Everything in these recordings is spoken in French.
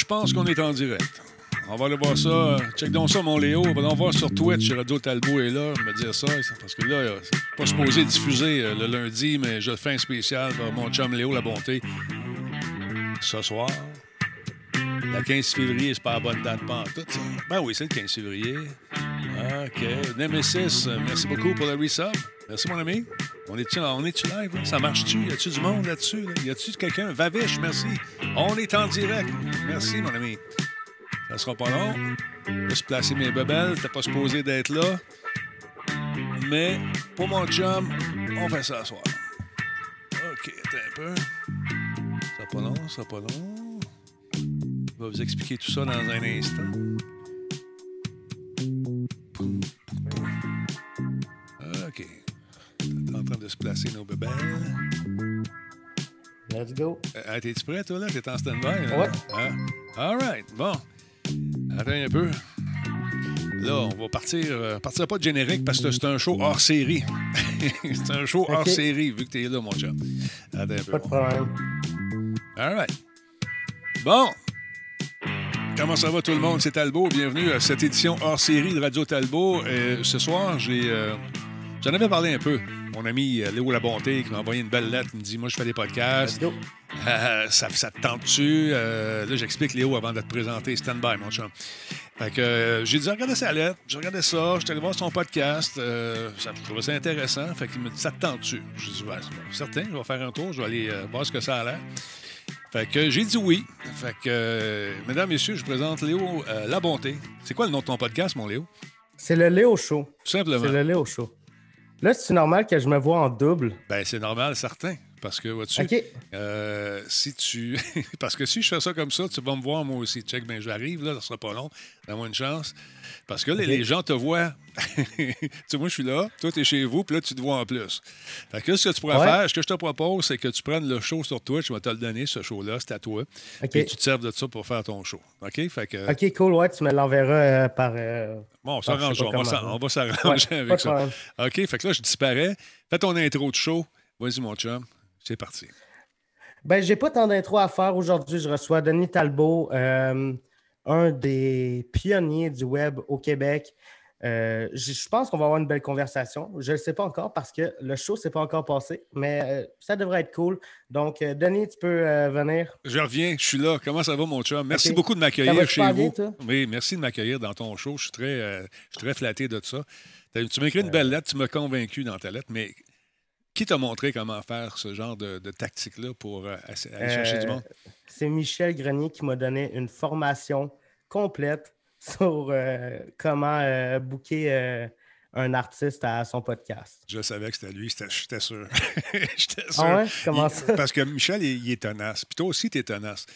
Je pense qu'on est en direct. On va aller voir ça. Check donc ça, mon Léo. On va aller voir sur Twitch. Radio Talbot est là. Me dire ça. Parce que là, c'est pas supposé diffuser euh, le lundi, mais je fais un spécial pour mon chum Léo La Bonté. Ce soir. Le 15 février, c'est pas la bonne date, pas tout. Ben oui, c'est le 15 février. OK. Nemesis, merci beaucoup pour le resub. Merci, mon ami. On est-tu est live? Ça marche-tu? Y a-tu du monde là-dessus? Y a-tu quelqu'un? Vaviche, merci. On est en direct. Merci, mon ami. Ça sera pas long. Je vais placer mes bebelles. T'es pas supposé d'être là. Mais pour mon chum, on fait ça ce soir. OK, attends un peu. Ça pas long, ça pas long. Je vais vous expliquer tout ça dans un instant. Se placer nos bebelles. Let's go. Euh, T'es-tu prêt, toi, là? T'es en stand-by? Hein? Ouais. Hein? All right. Bon. Attends un peu. Là, on va partir. Euh, partir pas de générique parce que c'est un show hors série. c'est un show hors série vu que t'es là, mon chum. Attends un peu. Pas de problème. All right. Bon. Comment ça va tout le monde? C'est Talbot. Bienvenue à cette édition hors série de Radio Talbot. Euh, ce soir, j'ai. euh, J'en avais parlé un peu. Mon ami euh, Léo Labonté qui m'a envoyé une belle lettre. Il me dit Moi, je fais des podcasts. Euh, ça, ça te tente-tu? Euh, là, j'explique Léo avant de te présenter. Stand by, mon chum. Fait que euh, j'ai dit, regardez sa lettre. J'ai regardé ça. Je suis allé voir son podcast. Ça, je trouvais ça intéressant. Fait qu'il me dit, ça te tente-tu? J'ai dit, ouais, c'est bon, certain. Je vais faire un tour. Je vais aller voir ce que ça a l'air. Fait que j'ai dit oui. Fait que, mesdames, messieurs, je vous présente Léo euh, La Bonté. C'est quoi le nom de ton podcast, mon Léo? C'est le Léo Show. Tout simplement. C'est le Léo Show. Là, c'est normal que je me vois en double? Ben, c'est normal, certain. Parce que, vois-tu. Euh, si tu. Parce que si je fais ça comme ça, tu vas me voir moi aussi. Check, ben j'arrive, là, ça sera pas long. Donne-moi une chance. Parce que là, les gens te voient. tu sais, moi, je suis là, toi, tu es chez vous, puis là, tu te vois en plus. Fait que là, ce que tu pourrais Ouais. faire, ce que je te propose, c'est que tu prennes le show sur Twitch, je vais te le donner, ce show-là, c'est à toi. OK. Puis tu te serves de ça pour faire ton show. OK? Fait que. OK, cool. Ouais, tu me l'enverras euh, par. euh, Bon, on s'arrange, on va comment. s'arranger- on va Ouais, s'arranger avec ça. OK, fait que là, je disparais. Fais ton intro de show. Vas-y, mon chum. C'est parti. Ben, j'ai pas tant d'intro à faire aujourd'hui. Je reçois Denis Talbot, euh, un des pionniers du web au Québec. Euh, je pense qu'on va avoir une belle conversation. Je ne le sais pas encore parce que le show ne s'est pas encore passé, mais euh, ça devrait être cool. Donc, Denis, tu peux venir. Je reviens, je suis là. Comment ça va, mon chum? Merci beaucoup de m'accueillir chez vous. toi? Oui, merci de m'accueillir dans ton show. Je suis très, je suis très flatté de ça. Tu m'as écrit une belle lettre, tu m'as convaincu dans ta lettre, mais qui t'a montré comment faire ce genre de, de tactique-là pour euh, aller aller chercher du Euh, monde? C'est Michel Grenier qui m'a donné une formation complète sur euh, comment euh, booker euh, un artiste à son podcast. Je savais que c'était lui, j'étais sûr. j'étais sûr. Ah ouais? Comment Il- ça? Parce que Michel, il, il est tenace. Puis toi aussi, tu es tenace.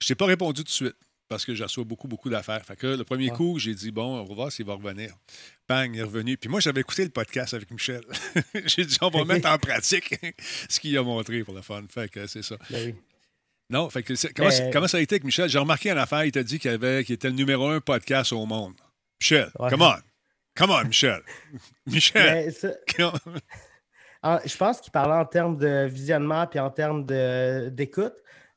Je t'ai pas répondu tout de suite parce que j'assois beaucoup, beaucoup d'affaires. Fait que le premier Ah. coup, j'ai dit, bon, on va voir s'il va revenir. Bang, il est revenu. Puis moi, j'avais écouté le podcast avec Michel. j'ai dit, on va mettre en pratique ce qu'il a montré pour le fun. Fait que c'est ça. Ben oui. Non, fait que c'est- comment, ça a été avec Michel? J'ai remarqué une affaire, il t'a dit qu'il avait- qu'il était le numéro un podcast au monde. Michel, Ouais. come on. Come on, Michel. Michel. Mais ça- en- je pense qu'il parlait en termes de visionnement puis en termes d'écoute.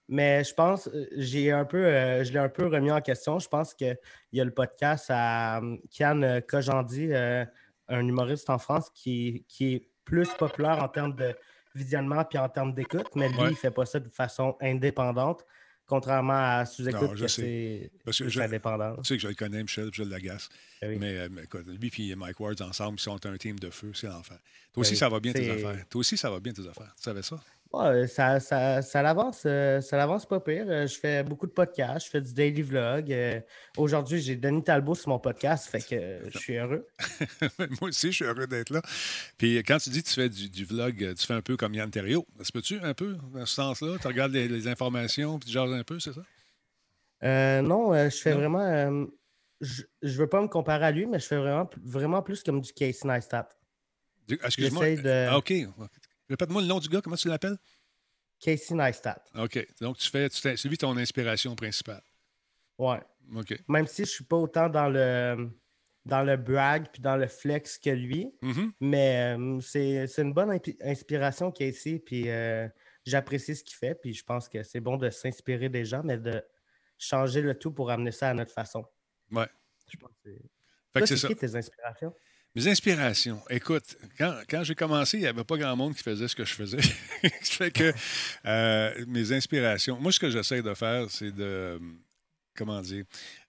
Mais je pense, euh, j'ai un peu, euh, je l'ai un peu remis en question. Je pense qu'il y a le podcast à euh, Kian Kojandi, euh, un humoriste en France qui, qui est plus populaire en termes de visionnement puis en termes d'écoute, mais lui, Ouais. il ne fait pas ça de façon indépendante, contrairement à sous-écoute, que c'est indépendant. Tu sais que je le connais, Michel, puis je l'agace. Ben oui. Mais, euh, lui et Mike Ward ensemble, ils sont un team de feu, c'est l'enfer. Toi aussi, oui, ça va bien tes affaires. Toi aussi, ça va bien tes affaires. Tu savais ça? Ouais, ça, ça, ça l'avance, euh, ça l'avance pas pire. Euh, Je fais beaucoup de podcasts, je fais du daily vlog. Euh, Aujourd'hui, j'ai Denis Talbot sur mon podcast, fait que euh, je suis heureux. Moi aussi, je suis heureux d'être là. Puis quand tu dis que tu fais du, du vlog, euh, tu fais un peu comme Yann Terriot. Ça peux-tu un peu dans ce sens-là? Tu regardes les, les informations puis tu jases un peu, c'est ça? Euh, non, euh, je fais Non? vraiment. euh, je ne veux pas me comparer à lui, mais je fais vraiment, vraiment plus comme du Casey Neistat. Excuse-moi. De- Ah, OK. Répète-moi le nom du gars, comment tu l'appelles? Casey Neistat. OK. Donc, tu fais, tu c'est lui ton inspiration principale. Ouais. OK. Même si je ne suis pas autant dans le, dans le brag puis dans le flex que lui, Mhm. Mais euh, c'est une bonne inspiration Casey, puis euh, j'apprécie ce qu'il fait, puis je pense que c'est bon de s'inspirer des gens, mais de changer le tout pour amener ça à notre façon. Ouais. Je pense que Fait que c'est c'est ça. qui tes inspirations? Mes inspirations. Écoute, quand, quand j'ai commencé, il n'y avait pas grand monde qui faisait ce que je faisais. Fait que euh, mes inspirations. Moi, ce que j'essaie de faire, c'est de. Comment dire?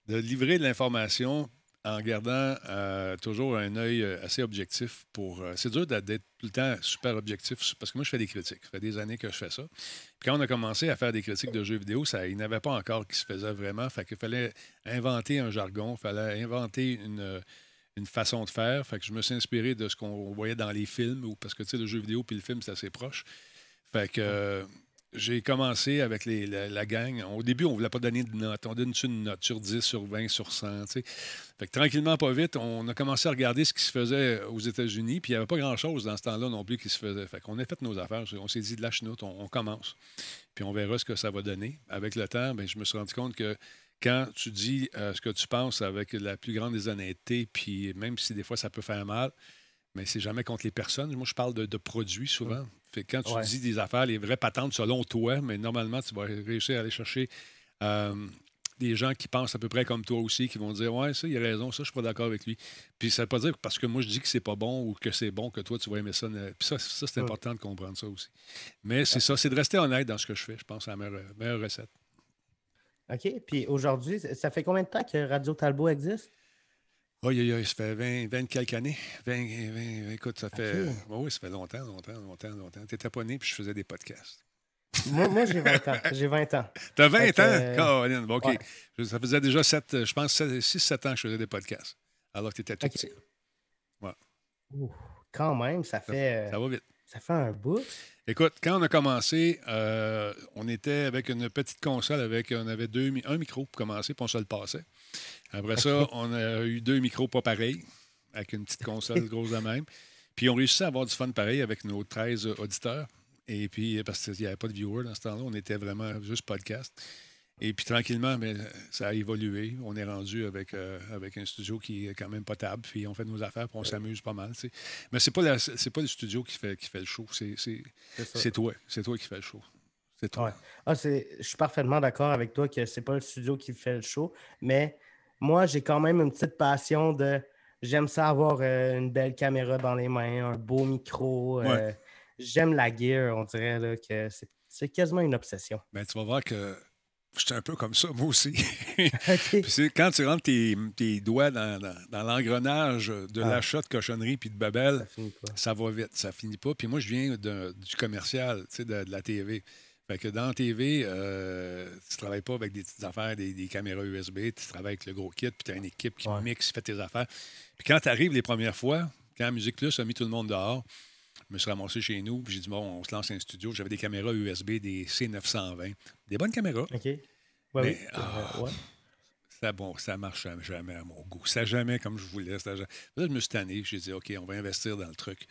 De livrer de l'information en gardant euh, toujours un œil euh, assez objectif pour. c'est dur d'être tout le temps super objectif parce que moi, je fais des critiques. Ça fait des années que je fais ça. Puis quand on a commencé à faire des critiques de jeux vidéo, ça, il n'y avait pas encore qui se faisait vraiment. Fait qu'il fallait inventer un jargon, il fallait inventer une, une façon de faire. Fait que je me suis inspiré de ce qu'on voyait dans les films, ou parce que tu sais, le jeu vidéo puis le film, c'est assez proche. Fait que euh, j'ai commencé avec la, gang. Au début, on ne voulait pas donner de note. On donne une note sur 10, sur 20, sur 100. tu sais. Fait que tranquillement, pas vite, on a commencé à regarder ce qui se faisait aux États-Unis. Puis il n'y avait pas grand-chose dans ce temps-là non plus qui se faisait. Fait qu'on a fait nos affaires. On s'est dit, lâche nous, on, on commence. Puis on verra ce que ça va donner. Avec le temps, ben, je me suis rendu compte que quand tu dis euh, ce que tu penses avec la plus grande des honnêtetés, puis même si des fois ça peut faire mal, mais c'est jamais contre les personnes. Moi, je parle de, de produits souvent. Fait que quand tu Ouais. dis des affaires, les vraies patentes selon toi, mais normalement, tu vas réussir à aller chercher euh, des gens qui pensent à peu près comme toi aussi, qui vont dire Ouais, ça, il a raison, ça, je suis pas d'accord avec lui. Puis ça veut pas dire que parce que moi, je dis que c'est pas bon ou que c'est bon que toi, tu vas aimer ça. Puis ça, ça c'est Ouais. important de comprendre ça aussi. Mais c'est ça, c'est de rester honnête dans ce que je fais. Je pense à la meilleure, meilleure recette. OK? Puis aujourd'hui, ça fait combien de temps que Radio Talbot existe? Oui, oui, oui, ça fait 20, 20 quelques années. 20, 20, écoute, ça fait. OK. Oui, oui, ça fait longtemps, longtemps, longtemps, longtemps. Tu étais pas né, puis je faisais des podcasts. moi, moi j'ai 20 ans. J'ai 20 ans. T'as 20 Fait ans? euh, bon, OK. ouais. Ça faisait déjà 7, je pense 6-7 ans que je faisais des podcasts. Alors que tu étais tout petit. Ouh, quand même, ça fait, Ça va vite. Ça fait un bout. Écoute, quand on a commencé, euh, on était avec une petite console avec, on avait deux, un micro pour commencer, puis on se le passait. Après ça, on a eu deux micros pas pareils, avec une petite console grosse de même. Puis on réussit à avoir du fun pareil avec nos 13 auditeurs. Et puis, parce qu'il n'y avait pas de viewers dans ce temps-là, on était vraiment juste podcast. Et puis tranquillement, mais ça a évolué. On est rendu avec, euh, avec un studio qui est quand même potable. Puis on fait nos affaires, puis on s'amuse pas mal. Mais c'est pas la- c'est pas le studio qui fait, qui fait le show. C'est toi. C'est toi qui fais le show. C'est toi. Ouais. Ah, c'est- je suis parfaitement d'accord avec toi que c'est pas le studio qui fait le show, mais moi, j'ai quand même une petite passion de. J'aime ça avoir euh, une belle caméra dans les mains, un beau micro. euh, Ouais. J'aime la gear, on dirait là, que c'est- c'est quasiment une obsession. Ben, tu vas voir que j'étais un peu comme ça, moi aussi. Puis quand tu rentres tes, tes doigts dans, dans- dans l'engrenage de Ah. l'achat de cochonnerie puis de babelle, Ça va vite, ça finit pas. Puis moi, je viens de- du commercial, de, de la TV. Fait que dans la TV, euh, tu travailles pas avec des petites affaires, des, des caméras USB, tu travailles avec le gros kit, puis tu as une équipe qui Ouais. mixe, fait tes affaires. Puis quand tu arrives les premières fois, quand Musique Plus a mis tout le monde dehors, je me suis ramassé chez nous, puis j'ai dit, bon, on se lance un studio. J'avais des caméras USB, des C920, des bonnes caméras. OK. Ouais, Mais, oui. ah. Euh, ouais. Ça, bon, ça marche jamais- à mon goût. Ça jamais comme je voulais. ça jamais- Là, je me suis tanné. J'ai dit, OK, on va investir dans le truc.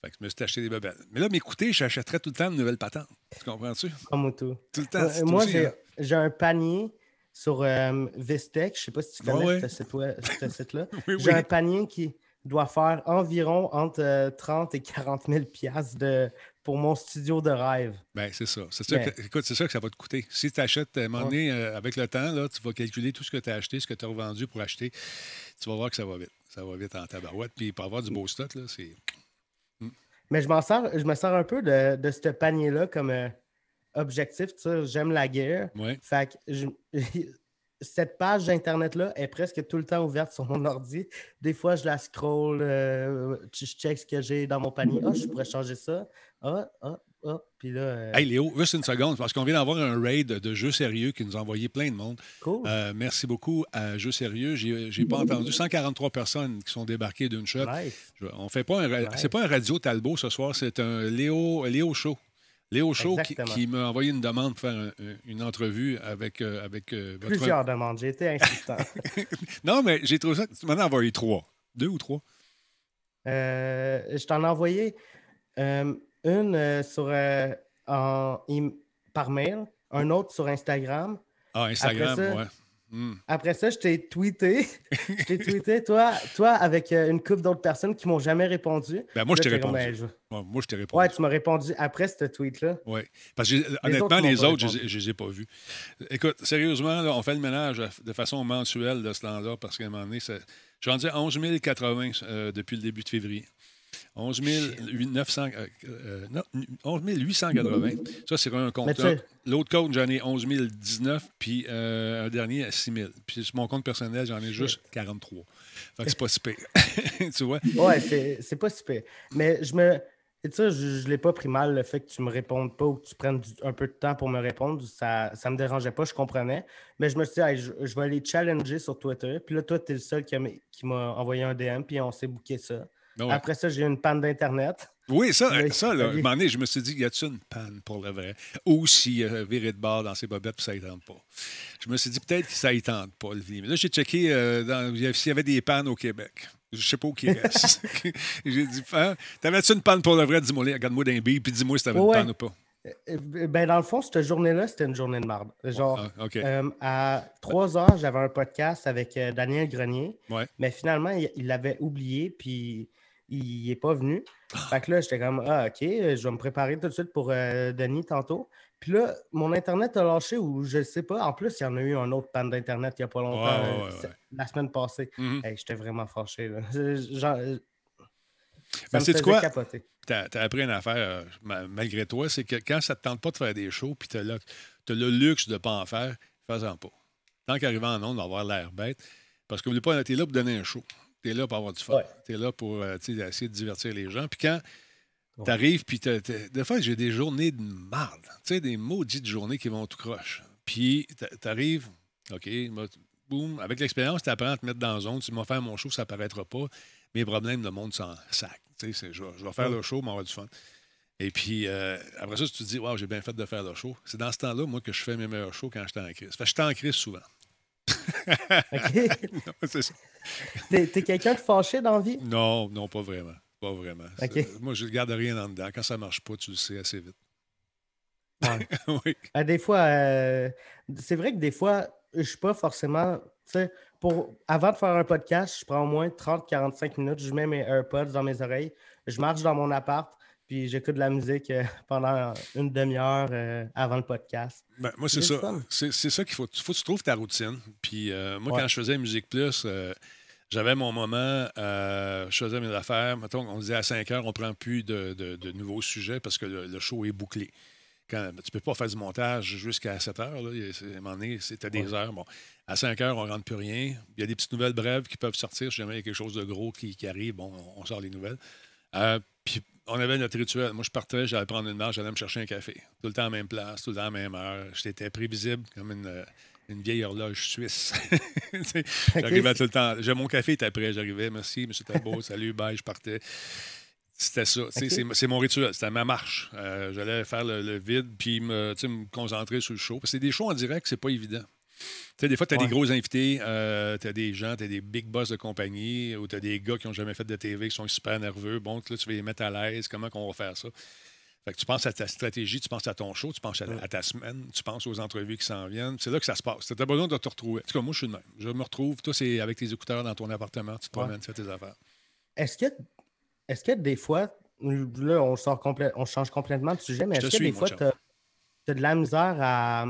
Fait que je me suis acheté des bebelles. Mais là, m'écouter, j'achèterais tout le temps de nouvelles patentes. Tu comprends-tu? Comme auto. Tout le temps. Euh, moi, j'ai hein. j'ai un panier sur euh, Vistec. Je ne sais pas si tu connais ouais. ce site web- ce site-là. Oui, J'ai oui. un panier qui doit faire environ entre euh, 30 et 40 000 piastres de, pour mon studio de rêve. Ben, c'est ça. C'est que, écoute, c'est ça que ça va te coûter. Si tu achètes, à un moment donné, euh, avec le temps, là, tu vas calculer tout ce que tu as acheté, ce que tu as revendu pour acheter. Tu vas voir que ça va vite. Ça va vite en tabarouette. Puis pour avoir du beau stock, là, c'est. Mais je m'en sers, je me sers un peu de, de ce panier-là comme euh, objectif. J'aime la guerre. Ouais. Fait que je- cette page d'Internet-là est presque tout le temps ouverte sur mon ordi. Des fois, je la scroll, euh, je check ce que j'ai dans mon panier. Ah, je pourrais changer ça. Ah, ah, ah. Puis là, euh, Hey Léo, juste une seconde, parce qu'on vient d'avoir un raid de jeux sérieux qui nous a envoyé plein de monde. cool. Euh, merci beaucoup à Jeux Sérieux. J'ai pas entendu 143 personnes qui sont débarquées d'une shot. nice. Je- on fait pas un c'est pas un radio Talbot ce soir, c'est un Léo Léo Show. Léo Show qui, m'a envoyé une demande pour faire un- un- une entrevue avec, euh, avec euh, votre- Plusieurs demandes. J'ai été insistant. Non, mais j'ai trouvé ça. Tu m'en as envoyé trois. Deux ou trois? Euh, je t'en ai envoyé une sur, en, par mail, un autre sur Instagram. Ah, Instagram, ça, ouais. Hmm. Après ça, je t'ai tweeté. je t'ai tweeté, toi, toi avec euh, une couple d'autres personnes qui m'ont jamais répondu. Ben, moi, je t'ai comme, répondu. ben, je- Ouais, moi, je t'ai répondu. Ouais, tu m'as répondu après ce tweet-là. Oui. Parce que honnêtement, m'ont les autres, je ne les ai pas vus. Écoute, sérieusement, là, on fait le ménage à- de façon mensuelle de ce temps-là parce qu'à un moment donné, c'est- j'en dis 11 080 euh, depuis le début de février. 11 900, euh, euh, non, 11 880. Ça, c'est un compte. L'autre compte, j'en ai 11 019, puis euh, un dernier à 6 000. Puis sur mon compte personnel, j'en ai juste 43. Fait que c'est pas si pire. tu vois? Ouais, c'est c'est pas super. Mais je me. Tu sais, je, je l'ai pas pris mal le fait que tu me répondes pas ou que tu prennes du- un peu de temps pour me répondre. Ça, ça me dérangeait pas, je comprenais. Mais je me suis dit, Hey, je, je vais aller challenger sur Twitter. Puis là, toi, tu es le seul qui m'a qui m'a envoyé un DM, puis on s'est booké ça. Ouais. Après ça, j'ai eu une panne d'Internet. Oui, ça, Oui, ça là, un ok. moment donné, je me suis dit, y a-t-il une panne pour le vrai? Ou s'il a viré de bord dans ses bobettes, puis ça ne tente pas. Je me suis dit, peut-être que ça ne tente pas, le. Mais là, j'ai checké euh, s'il y avait des pannes au Québec. Je ne sais pas où qui reste. j'ai dit, Ah, t'avais-tu une panne pour le vrai? Dis-moi, regarde-moi d'un bille, puis dis-moi si t'avais Ouais. une panne ou pas. Euh, Ben, dans le fond, cette journée-là, c'était une journée de marde. Genre, Ah. Euh, à 3 heures, j'avais un podcast avec euh, Daniel Grenier. Ouais. Mais finalement, il il l'avait oublié, puis il n'est pas venu. Ah. Fait que là, j'étais comme, ah, OK, euh, je vais me préparer tout de suite pour euh, Denis tantôt. Puis là, mon Internet a lâché ou je ne sais pas. En plus, il y en a eu un autre panne d'Internet il n'y a pas longtemps, Ouais, ouais, euh, ouais, la semaine passée. Mhm. Hey, j'étais vraiment fâché. Là. Genre, ça Ben, me quoi? capoter. T'as as appris une affaire, euh, ma- malgré toi, c'est que quand ça ne te tente pas de faire des shows, puis tu as, le luxe de ne pas en faire, fais-en pas. Tant qu'arriver en ondes, on va avoir l'air bête. Parce que tu es là pour donner un show. Tu es là pour avoir du fun. Ouais. Tu es là pour euh, essayer de divertir les gens. Puis quand tu arrives, puis des fois, j'ai des journées de marde. Tu sais, des maudites journées qui vont tout croche. Puis tu arrives, OK, boum, avec l'expérience, tu apprends à te mettre dans la zone. Tu m'as fait mon show, ça paraîtra pas. Mes problèmes, le monde s'en sac. Tu sais, c'est- je, vais- je faire le show, mais on va du fun. Et puis, euh, après ça, tu te dis, wow, j'ai bien fait de faire le show. C'est dans ce temps-là, moi, que je fais mes meilleurs shows quand j'étais en crise. Fait que j'étais en crise souvent. OK? C'est ça. T'es t'es quelqu'un de fâché dans la vie? Non, non, pas vraiment. Pas vraiment. Moi, je ne garde rien en dedans. Quand ça marche pas, tu le sais assez vite. Ouais. oui. Ah, des fois, euh, c'est vrai que des fois, je suis pas forcément. Tu sais, pour, avant de faire un podcast, je prends au moins 30-45 minutes, je mets mes AirPods dans mes oreilles, je marche dans mon appart, puis j'écoute de la musique euh, pendant une demi-heure euh, avant le podcast. Ben, moi, c'est ça. C'est c'est ça qu'il faut. Il faut que tu trouves ta routine. Puis euh, moi, Ouais. quand je faisais Musique Plus, euh, j'avais mon moment, euh, je faisais mes affaires. Mettons, on disait à 5 heures, on ne prend plus de, de- de nouveaux sujets parce que le, le show est bouclé. Quand, tu ne peux pas faire du montage jusqu'à 7 heures. Là. À un moment donné, c'était des heures. Bon, à 5 heures, on ne rentre plus rien. Il y a des petites nouvelles brèves qui peuvent sortir. Si jamais il y a quelque chose de gros qui, qui arrive, bon, on sort les nouvelles. Euh, puis on avait notre rituel. Moi, je partais, j'allais prendre une marche, j'allais me chercher un café. Tout le temps à la même place, tout le temps à la même heure. J'étais prévisible comme une, euh, une vieille horloge suisse. J'arrivais tout le temps. J'ai mon café était prêt, j'arrivais. Merci, M. Talbot, salut, bye, je partais. C'était ça. C'est mon rituel, c'était ma marche. Euh, J'allais faire le, le vide puis me, me concentrer sur le show. Parce que c'est des shows en direct, c'est pas évident. Tu sais, des fois, tu as Ouais. des gros invités, euh, tu as des gens, tu as des big boss de compagnie, ou tu as des gars qui n'ont jamais fait de TV, qui sont super nerveux. Bon, là, tu vas les mettre à l'aise. Comment qu'on va faire ça? Fait que tu penses à ta stratégie, tu penses à ton show, tu penses à, à ta semaine, tu penses aux entrevues qui s'en viennent. C'est là que ça se passe. Tu as besoin de te retrouver. En tout cas, moi, je suis le même. Je me retrouve. Toi, c'est avec tes écouteurs dans ton appartement, tu te Ouais. promènes, tu fais tes affaires. Est-ce que, est-ce que des fois, là, on, sort on change complètement de sujet, mais est-ce que suis, des fois, tu as, de la misère à,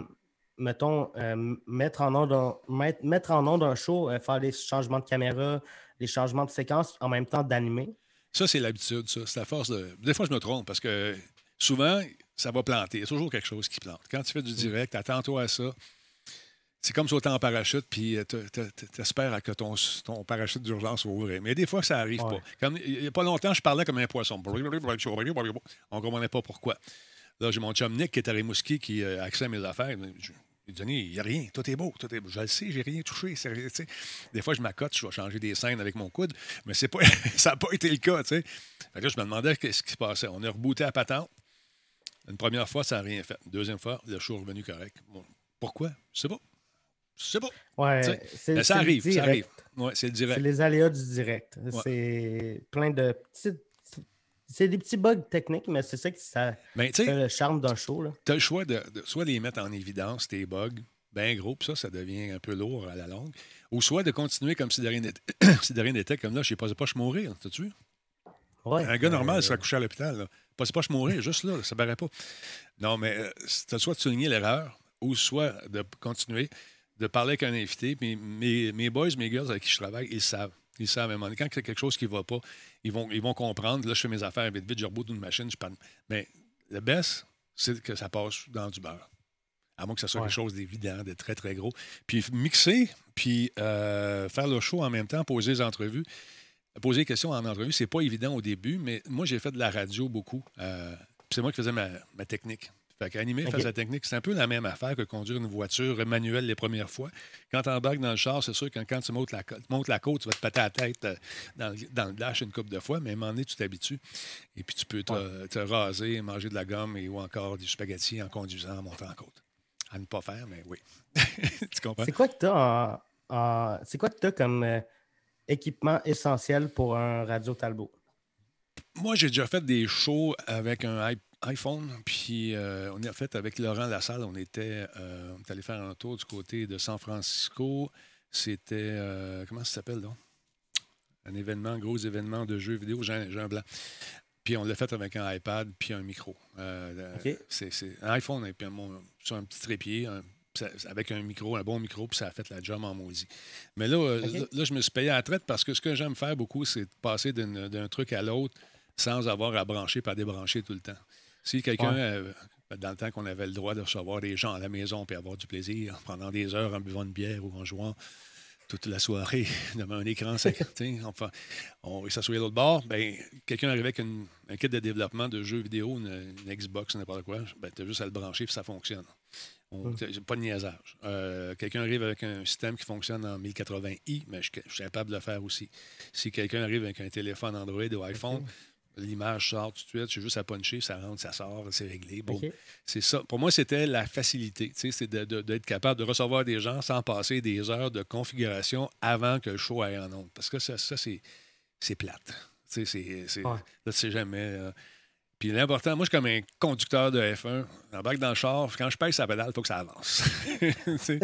mettons, euh, mettre, en onde un, mettre, mettre en onde un show, euh, faire des changements de caméra, des changements de séquence en même temps d'animer? Ça, c'est l'habitude, ça. C'est la force de. Des fois, je me trompe parce que souvent, ça va planter. Il y a toujours quelque chose qui plante. Quand tu fais du direct, attends-toi à ça. C'est comme sauter en parachute, puis euh, te- te- te- t'espères que ton, ton parachute d'urgence va ouvrir. Mais des fois, ça arrive Ouais. pas. Comme, il n'y a pas longtemps, je parlais comme un poisson. On ne comprenait pas pourquoi. Là, j'ai mon chum Nick qui est à Rimouski qui a accès à mes affaires. Je- Il dit Denis, il n'y a rien. Tout est beau. Tout est beau. Je le sais, j'ai rien touché. c'est. Des fois, je m'accote, je vais changer des scènes avec mon coude, mais c'est pas, ça n'a pas été le cas. Fait que là, je me demandais ce qui se passait. On a rebooté à patente. Une première fois, ça n'a rien fait. Deuxième fois, le show est revenu correct. Bon, pourquoi? Pas. Je sais pas. Ouais, c'est Mais ça c'est le arrive, ça direct. arrive. Ouais, c'est le C'est direct. les aléas du direct. C'est plein de petites. C'est des petits bugs techniques, mais c'est ça qui ça fait sais, le charme d'un show. Tu as le choix de, de soit les mettre en évidence, tes bugs, bien gros, puis ça, ça devient un peu lourd à la longue. Ou soit de continuer comme si de rien n'était, si de rien n'était, comme là, je sais pas, pas, je mourir, t'as-tu vu? Ouais, un gars normal serait couché à l'hôpital. Pas, pas je mourir, juste là, ça paraît pas. Non, mais euh, c'est soit de souligner l'erreur, ou soit de continuer, de parler avec un invité. Puis mes, mes boys, mes girls avec qui je travaille, ils savent. Ils savent, à quand il y a quelque chose qui ne va pas, ils vont, ils vont comprendre. Là, je fais mes affaires vite, vite, je reboot une machine, je parle. Mais le best, c'est que ça passe dans du beurre. À moins que ce soit quelque chose d'évident, de très, très gros. Puis mixer, puis euh, faire le show en même temps, poser des entrevues. Poser des questions en entrevue, c'est pas évident au début, mais moi, j'ai fait de la radio beaucoup. Euh, c'est moi qui faisais ma, ma technique. Fait qu'animer okay. face à la technique, c'est un peu la même affaire que conduire une voiture manuelle les premières fois. Quand tu embarques dans le char, c'est sûr que quand tu montes la, montes la côte, tu vas te péter la tête euh, dans, dans, le dash une couple de fois, mais à un moment donné, tu t'habitues. Et puis tu peux te, te, raser, manger de la gomme et, ou encore du spaghetti en conduisant, en montant en côte. À ne pas faire, mais oui. tu comprends? C'est quoi que tu as, comme euh, équipement essentiel pour un radio Talbot? Moi, j'ai déjà fait des shows avec un iPhone, puis euh, on a fait avec Laurent Lassalle, on était, euh, on est allé faire un tour du côté de San Francisco. C'était, euh, comment ça s'appelle, donc? Un événement, un gros événement de jeux vidéo, Jean, Blanc. Puis on l'a fait avec un iPad puis un micro. c'est, un iPhone et puis un, sur un petit trépied, avec un micro, un bon micro, puis ça a fait la job en maudit. Mais là, là, je me suis payé à la traite parce que ce que j'aime faire beaucoup, c'est de passer d'un truc à l'autre sans avoir à brancher pas débrancher tout le temps. Si quelqu'un, euh, dans le temps qu'on avait le droit de recevoir des gens à la maison et avoir du plaisir pendant des heures en buvant une bière ou en jouant toute la soirée devant un écran, enfin, on s'assoit à l'autre bord, ben, quelqu'un arrive avec un kit de développement de jeux vidéo, une, Xbox, n'importe quoi, ben, tu as juste à le brancher et ça fonctionne. Pas de niaisage. Euh, quelqu'un arrive avec un système qui fonctionne en 1080i, mais je, suis capable de le faire aussi. Si quelqu'un arrive avec un téléphone Android ou iPhone, l'image sort tout de suite, j'ai juste à puncher, ça rentre, ça sort, c'est réglé. Bon, C'est ça. Pour moi, c'était la facilité. C'est d'être capable de recevoir des gens sans passer des heures de configuration avant que le show aille en ondes. Parce que ça, ça c'est plate. C'est, Là, tu sais jamais. Euh, puis l'important, moi, je suis comme un conducteur de F1. J'embarque dans le char, quand je pèse sa pédale, il faut que ça avance. puis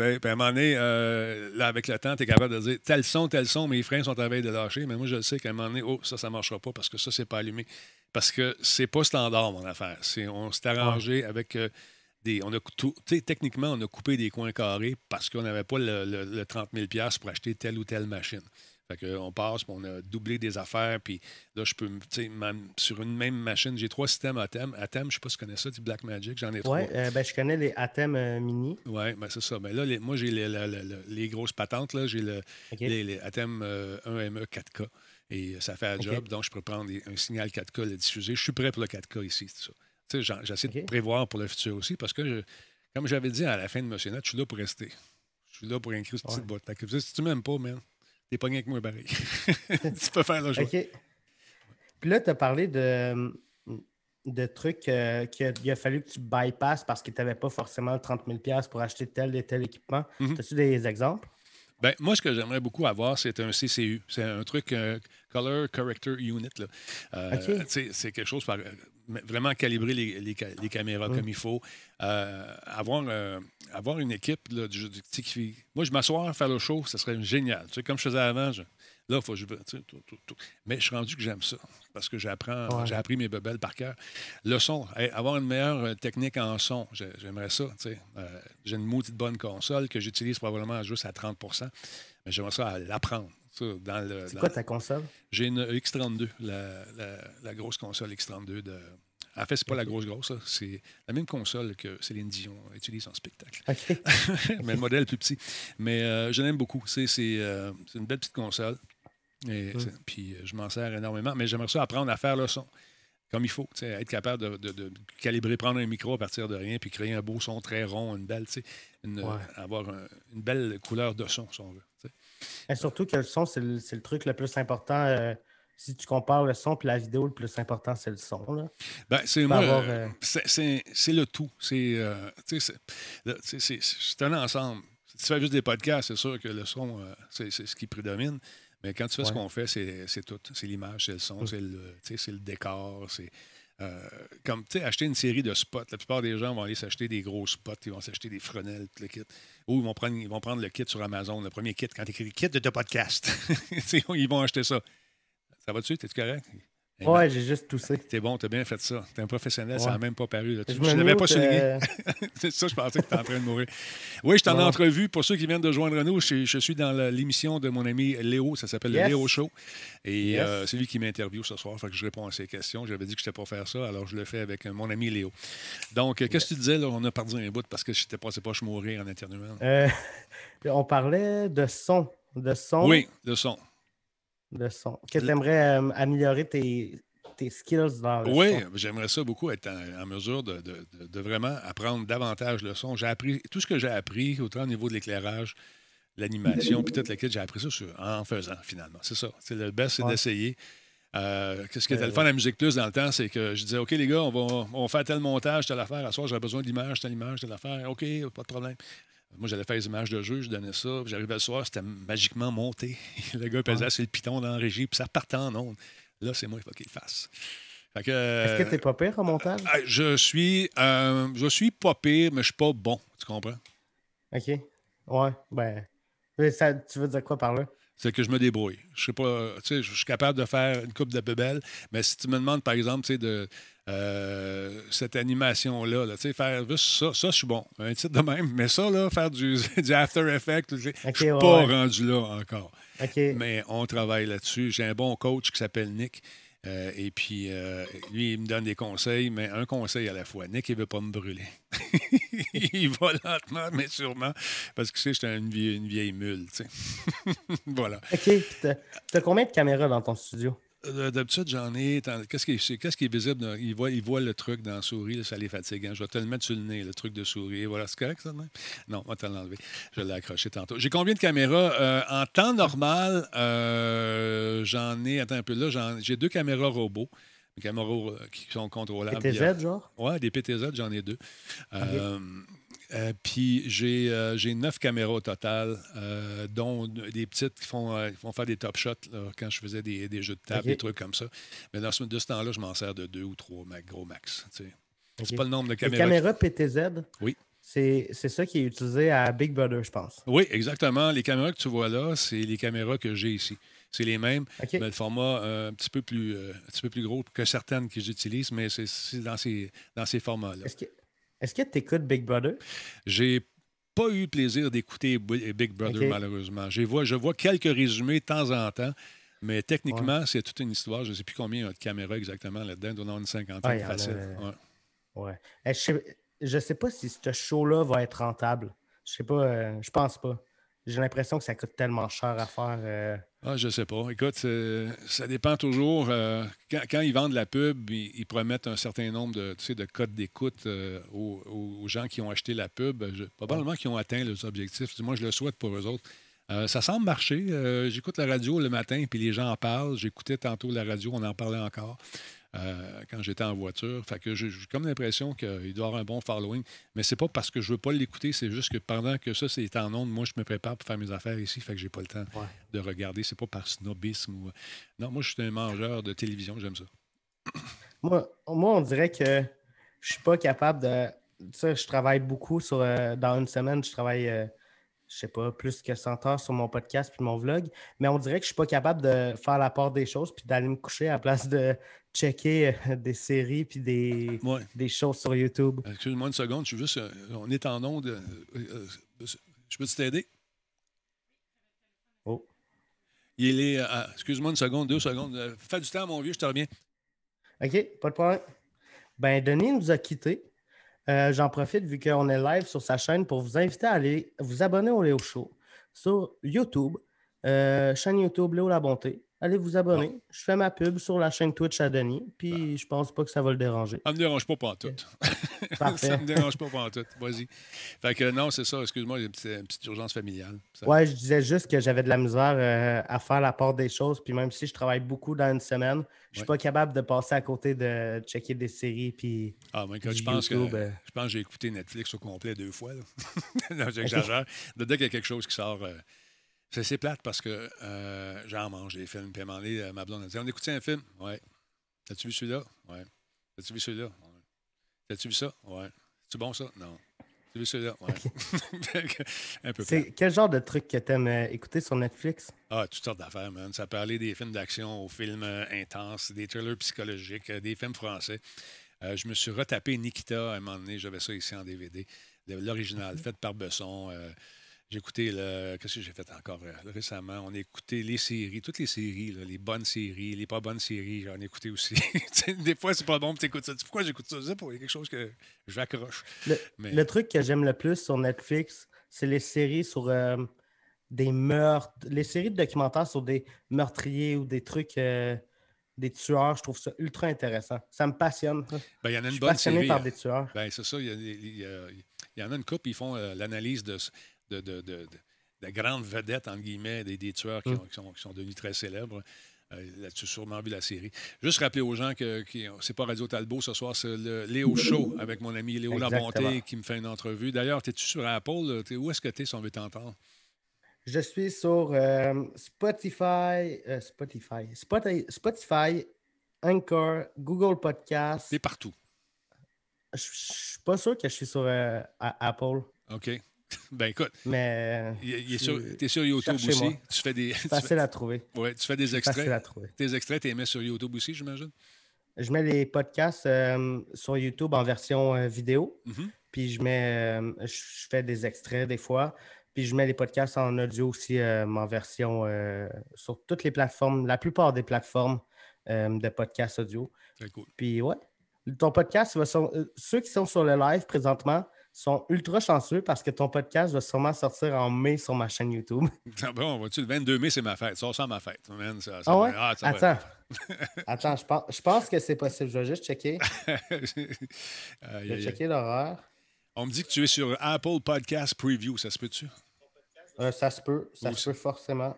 à un moment donné, euh, là, avec le temps, tu es capable de dire tel son, tel son, mes freins sont à veille de lâcher. Mais moi, je sais qu'à un moment donné, oh, ça, ça ne marchera pas parce que ça, c'est pas allumé. Parce que c'est pas standard, mon affaire. on s'est arrangé avec. Euh, des, on a tout, techniquement, on a coupé des coins carrés parce qu'on n'avait pas le, le 30 000 pour acheter telle ou telle machine. Fait on passe, on a doublé des affaires, puis là, je peux, tu sais, sur une même machine, j'ai trois systèmes Atem. Atem, je ne sais pas si tu connais ça, du Black Magic, j'en ai trois. Oui, euh, ben, je connais les Atem euh, Mini. Oui, ben, c'est ça. Ben, là, moi, j'ai les, grosses patentes, là, j'ai le, les, Atem 1ME 4K, et ça fait un job, donc je peux prendre un signal 4K, le diffuser. Je suis prêt pour le 4K ici, tout ça. J'essaie de prévoir pour le futur aussi, parce que, comme j'avais dit à la fin de Monsieur Net, je suis là pour rester. Je suis là pour inscrire cette petite boîte. si tu m'aimes pas, man, T'es pogné avec moi, Barry. tu peux faire le jeu. OK. Puis là, tu as parlé de, de trucs euh, qu'il a, fallu que tu bypasses parce que tu n'avais pas forcément 30 000 pour acheter tel et tel équipement. Mhm. As-tu des exemples? Ben, moi, ce que j'aimerais beaucoup avoir, c'est un CCU. C'est un truc euh, Color Corrector Unit. Euh, c'est quelque chose pour vraiment calibrer les, les, caméras comme il faut. avoir avoir une équipe là, du, qui, Moi, je m'asseoir, faire le show, ça serait génial. Tu sais, comme je faisais avant, là, il faut que je. Mais je suis rendu que j'aime ça parce que j'apprends, j'ai appris mes bebelles par cœur. Le son, avoir une meilleure euh, technique en son, j'aimerais ça. Tu sais. Euh, j'ai une maudite bonne console que j'utilise probablement juste à 30% mais j'aimerais ça l'apprendre. C'est quoi ta console? J'ai une X32, la, la, grosse console X32 de, en fait, c'est pas la grosse grosse, c'est la même console que Céline Dion utilise en spectacle. mais le modèle est plus petit. Mais euh, je l'aime beaucoup. Euh, c'est une belle petite console. Et, Puis euh, je m'en sers énormément. Mais j'aimerais ça apprendre à faire le son comme il faut. Être capable de, calibrer, prendre un micro à partir de rien, puis créer un beau son très rond, une belle, avoir une belle couleur de son, si on veut. Et surtout que le son, c'est le, le, truc le plus important si tu compares le son et la vidéo, le plus important, c'est le son. Ben, c'est, euh, c'est, le tout. C'est, euh, un ensemble. Si tu fais juste des podcasts, c'est sûr que le son, euh, c'est, ce qui prédomine. Mais quand tu fais ce qu'on fait, c'est, tout. C'est l'image, c'est le son, c'est, le, c'est le décor, c'est euh, comme, tu sais, acheter une série de spots. La plupart des gens vont aller s'acheter des gros spots, ils vont s'acheter des frenelles, tout le kit. Ou ils vont, prendre, ils vont prendre le kit sur Amazon, le premier kit, quand tu écris kit de ton podcast. ils vont acheter ça. Ça va dessus? T'es-tu correct? Ouais, j'ai juste toussé. T'es bon, t'as bien fait ça. T'es un professionnel, ça n'a même pas paru. Là. Je ne l'avais pas souligné. Euh, c'est ça, je pensais que t'étais en train de mourir. Oui, je t'en ai entrevue. Pour ceux qui viennent de joindre nous, je, suis dans l'émission de mon ami Léo. Ça s'appelle le Léo Show. Et euh, c'est lui qui m'interviewe ce soir. Fait que je réponds à ses questions. J'avais dit que je n'étais pas faire ça, alors je le fais avec mon ami Léo. Donc, qu'est-ce que tu disais? Là? On a perdu un bout parce que je n'étais passé pas je mourir en interviewant. Euh, on parlait de son. De son. Oui, de son de son. Que tu aimerais euh, améliorer tes, tes, skills dans le oui, j'aimerais ça beaucoup être en, mesure de, vraiment apprendre davantage le son. J'ai appris tout ce que j'ai appris, autant au niveau de l'éclairage, l'animation, puis toute la j'ai appris ça en faisant finalement. C'est ça. C'est le best, c'est d'essayer. Euh, qu'est-ce qui était le fun à la Musique Plus dans le temps, c'est que je disais, OK, les gars, on va, on va faire tel montage, telle affaire. À soir, j'aurais besoin d'image, telle image, telle affaire. OK, pas de problème. Moi, j'allais faire des images de jeu, je donnais ça. J'arrivais le soir, c'était magiquement monté. le gars pesait sur le piton dans la régie, puis ça partait en ondes. Là, c'est moi, il faut qu'il fasse. Est-ce que tu n'es pas pire en montage? Euh, je suis, euh, je suis pas pire, mais je suis pas bon. Tu comprends? OK. Ouais. Ben, tu veux dire quoi par là? c'est que je me débrouille. Je sais pas, tu sais, je suis capable de faire une coupe de bebelle, mais si tu me demandes, par exemple, tu sais, de euh, cette animation-là, faire juste ça, ça, je suis bon. Un titre de même, mais ça, là, faire du, du After Effects, je ne suis pas rendu là encore. Mais on travaille là-dessus. J'ai un bon coach qui s'appelle Nick. Euh, et puis, euh, lui, il me donne des conseils, mais un conseil à la fois. Nick, il ne veut pas me brûler. il va lentement, mais sûrement, parce que tu sais, j'étais une vieille, une vieille mule, tu sais. voilà. OK. Tu as combien de caméras dans ton studio? Euh, d'habitude, j'en ai. Qu'est-ce qui, est, qui est visible? Il voit, il voit le truc dans la souris, ça les fatigue. Hein. Je vais te le mettre sur le nez, le truc de souris. Voilà, c'est correct, ça? Non, on va te l'enlever. Je l'ai accroché tantôt. J'ai combien de caméras? Euh, en temps normal, euh, j'en ai. Attends un peu là, j'ai deux caméras robots. Des caméras qui sont contrôlables. PTZ, genre? Oui, des PTZ, j'en ai deux. Euh, puis euh, j'ai, neuf caméras au total, euh, dont des petites qui font, font faire des top shots quand je faisais des, jeux de table, des trucs comme ça. Mais dans ce, de ce temps-là, je m'en sers de deux ou trois gros max. C'est pas le nombre de caméras. Les caméras PTZ? Oui. C'est, ça qui est utilisé à Big Brother, je pense. Oui, exactement. Les caméras que tu vois là, c'est les caméras que j'ai ici. C'est les mêmes, mais le format un, petit peu plus, un petit peu plus gros que certaines que j'utilise, mais c'est, dans ces, dans ces formats-là. Est-ce que tu écoutes Big Brother? J'ai pas eu le plaisir d'écouter Big Brother, malheureusement. Je vois, je vois quelques résumés de temps en temps, mais techniquement, c'est toute une histoire. Je ne sais plus combien il y a de caméras exactement là-dedans. Il y en une cinquantaine facile. Ouais. Eh, je ne sais, pas si ce show-là va être rentable. Je sais pas, euh, je pense pas. J'ai l'impression que ça coûte tellement cher à faire. Euh, ah, je sais pas. Écoute, ça dépend toujours. Euh, quand, ils vendent la pub, ils, promettent un certain nombre de, tu sais, de codes d'écoute euh, aux, gens qui ont acheté la pub. probablement qu'ils ont atteint leurs objectifs. Moi, je le souhaite pour eux autres. Ça semble marcher. J'écoute la radio le matin, puis les gens en parlent. J'écoutais tantôt la radio, on en parlait encore. Euh, quand j'étais en voiture. Fait que j'ai comme l'impression qu'il doit avoir un bon following. Mais c'est pas parce que je veux pas l'écouter, c'est juste que pendant que ça, c'est en ondes, moi, je me prépare pour faire mes affaires ici. Fait que j'ai pas le temps de regarder. C'est pas par snobisme. Ou... Non, moi, je suis un mangeur de télévision, j'aime ça. Moi, moi, on dirait que je suis pas capable de. Ça, je travaille beaucoup sur. Euh, dans une semaine, je travaille. Euh, je sais pas, plus que 100 heures sur mon podcast puis mon vlog, mais on dirait que je suis pas capable de faire la part des choses puis d'aller me coucher à la place de checker euh, des séries puis des, des choses sur YouTube. Excuse-moi une seconde, je juste, euh, on est en onde. Euh, je peux t'aider? Oh. Il est, excuse-moi une seconde, deux secondes. Fais du temps, mon vieux, je te reviens. OK, pas de problème. Ben, Denis nous a quittés. Euh, j'en profite vu qu'on est live sur sa chaîne pour vous inviter à aller vous abonner au Léo Show sur YouTube, euh, chaîne YouTube Léo La Bonté. Allez vous abonner. Je fais ma pub sur la chaîne Twitch à Denis, puis je pense pas que ça va le déranger. Ça me dérange pas pas tout. ça me dérange pas pas tout. Vas-y. Fait que non, c'est ça. Excuse-moi, j'ai une petite, urgence familiale. Ouais, je disais juste que j'avais de la misère euh, à faire la part des choses, puis même si je travaille beaucoup dans une semaine, je suis pas capable de passer à côté de checker des séries, puis. Ah, mais je pense que euh. je pense j'ai écouté Netflix au complet deux fois. non, j'exagère. Dès qu'il y a quelque chose qui sort. Euh, c'est plate parce que euh, j'en mange des films. Puis à un moment donné, euh, ma blonde a dit On écoute un film? Ouais. As-tu vu celui-là? Ouais. As-tu vu celui-là? Ouais. As-tu vu ça? Ouais. C'est bon, ça? Non. As-tu vu celui-là? Ouais. un peu C'est quel genre de truc que tu aimes euh, écouter sur Netflix? Ah, toutes sortes d'affaires, man. Ça peut aller des films d'action aux films euh, intenses, des thrillers psychologiques, des films français. je me suis retapé Nikita à un moment donné. J'avais ça ici en DVD. L'original, fait par Besson. J'ai écouté, le... qu'est-ce que j'ai fait encore euh, récemment? On a écouté les séries, toutes les séries, les bonnes séries, les pas bonnes séries, j'en ai écouté aussi. des fois, c'est pas bon, tu écoutes ça. Pourquoi j'écoute ça? C'est pour quelque chose que j'accroche. Le, le truc que j'aime le plus sur Netflix, c'est les séries sur euh, des meurtres, les séries de documentaires sur des meurtriers ou des trucs. Euh, des tueurs, je trouve ça ultra intéressant. Ça me passionne. Ben, il y en a une je suis bonne passionné série. par des tueurs. Ben, c'est ça. Il y, y, en a une couple, ils font l'analyse de, de, de, de, de grandes vedettes, entre guillemets, des, des tueurs qui, mm. qui, sont, qui, sont, devenus très célèbres. Euh, Là-dessus, sûrement vu la série. Juste rappeler aux gens que, que c'est pas Radio Talbot ce soir, c'est le Léo Show avec mon ami Léo Labonté qui me fait une entrevue. D'ailleurs, es-tu sur Apple? Es, où est-ce que tu es si on veut t'entendre? Je suis sur euh, Spotify, euh, Spotify, Spotify, Spotify, Anchor, Google Podcast. T'es partout. Je suis pas sûr que je suis sur euh, Apple. OK. Ben écoute, mais tu es sur YouTube aussi. Tu fais des, facile à trouver. Ouais, tu fais des extraits. Facile à trouver. Tes extraits, tu les mets sur YouTube aussi, j'imagine? Je mets les podcasts euh, sur YouTube en version euh, vidéo. Mm-hmm. Puis je mets, euh, je fais des extraits des fois. Puis je mets les podcasts en audio aussi en version sur toutes les plateformes, la plupart des plateformes de podcasts audio. Très cool. Puis ouais, ton podcast, va ceux qui sont sur le live présentement, sont ultra chanceux parce que ton podcast va sûrement sortir en mai sur ma chaîne YouTube. Ah bon, vois-tu, le 22 mai, c'est ma fête. Ça sent ma fête. ça, ah ouais? Ah, Attends. Attends, je pense, je pense que c'est possible. Je vais juste checker. je vais checker l'horaire. On me dit que tu es sur Apple Podcast Preview. Ça se peut-tu? Euh, ça se peut. Ça se peut forcément.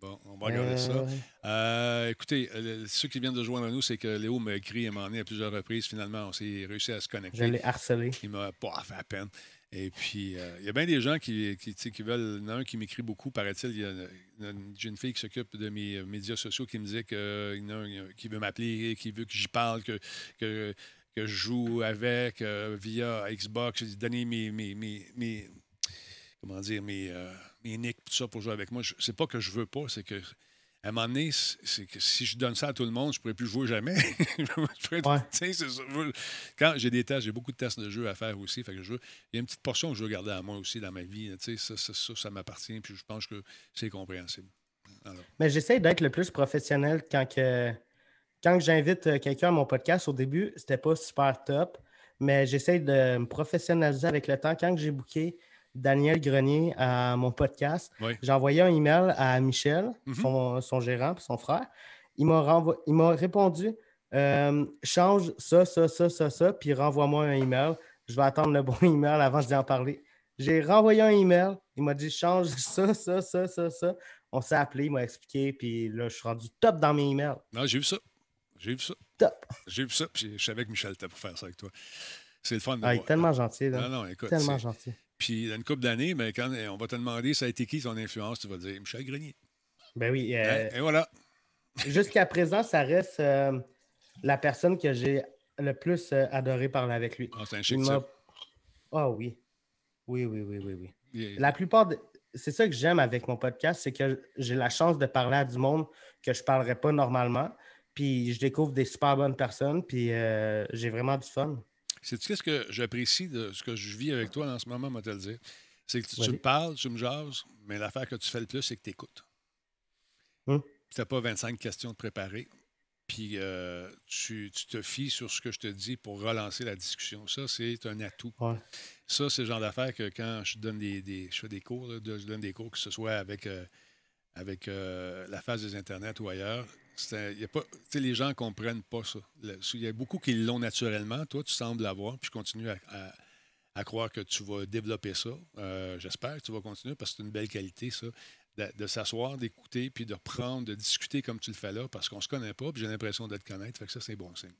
Bon, on va regarder ça. Euh, euh, écoutez, ceux qui viennent de joindre à nous, c'est que Léo m'a écrit et m'a à plusieurs reprises. Finalement, on s'est réussi à se connecter. Je l'ai harcelé. Il m'a pas fait à peine. Et puis, euh, il y a bien des gens qui, qui, qui veulent. Il y en a un qui m'écrit beaucoup, paraît-il. Il y a une, jeune fille qui s'occupe de mes médias sociaux qui me disait qu'il y en a un qui veut m'appeler, qui veut que j'y parle, que, que, que, je joue avec via Xbox. J'ai donné mes, mes, mes comment dire, mes, euh, mes nicks, tout ça pour jouer avec moi. C'est pas que je veux pas, c'est que à un moment donné, c'est que si je donne ça à tout le monde, je ne pourrais plus jouer jamais. Quand j'ai des tests, j'ai beaucoup de tests de jeux à faire aussi. Fait que je, il y a une petite portion que je veux garder à moi aussi dans ma vie. Ça, ça, ça, ça m'appartient. Puis je pense que c'est compréhensible. Mais j'essaie d'être le plus professionnel quand que quand j'invite euh, quelqu'un à mon podcast. Au début, c'était pas super top. Mais j'essaie de me professionnaliser avec le temps. Quand j'ai booké Daniel Grenier à mon podcast. J'ai envoyé un email à Michel, mhm. son, gérant, son frère. Il m'a répondu euh, change ça, ça, ça, ça, ça, puis renvoie-moi un email. Je vais attendre le bon email avant d'y en parler. J'ai renvoyé un email. Il m'a dit change ça, ça, ça, ça, ça. On s'est appelé, il m'a expliqué, puis là, je suis rendu top dans mes emails. Non, j'ai vu ça. J'ai vu ça. Top. J'ai vu ça, puis je savais que Michel était pour faire ça avec toi. C'est le fun de ah, Il est tellement gentil. Là. Non, non, écoute. Tellement gentil. Puis, dans une couple d'années, mais quand on va te demander ça a été qui ton influence, tu vas dire Michel Grenier. Ben oui. Euh, et voilà. Jusqu'à présent, ça reste euh, la personne que j'ai le plus euh, adoré parler avec lui. Ah, c'est un chic Ah oui. Oui, oui, oui, oui, oui. La plupart C'est ça que j'aime avec mon podcast, c'est que j'ai la chance de parler à du monde que je ne parlerais pas normalement. Puis je découvre des super bonnes personnes, puis j'ai vraiment du fun. C'est ce que j'apprécie de ce que je vis avec toi en ce moment, moi te le dire? C'est que tu, me parles, tu me jases, mais l'affaire que tu fais le plus, c'est que tu écoutes. Hum. Tu n'as pas 25 questions de préparer. Puis euh, tu, te fies sur ce que je te dis pour relancer la discussion. Ça, c'est un atout. Ça, c'est le genre d'affaire que quand je donne des, je fais des cours, je donne des cours, que ce soit avec, euh, avec euh, la phase des Internet ou ailleurs, y a pas, les gens ne comprennent pas ça. Il y a beaucoup qui l'ont naturellement. Toi, tu sembles l'avoir, puis je continue à, croire que tu vas développer ça. Euh, j'espère que tu vas continuer parce que c'est une belle qualité, ça, de, s'asseoir, d'écouter, puis de reprendre, de discuter comme tu le fais là, parce qu'on ne se connaît pas, puis j'ai l'impression de te connaître. Fait que ça, c'est bon signe.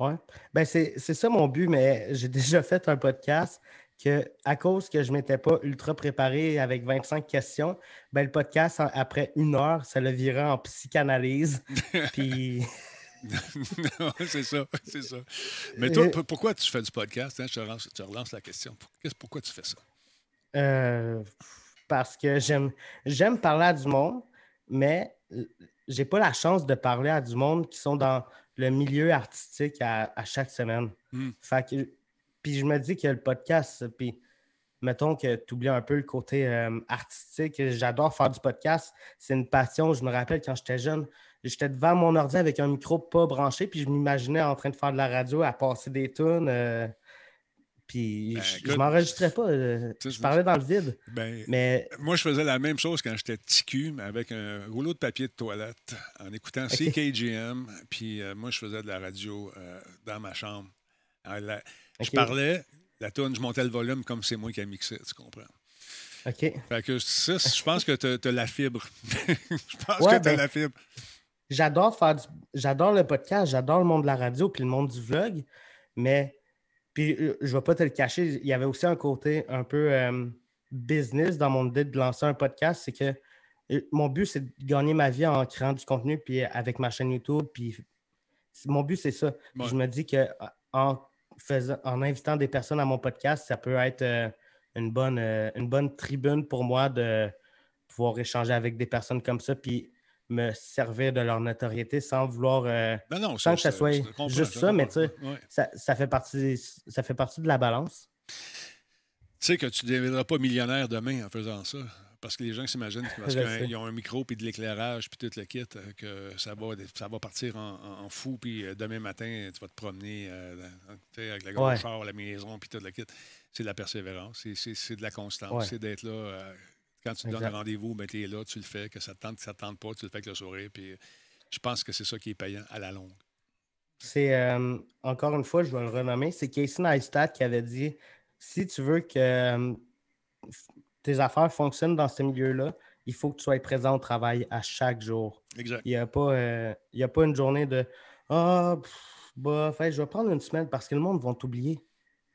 Oui. Ben c'est ça mon but, mais j'ai déjà fait un podcast que à cause que je ne m'étais pas ultra préparé avec 25 questions, ben, le podcast, après une heure, ça le virait en psychanalyse. Puis non, c'est ça, c'est ça. Mais toi, pourquoi tu fais du podcast? Hein? Je, te relance, la question. Pourquoi tu fais ça? Euh, parce que j'aime, j'aime parler à du monde, mais j'ai pas la chance de parler à du monde qui sont dans le milieu artistique à, chaque semaine. Hmm. Puis je me dis que le podcast, puis mettons que tu oublies un peu le côté euh, artistique. J'adore faire du podcast. C'est une passion. Je me rappelle quand j'étais jeune, j'étais devant mon ordi avec un micro pas branché, puis je m'imaginais en train de faire de la radio, à passer des tunes. Euh, puis ben, je, ne m'enregistrais pas. Euh, je parlais dans le vide. Ben, mais... Moi, je faisais la même chose quand j'étais mais avec un rouleau de papier de toilette, en écoutant CKGM. Puis moi, je faisais de la radio dans ma chambre. Je parlais, la tune, je montais le volume comme c'est moi qui ai mixé, tu comprends? OK. Fait que ça, je pense que tu as, la fibre. je pense que tu as ben, la fibre. J'adore faire J'adore le podcast, j'adore le monde de la radio puis le monde du vlog, mais puis euh, je vais pas te le cacher, il y avait aussi un côté un peu euh, business dans mon idée de lancer un podcast, c'est que euh, mon but, c'est de gagner ma vie en créant du contenu puis avec ma chaîne YouTube. Puis mon but, c'est ça. Je me dis que en en invitant des personnes à mon podcast, ça peut être euh, une, bonne, euh, une bonne tribune pour moi de pouvoir échanger avec des personnes comme ça, puis me servir de leur notoriété sans vouloir. Euh, non, que ça soit juste ça, mais tu sais, ça, fait partie, ça fait partie de la balance. Tu sais que tu ne deviendras pas millionnaire demain en faisant ça. Parce que les gens s'imaginent parce qu'ils ont un micro puis de l'éclairage puis tout le kit, euh, que ça va, ça va partir en, fou. Puis euh, demain matin, tu vas te promener euh, avec la grosse char, la maison puis tout le kit. C'est de la persévérance, c'est de la constance, c'est d'être là. quand tu te donnes un rendez-vous, ben, tu es là, tu le fais. Que ça te tente, que ça te tente pas, tu le fais avec le sourire. Puis je pense que c'est ça qui est payant à la longue. C'est, encore une fois, je vais le renommer, c'est Casey Neistat qui avait dit si tu veux que tes affaires fonctionnent dans ce milieu-là, il faut que tu sois présent au travail à chaque jour. Exact. Il n'y a, pas, euh, a pas une journée de Ah, bah, je vais prendre une semaine parce que le monde va t'oublier.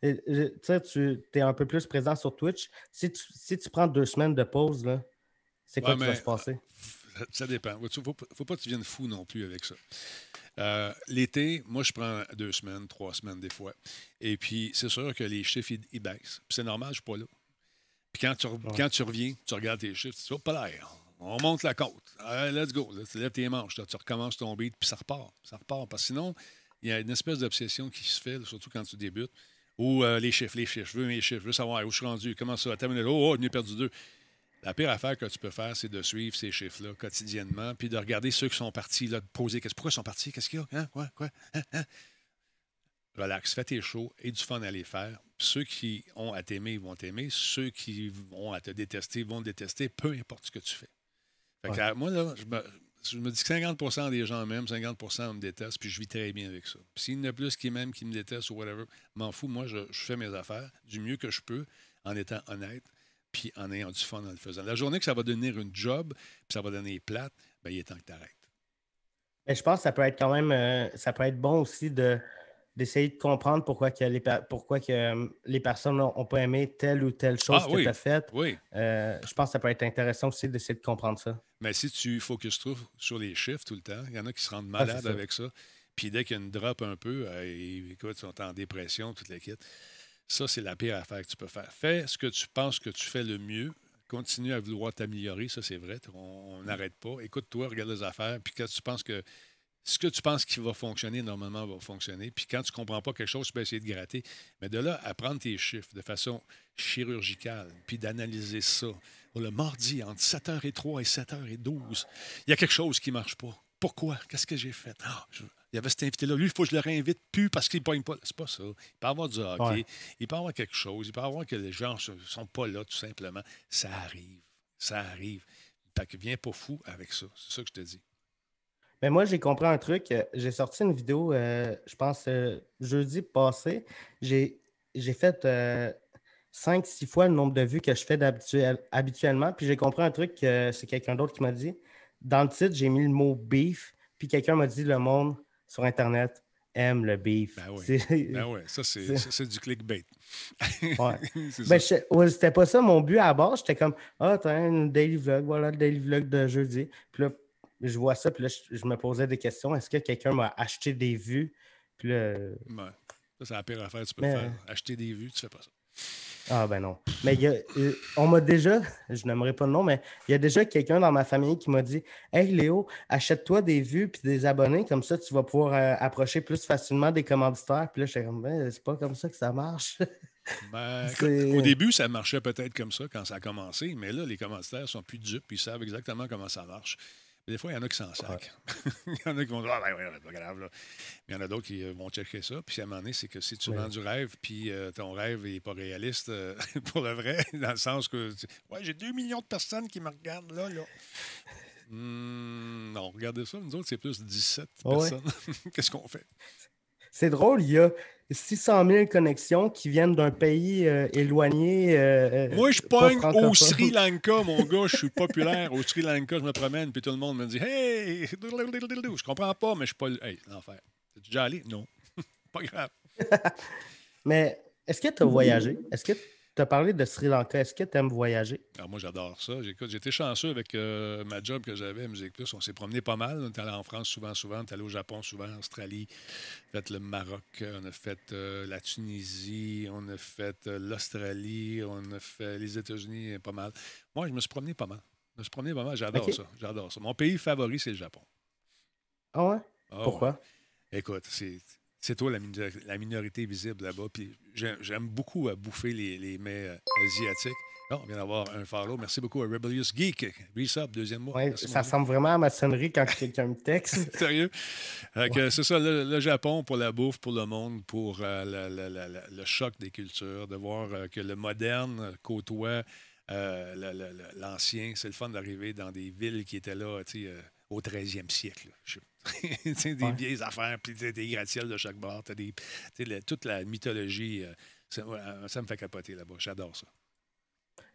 Tu sais, tu es un peu plus présent sur Twitch. Si tu, si tu prends deux semaines de pause, c'est quoi qui va se passer? Ça, dépend. Il ne faut, pas que tu viennes fou non plus avec ça. Euh, l'été, moi, je prends deux semaines, trois semaines des fois. Et puis, c'est sûr que les chiffres, ils, baissent. c'est normal, je ne suis pas là. Puis quand tu, quand tu reviens, tu regardes tes chiffres, tu dis, oh, pas l'air. On monte la côte. let's go. tu lèves tes manches. tu recommences ton beat, puis ça repart. Ça repart. Parce que sinon, il y a une espèce d'obsession qui se fait, surtout quand tu débutes. Ou euh, les chiffres, les chiffres. Je veux mes chiffres. Je veux savoir où je suis rendu. Comment ça va terminer. Oh, oh, j'en ai perdu deux. La pire affaire que tu peux faire, c'est de suivre ces chiffres-là quotidiennement, puis de regarder ceux qui sont partis, là, de poser pourquoi ils sont partis, qu'est-ce qu'il y a, hein? quoi, quoi, hein? Hein? Relax, fais tes shows et du fun à les faire. Ceux qui ont à t'aimer, vont t'aimer. Ceux qui vont à te détester, vont te détester, peu importe ce que tu fais. moi, là, je me, dis que 50% des gens m'aiment, 50% me détestent, puis je vis très bien avec ça. S'il y en a plus qui m'aiment, qui me détestent ou whatever, m'en fous. Moi, je, fais mes affaires du mieux que je peux en étant honnête, puis en ayant du fun en le faisant. La journée que ça va devenir une job, puis ça va donner plate, ben, il est temps que tu arrêtes. Mais je pense que ça peut être quand même, euh, ça peut être bon aussi de d'essayer de comprendre pourquoi, que les, pourquoi que euh, les personnes n'ont pas aimé telle ou telle chose ah que tu as faite. Oui. Euh, je pense que ça peut être intéressant aussi d'essayer de comprendre ça. Mais si tu focuses trop sur les chiffres tout le temps, il y en a qui se rendent ah, malades avec ça. Puis dès qu'il y a une drop un peu, euh, écoute, ils sont en dépression, toute l'équipe. Ça, c'est la pire affaire que tu peux faire. Fais ce que tu penses que tu fais le mieux. Continue à vouloir t'améliorer, ça c'est vrai. On n'arrête pas. Écoute-toi, regarde les affaires. Puis quand tu penses que ce que tu penses qui va fonctionner, normalement, va fonctionner. Puis quand tu ne comprends pas quelque chose, tu peux essayer de gratter. Mais de là à prendre tes chiffres de façon chirurgicale, puis d'analyser ça. Le mardi, entre 7h03 et 7h12, il y a quelque chose qui ne marche pas. Pourquoi? Qu'est-ce que j'ai fait? Ah, il y avait cet invité-là. Lui, il faut que je le réinvite plus parce qu'il ne pogne pas. C'est pas ça. Il peut y avoir du hockey. Il peut y avoir quelque chose. Il peut y avoir que les gens ne sont pas là, tout simplement. Ça arrive. Ça arrive. Fait que viens pas fou avec ça. C'est ça que je te dis. Mais moi, j'ai compris un truc. Euh, j'ai sorti une vidéo, euh, je pense, euh, jeudi passé. J'ai fait 5-6 fois le nombre de vues que je fais habituellement. Puis j'ai compris un truc que c'est quelqu'un d'autre qui m'a dit. Dans le titre, j'ai mis le mot beef. Puis quelqu'un m'a dit le monde sur Internet aime le beef. Ben oui, ben ouais. ça c'est du clickbait. ouais. ben, c'était pas ça mon but à la base. J'étais comme, ah, t'as un daily vlog, voilà le daily vlog de jeudi. Puis là, je vois ça, puis là, je, me posais des questions. Est-ce que quelqu'un m'a acheté des vues? Puis là. Ouais. Ça, c'est la pire affaire tu peux faire. Acheter des vues, tu fais pas ça. Ah ben non. Mais euh, on m'a déjà, je n'aimerais pas le nom, mais il y a déjà quelqu'un dans ma famille qui m'a dit Hey Léo, achète-toi des vues puis des abonnés, comme ça tu vas pouvoir euh, approcher plus facilement des commanditaires. Puis là, je comme ben, c'est pas comme ça que ça marche. Ben, au début, ça marchait peut-être comme ça quand ça a commencé, mais là, les commanditaires sont plus dupes, ils savent exactement comment ça marche. Des fois, il y en a qui s'en sacent. il y en a qui vont dire Ah, ben oui, pas grave. Là. Mais il y en a d'autres qui euh, vont checker ça. Puis à un moment donné, c'est que si tu vends du rêve, puis euh, ton rêve n'est pas réaliste euh, pour le vrai, dans le sens que Ouais, j'ai 2 millions de personnes qui me regardent là. là. Hmm, non, regardez ça. Nous autres, c'est plus 17 personnes. Qu'est-ce qu'on fait? C'est drôle, il y a 600 000 connexions qui viennent d'un pays euh, éloigné. Euh, euh, Moi, je pogne au Sri Lanka, mon gars. Je suis populaire. Au Sri Lanka, je me promène, puis tout le monde me dit Hey, je comprends pas, mais je suis pas. Hey, l'enfer. T'es déjà allé? Non. pas grave. mais est-ce que tu as voyagé? Est-ce que tu as parlé de Sri Lanka. Est-ce que tu aimes voyager? Alors ah, moi, j'adore ça. J'étais chanceux avec euh, ma job que j'avais à Musique Plus. On s'est promené pas mal. On est allé en France souvent, souvent. On est allé au Japon souvent, en Australie. On a fait le Maroc. On a fait euh, la Tunisie. On a fait euh, l'Australie. On a fait les États-Unis pas mal. Moi, je me suis promené pas mal. Je me suis promené pas mal. J'adore ça. J'adore ça. Mon pays favori, c'est le Japon. Ah ouais? Ah Pourquoi? Écoute, c'est c'est toi la, minorité visible là-bas. Puis j'aime beaucoup euh, bouffer les, les mets euh, asiatiques. on vient d'avoir un follow. Merci beaucoup à Rebellious Geek. Resub, deuxième mois. ça ressemble vraiment à ma sonnerie quand quelqu'un me texte. Sérieux? C'est ça, le, Japon pour la bouffe, pour le monde, pour euh, le choc des cultures, de voir que le moderne côtoie l'ancien. C'est le fun d'arriver dans des villes qui étaient là au 13e siècle. des vieilles affaires, puis des gratte-ciels de chaque bord. Des, toute la mythologie, euh, ça, me fait capoter là-bas. J'adore ça.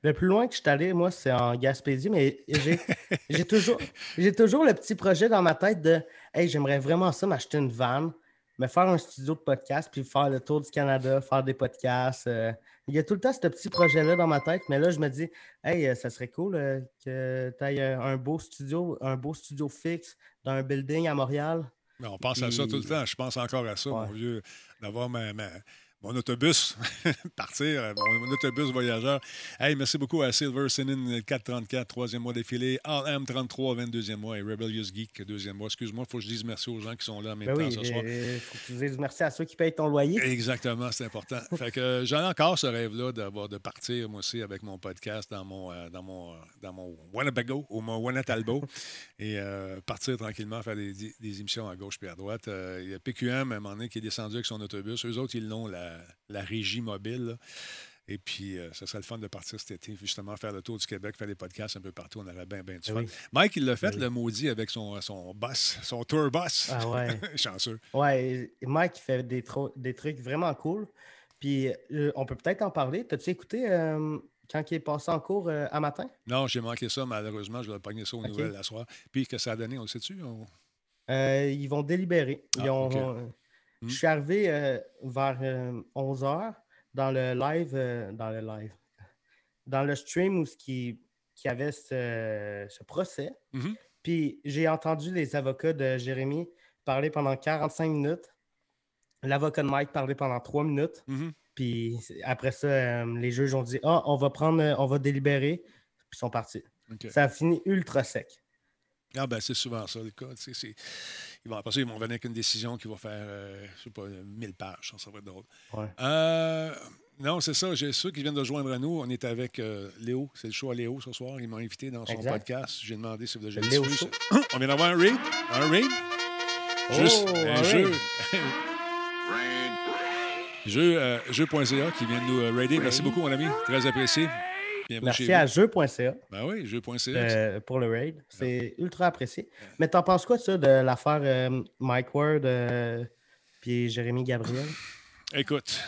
Le plus loin que je suis allé, moi, c'est en Gaspésie, mais j'ai toujours, toujours le petit projet dans ma tête de Hey, j'aimerais vraiment ça, m'acheter une vanne, me faire un studio de podcast, puis faire le tour du Canada, faire des podcasts. Euh. Il y a tout le temps ce petit projet-là dans ma tête, mais là, je me dis, hey, euh, ça serait cool euh, que tu aies un beau studio, un beau studio fixe dans un building à Montréal. on pense à ça tout le temps. Je pense encore à ça, mon vieux, d'avoir ma, mon autobus, partir, euh, mon, autobus voyageur. Hey, merci beaucoup à Silver Sinin 434, troisième mois défilé, RM 33, 22e mois et Rebellious Geek, deuxième mois. Excuse-moi, il faut que je dise merci aux gens qui sont là en même ben temps ce soir. Il faut que tu dises merci à ceux qui payent ton loyer. Exactement, c'est important. fait que euh, j'en ai encore ce rêve-là d'avoir de partir, moi aussi, avec mon podcast dans mon, euh, dans mon, dans mon Winnebago ou mon Wannatalbo et partir tranquillement, faire des, des, émissions à gauche puis à droite. Il y a PQM, à un moment donné, qui est descendu avec son autobus. Eux autres, ils l'ont, la la, régie mobile. Et puis, ce euh, serait le fun de partir cet été, justement, faire le tour du Québec, faire des podcasts un peu partout. On aurait bien, bien du fun. Mike, il l'a fait, le maudit, avec son, son boss, son tour boss. Ah ouais. Chanceux. Ouais, Mike, il fait des, des trucs vraiment cool. Puis, euh, on peut peut-être en parler. T'as-tu écouté euh, quand il est passé en cours à matin? Non, j'ai manqué ça, malheureusement. Je vais pogner ça aux nouvelles la soir. Puis, que ça a donné, on le sait-tu? ils vont délibérer. Ils ah, ont. Je suis arrivé euh, vers 11 euh, h dans le live, euh, dans le live, dans le stream où qui, qui avait ce, procès. Mm-hmm. Puis j'ai entendu les avocats de Jérémy parler pendant 45 minutes, l'avocat de Mike parler pendant 3 minutes. Mm-hmm. Puis après ça, les juges ont dit Ah, on va prendre, on va délibérer. Puis ils sont partis. Ça a fini ultra sec. Ah ben c'est souvent ça le cas. Ils vont, après ça, ils vont venir avec une décision qui va faire, euh, je sais pas, 1000 pages. Ça va être drôle. Euh, non, c'est ça. J'ai ceux qui viennent de joindre à nous. On est avec euh, Léo. C'est le choix à Léo ce soir. Il m'a invité dans son podcast. J'ai demandé si vous avez Léo On vient d'avoir un raid. Un raid. Oh, Juste un, jeu. jeu jeu.ca qui vient de nous raider. Merci beaucoup, mon ami. Très apprécié. Merci à jeu.ca. Ben oui, jeu.ca. Euh, pour le raid. C'est ultra apprécié. Mais t'en penses quoi, ça, de l'affaire euh, Mike Ward euh, puis Jérémy Gabriel? Écoute,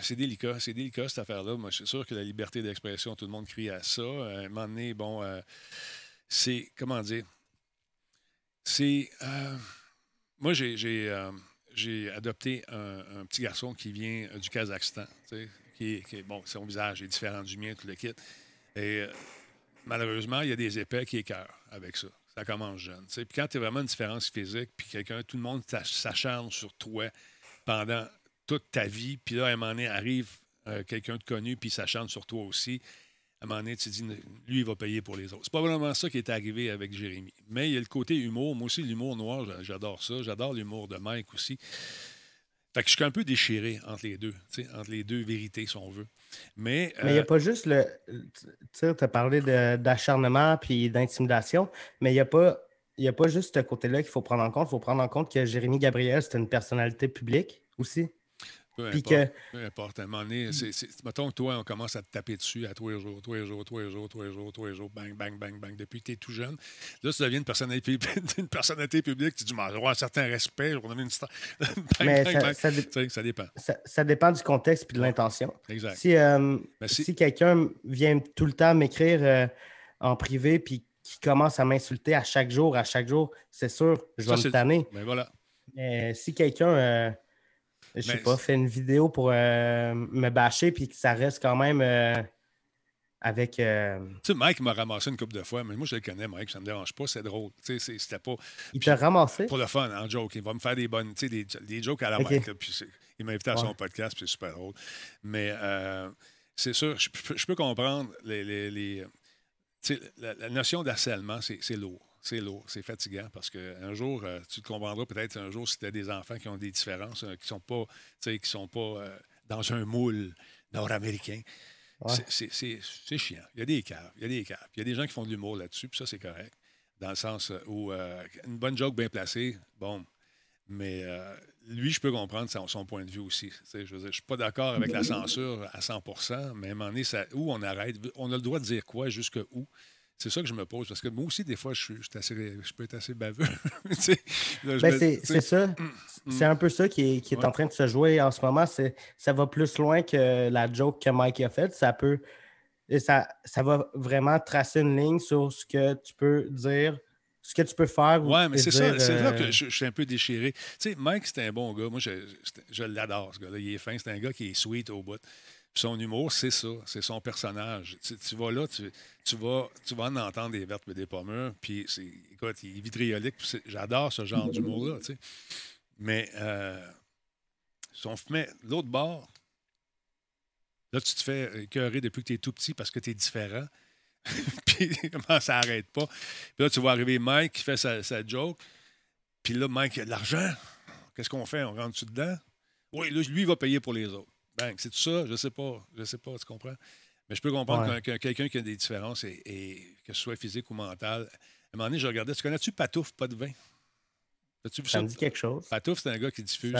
c'est délicat. C'est délicat, cette affaire-là. Moi, je suis sûr que la liberté d'expression, tout le monde crie à ça. À un moment donné, bon, c'est. Comment dire? C'est. moi, j'ai adopté un, petit garçon qui vient du Kazakhstan qui bon, son visage est différent du mien, tout le kit. Et euh, malheureusement, il y a des épais qui écœurent avec ça. Ça commence jeune. Puis quand tu as vraiment une différence physique, puis quelqu'un, tout le monde s'acharne sur toi pendant toute ta vie, puis là, à un moment donné, arrive euh, quelqu'un de connu, puis s'acharne sur toi aussi, à un moment donné, tu dis, lui, il va payer pour les autres. C'est pas vraiment ça qui est arrivé avec Jérémy. Mais il y a le côté humour. Moi aussi, l'humour noir, j'adore ça. J'adore l'humour de Mike aussi. Fait que je suis un peu déchiré entre les deux, entre les deux vérités, si on veut. Mais il n'y a euh, pas juste le. Tu as parlé d'acharnement puis d'intimidation, mais il n'y a pas. Il a pas juste ce côté-là qu'il faut prendre en compte. Il faut prendre en compte que Jérémy Gabriel, c'est une personnalité publique aussi. Peu importe. Peu importe. À un moment donné, mettons que toi, on commence à te taper dessus à tous les jours, tous les jours, tous les jours, tous les jours, tous les jours, bang, bang, bang, bang, depuis que tu es tout jeune. Là, tu deviens une personnalité, une personnalité publique, tu dis, avoir un certain respect, je une star. Mais ça, ça, dépend. Ça, dépend du contexte et de l'intention. Exact. Si, euh, si... quelqu'un vient tout le temps m'écrire euh, en privé puis qui commence à m'insulter à chaque jour, à chaque jour, c'est sûr, je vais me tanner. Mais ben voilà. Mais si quelqu'un. Euh, je sais pas, fait une vidéo pour euh, me bâcher, puis que ça reste quand même euh, avec. Euh, tu sais, Mike m'a ramassé une couple de fois, mais moi, je le connais, Mike, ça me dérange pas, c'est drôle. Tu sais, c'était pas. Il t'a ramassé? Pour le fun, en joke. Il va me faire des bonnes, tu sais, des, des, jokes à la Mike. puis il m'a invité à son podcast, puis c'est super drôle. Mais c'est sûr, je, peux comprendre les. les, les la, la, notion d'harcèlement, c'est lourd c'est lourd, c'est fatigant parce qu'un jour, euh, tu te comprendras peut-être un jour si tu as des enfants qui ont des différences, euh, qui ne sont pas, qui sont pas euh, dans un moule nord-américain. C'est chiant. Il y a des caves, il y a des caves. Il y a des gens qui font de l'humour là-dessus, puis ça, c'est correct. Dans le sens où une bonne joke bien placée, bon. Mais lui, je peux comprendre son, point de vue aussi. Je ne suis pas d'accord avec la censure à 100% mais à un moment donné, ça, où on arrête? On a le droit de dire quoi, jusque où? C'est ça que je me pose, parce que moi aussi, des fois, je, je peux être assez baveux. Ben, c'est ça. Mm, mm. C'est un peu ça qui est, qui est en train de se jouer en ce moment. Ça va plus loin que la joke que Mike a faite. Ça peut. Ça, ça va vraiment tracer une ligne sur ce que tu peux dire, ce que tu peux faire. Oui, mais c'est ça. C'est là que euh, je, suis un peu déchiré. Tu sais, Mike, c'était un bon gars. Moi, je, je l'adore, ce gars-là. Il est fin. C'est un gars qui est sweet au bout son humour, c'est ça, c'est son personnage. Tu, vas là, tu, vas, tu vas en entendre des vertes des pommures, puis écoute, il est vitriolique. J'adore ce genre d'humour-là, tu sais. Mais euh, si l'autre bord, là, tu te fais écœurer depuis que tu es tout petit parce que tu es différent. puis comment ça n'arrête pas? Puis là, tu vois arriver Mike qui fait sa, sa joke. Puis là, Mike, il a de l'argent. Qu'est-ce qu'on fait? On rentre-tu dedans? Oui, lui, il va payer pour les autres. Ben, c'est tout ça? Je sais pas. Je sais pas, tu comprends? Mais je peux comprendre que, quelqu'un qui a des différences, et, que ce soit physique ou mental. À un moment donné, je regardais. Tu connais-tu Patouf, pas de vin? As-tu vu ça? me dit quelque chose. Patouf, c'est un gars qui diffuse.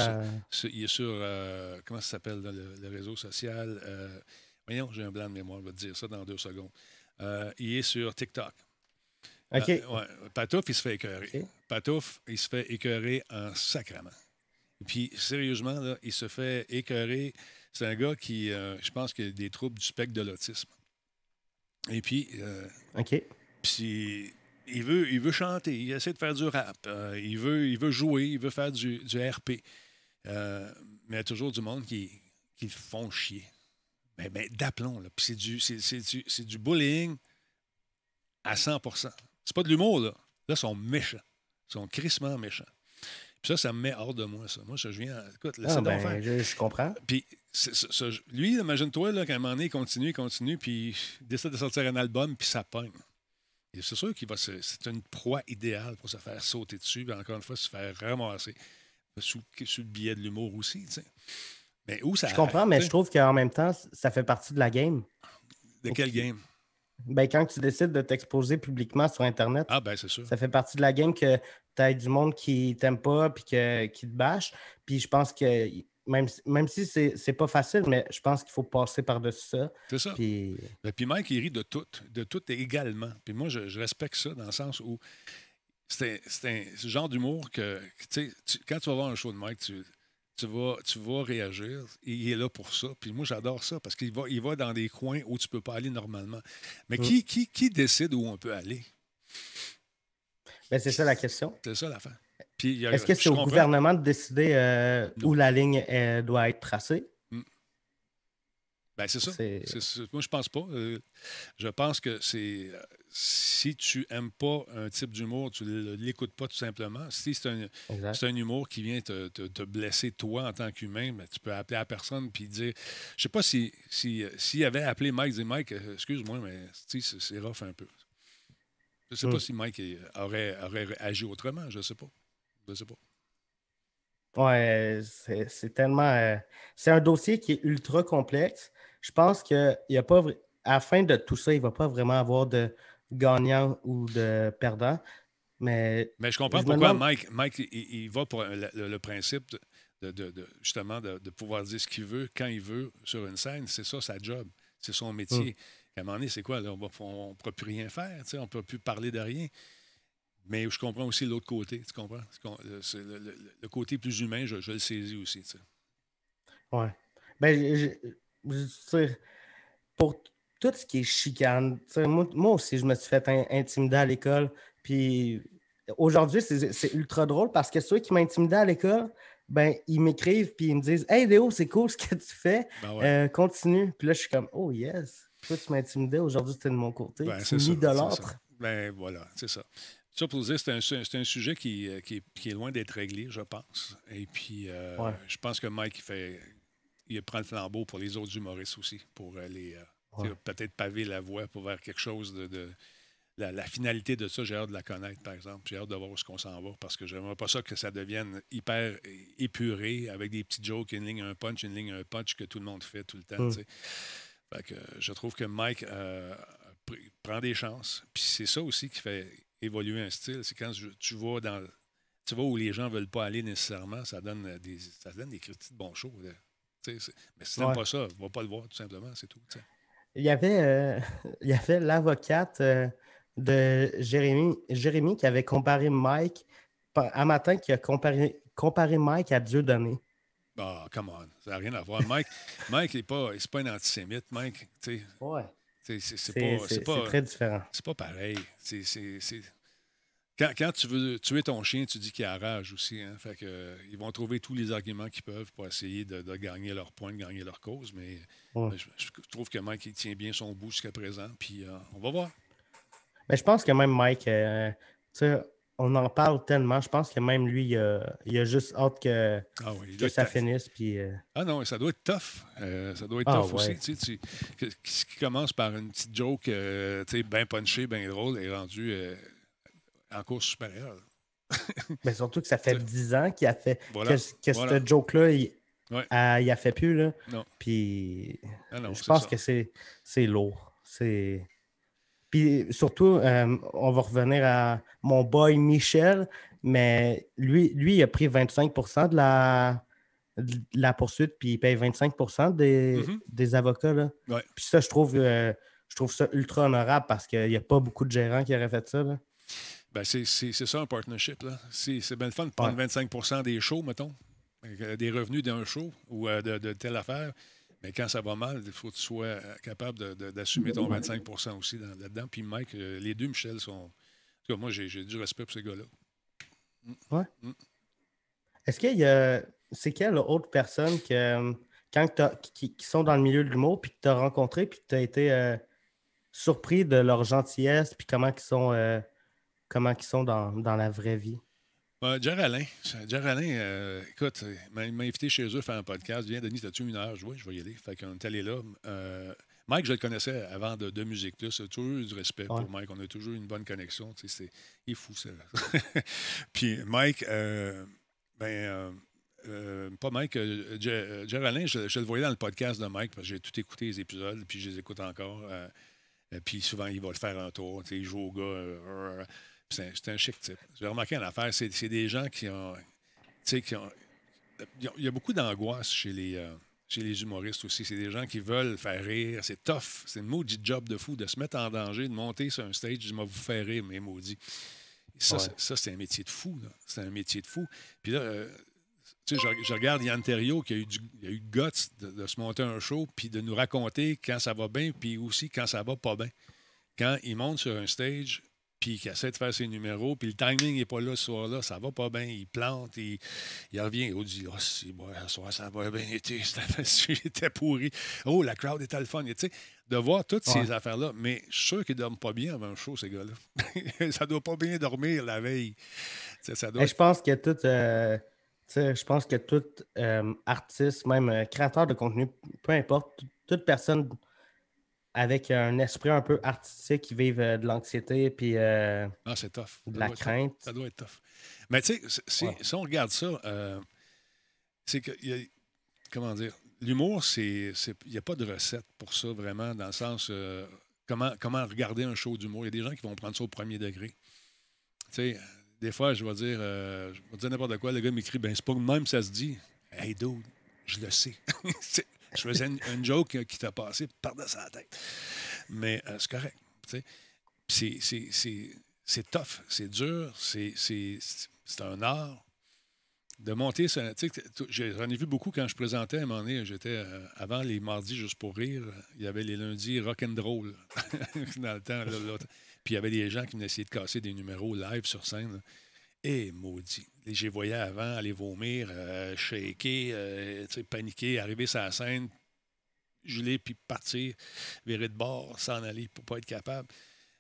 il est sur. Euh, comment ça s'appelle le, réseau social? Euh, voyons, j'ai un blanc de mémoire, je vais te dire ça dans deux secondes. Euh, il est sur TikTok. OK. ouais. Patouf, il se fait écœurer. Patouf, il se fait écœurer en sacrament. Puis, sérieusement, là, il se fait écœurer c'est un gars qui, euh, je pense, qu'il a des troubles du spectre de l'autisme. Et puis. Euh, OK. Puis, il veut, il veut chanter, il essaie de faire du rap, euh, il, veut, il veut jouer, il veut faire du, RP. mais il y a toujours du monde qui, qui le font chier. Mais, mais d'aplomb, là. Puis c'est du, c'est, du, du bullying à 100 C'est pas de l'humour, là. Là, ils sont méchants. Ils sont crissement méchants. Puis ça, ça me met hors de moi, ça. Moi, je viens. Écoute, laissez ah, ben, faire. Je, comprends. Puis, lui, imagine-toi, qu'à un moment donné, il continue, il continue, puis il décide de sortir un album, puis ça pogne. Et c'est sûr qu'il va. C'est une proie idéale pour se faire sauter dessus, puis encore une fois, se faire ramasser. Sous, sous le billet de l'humour aussi, tu sais. Mais où ça. Je comprends, mais je trouve qu'en même temps, ça fait partie de la game. De quel game? Ben, quand tu décides de t'exposer publiquement sur Internet, ah, ben, c'est sûr. ça fait partie de la game que tu as du monde qui t'aime pas puis que, qui te bâche. Puis je pense que même, même si c'est pas facile, mais je pense qu'il faut passer par-dessus ça. C'est ça. Puis... Puis Mike, il rit de tout, de tout également. Puis moi, je, respecte ça dans le sens où c'est un, genre d'humour que, tu sais, quand tu vas voir un show de Mike, tu, tu vas, tu vas réagir. il est là pour ça. Puis moi, j'adore ça parce qu'il va, il va dans des coins où tu ne peux pas aller normalement. Mais mm. qui, qui, qui décide où on peut aller? Ben, c'est ça la question. C'est ça la fin. Est-ce que c'est au gouvernement de décider euh, où la ligne euh, doit être tracée? Mm. Ben, c'est ça. Moi, je pense pas. Euh, je pense que c'est. Si tu aimes pas un type d'humour, tu ne l'écoutes pas tout simplement. Si c'est un, un, humour qui vient te, te, blesser toi en tant qu'humain, ben, tu peux appeler la personne puis dire. Je sais pas si s'il si, avait appelé Mike, dit Mike, euh, excuse-moi, mais c'est rough un peu. Je sais pas hmm. si Mike aurait, aurait agi autrement. Je sais pas. Je sais pas. Ouais, c'est tellement. Euh, c'est un dossier qui est ultra complexe je pense qu'il n'y a pas. À la fin de tout ça, il ne va pas vraiment avoir de gagnant ou de perdant. Mais, mais je comprends pourquoi Mike, Mike il, va pour le, principe de, justement de, pouvoir dire ce qu'il veut quand il veut sur une scène. C'est ça sa job. C'est son métier. À un moment donné, c'est quoi? on ne pourra plus rien faire. On ne peut plus parler de rien. Mais je comprends aussi l'autre côté. Tu comprends? Le, côté plus humain, je, le saisis aussi. Oui. Ben, pour tout ce qui est chicane, moi, aussi, je me suis fait intimider à l'école. Puis aujourd'hui, c'est ultra drôle parce que ceux qui m'intimidaient à l'école, ben, ils m'écrivent puis ils me disent Hey Léo, c'est cool ce que tu fais. Ben euh, continue. Puis là, je suis comme Oh yes. Toi, tu m'intimidais, aujourd'hui, c'était de mon côté. Ben, tu mis de l'autre. Ben voilà, c'est ça. Ça, pour dire, c'est un, un, sujet qui, euh, qui, est, loin d'être réglé, je pense. Et puis, euh, je pense que Mike fait il prend le flambeau pour les autres humoristes aussi, pour aller euh, peut-être paver la voie pour vers quelque chose de. la, finalité de ça, j'ai hâte de la connaître, par exemple. J'ai hâte de voir où ce qu'on s'en va parce que j'aimerais pas ça que ça devienne hyper épuré avec des petits jokes, une ligne, un punch, une ligne, un punch que tout le monde fait tout le temps. Fait que, je trouve que Mike euh, prend des chances. Puis c'est ça aussi qui fait évoluer un style. C'est quand tu vas dans tu vois où les gens ne veulent pas aller nécessairement, ça donne des, ça donne des critiques de bons shows. Mais si tu n'aimes pas ça, va pas le voir, tout simplement, c'est tout. Il y avait, euh, il y avait l'avocate euh, de Jérémy, Jérémy qui avait comparé Mike, un matin, qui a comparé, comparé Mike à Dieu donné. Ah, oh, come on, ça n'a rien à voir. Mike, Mike n'est pas, pas un antisémite. Mike. Ouais. C'est très différent. C'est pas pareil. C'est quand, tu veux tuer ton chien, tu dis qu'il a rage aussi. Hein? Fait que, euh, ils vont trouver tous les arguments qu'ils peuvent pour essayer de, gagner leur point, de gagner leur cause. Mais je, trouve que Mike il tient bien son bout jusqu'à présent. Puis euh, on va voir. Mais je pense que même Mike, euh, on en parle tellement. Je pense que même lui, il a, juste hâte que, ah ça finisse. Puis, Ah non, ça doit être tough. ça doit être ah tough aussi. Tu, ce qui commence par une petite joke bien punchée, bien drôle, est rendu en course supérieure. Mais surtout que ça fait 10 ans qu'il a fait que, ce joke-là, il, a fait plus. Là. Non. Puis ah je pense que c'est lourd. C'est. Puis surtout, euh, on va revenir à mon boy Michel, mais lui, lui il a pris 25% de la, la poursuite, puis il paye 25 des, mm-hmm. des avocats. Là. Puis ça, je trouve, euh, je trouve ça ultra honorable parce qu'il n'y a pas beaucoup de gérants qui auraient fait ça. Là. Ben c'est ça un partnership. C'est bien le fun de prendre 25% des shows, mettons, euh, des revenus d'un show ou euh, de, telle affaire. Mais quand ça va mal, il faut que tu sois euh, capable d'assumer ton 25% aussi là-dedans. Puis Mike, les deux Michel sont. moi, j'ai du respect pour ces gars-là. Mm. Ouais. Mm. Est-ce qu'il y a. C'est quelle autre personne que, quand qui, sont dans le milieu de l'humour, puis que tu as rencontré, puis que tu as été surpris de leur gentillesse, puis comment ils sont comment ils sont dans, la vraie vie? Euh, Jerry Alain. Jerry Alain, euh, écoute, il m'a invité chez eux à faire un podcast. Viens, Denis, t'as-tu une heure? Je, je vais y aller. Fait qu'on est allé là. Euh, Mike, je le connaissais avant de, de musique. C'est toujours eu du respect pour Mike. On a toujours une bonne connexion. C'est, il est fou, ça. Puis Mike, ben, pas Mike, Jerry Alain, je, le voyais dans le podcast de Mike parce que j'ai tout écouté les épisodes, puis je les écoute encore. puis souvent, il va le faire un tour. Il joue au gars. C'est un, chic type. J'ai remarqué une affaire, c'est des gens qui ont. Qui ont il y a beaucoup d'angoisse chez les, euh, chez les humoristes aussi. C'est des gens qui veulent faire rire. C'est tough. C'est un maudit job de fou de se mettre en danger, de monter sur un stage, de vous faire rire, mais maudit. Ça, ça c'est un métier de fou. C'est un métier de fou. Puis là, euh, tu sais, je, regarde Yann Terriot qui a eu, du, a eu guts de, se monter un show, puis de nous raconter quand ça va bien, puis aussi quand ça va pas bien. Quand il monte sur un stage, puis qui essaie de faire ses numéros, puis le timing n'est pas là ce soir-là, ça va pas bien, il plante, il, il revient, il dit Oh, si, bon, ce soir, ça va bien été, c'était pourri. Oh, la crowd était le fun. Tu sais, de voir toutes ces affaires-là, mais je suis sûr qu'ils ne dorment pas bien avant un show, ces gars-là. ça doit pas bien dormir la veille. Ça doit... Je pense que tout. Euh, je pense que tout euh, artiste, même euh, créateur de contenu, peu importe, toute personne avec un esprit un peu artistique qui vive de l'anxiété puis ah, c'est tough. de la crainte. Ça doit être tough. Mais tu sais, si, on regarde ça, c'est que, comment dire, l'humour, c'est. Il n'y a pas de recette pour ça, vraiment, dans le sens. Euh, comment, comment regarder un show d'humour. Il y a des gens qui vont prendre ça au premier degré. Tu sais, des fois, je vais dire, euh, je vais dire n'importe quoi. Le gars m'écrit, ben, c'est pas même ça se dit. Hey, dude, je le sais. je faisais une, joke qui t'a passé par-dessus la tête. Mais euh, c'est correct. Tu sais, c'est tough, c'est dur, c'est un art de monter J'en ai vu beaucoup quand je présentais à un moment donné. J'étais euh, avant les mardis juste pour rire. Il y avait les lundis rock and roll. Puis il y avait des gens qui venaient essayer de casser des numéros live sur scène. Et maudit. J'ai voyé avant aller vomir, euh, shaker, euh, paniquer, arriver sur la scène, geler, puis partir, virer de bord, s'en aller pour pas être capable.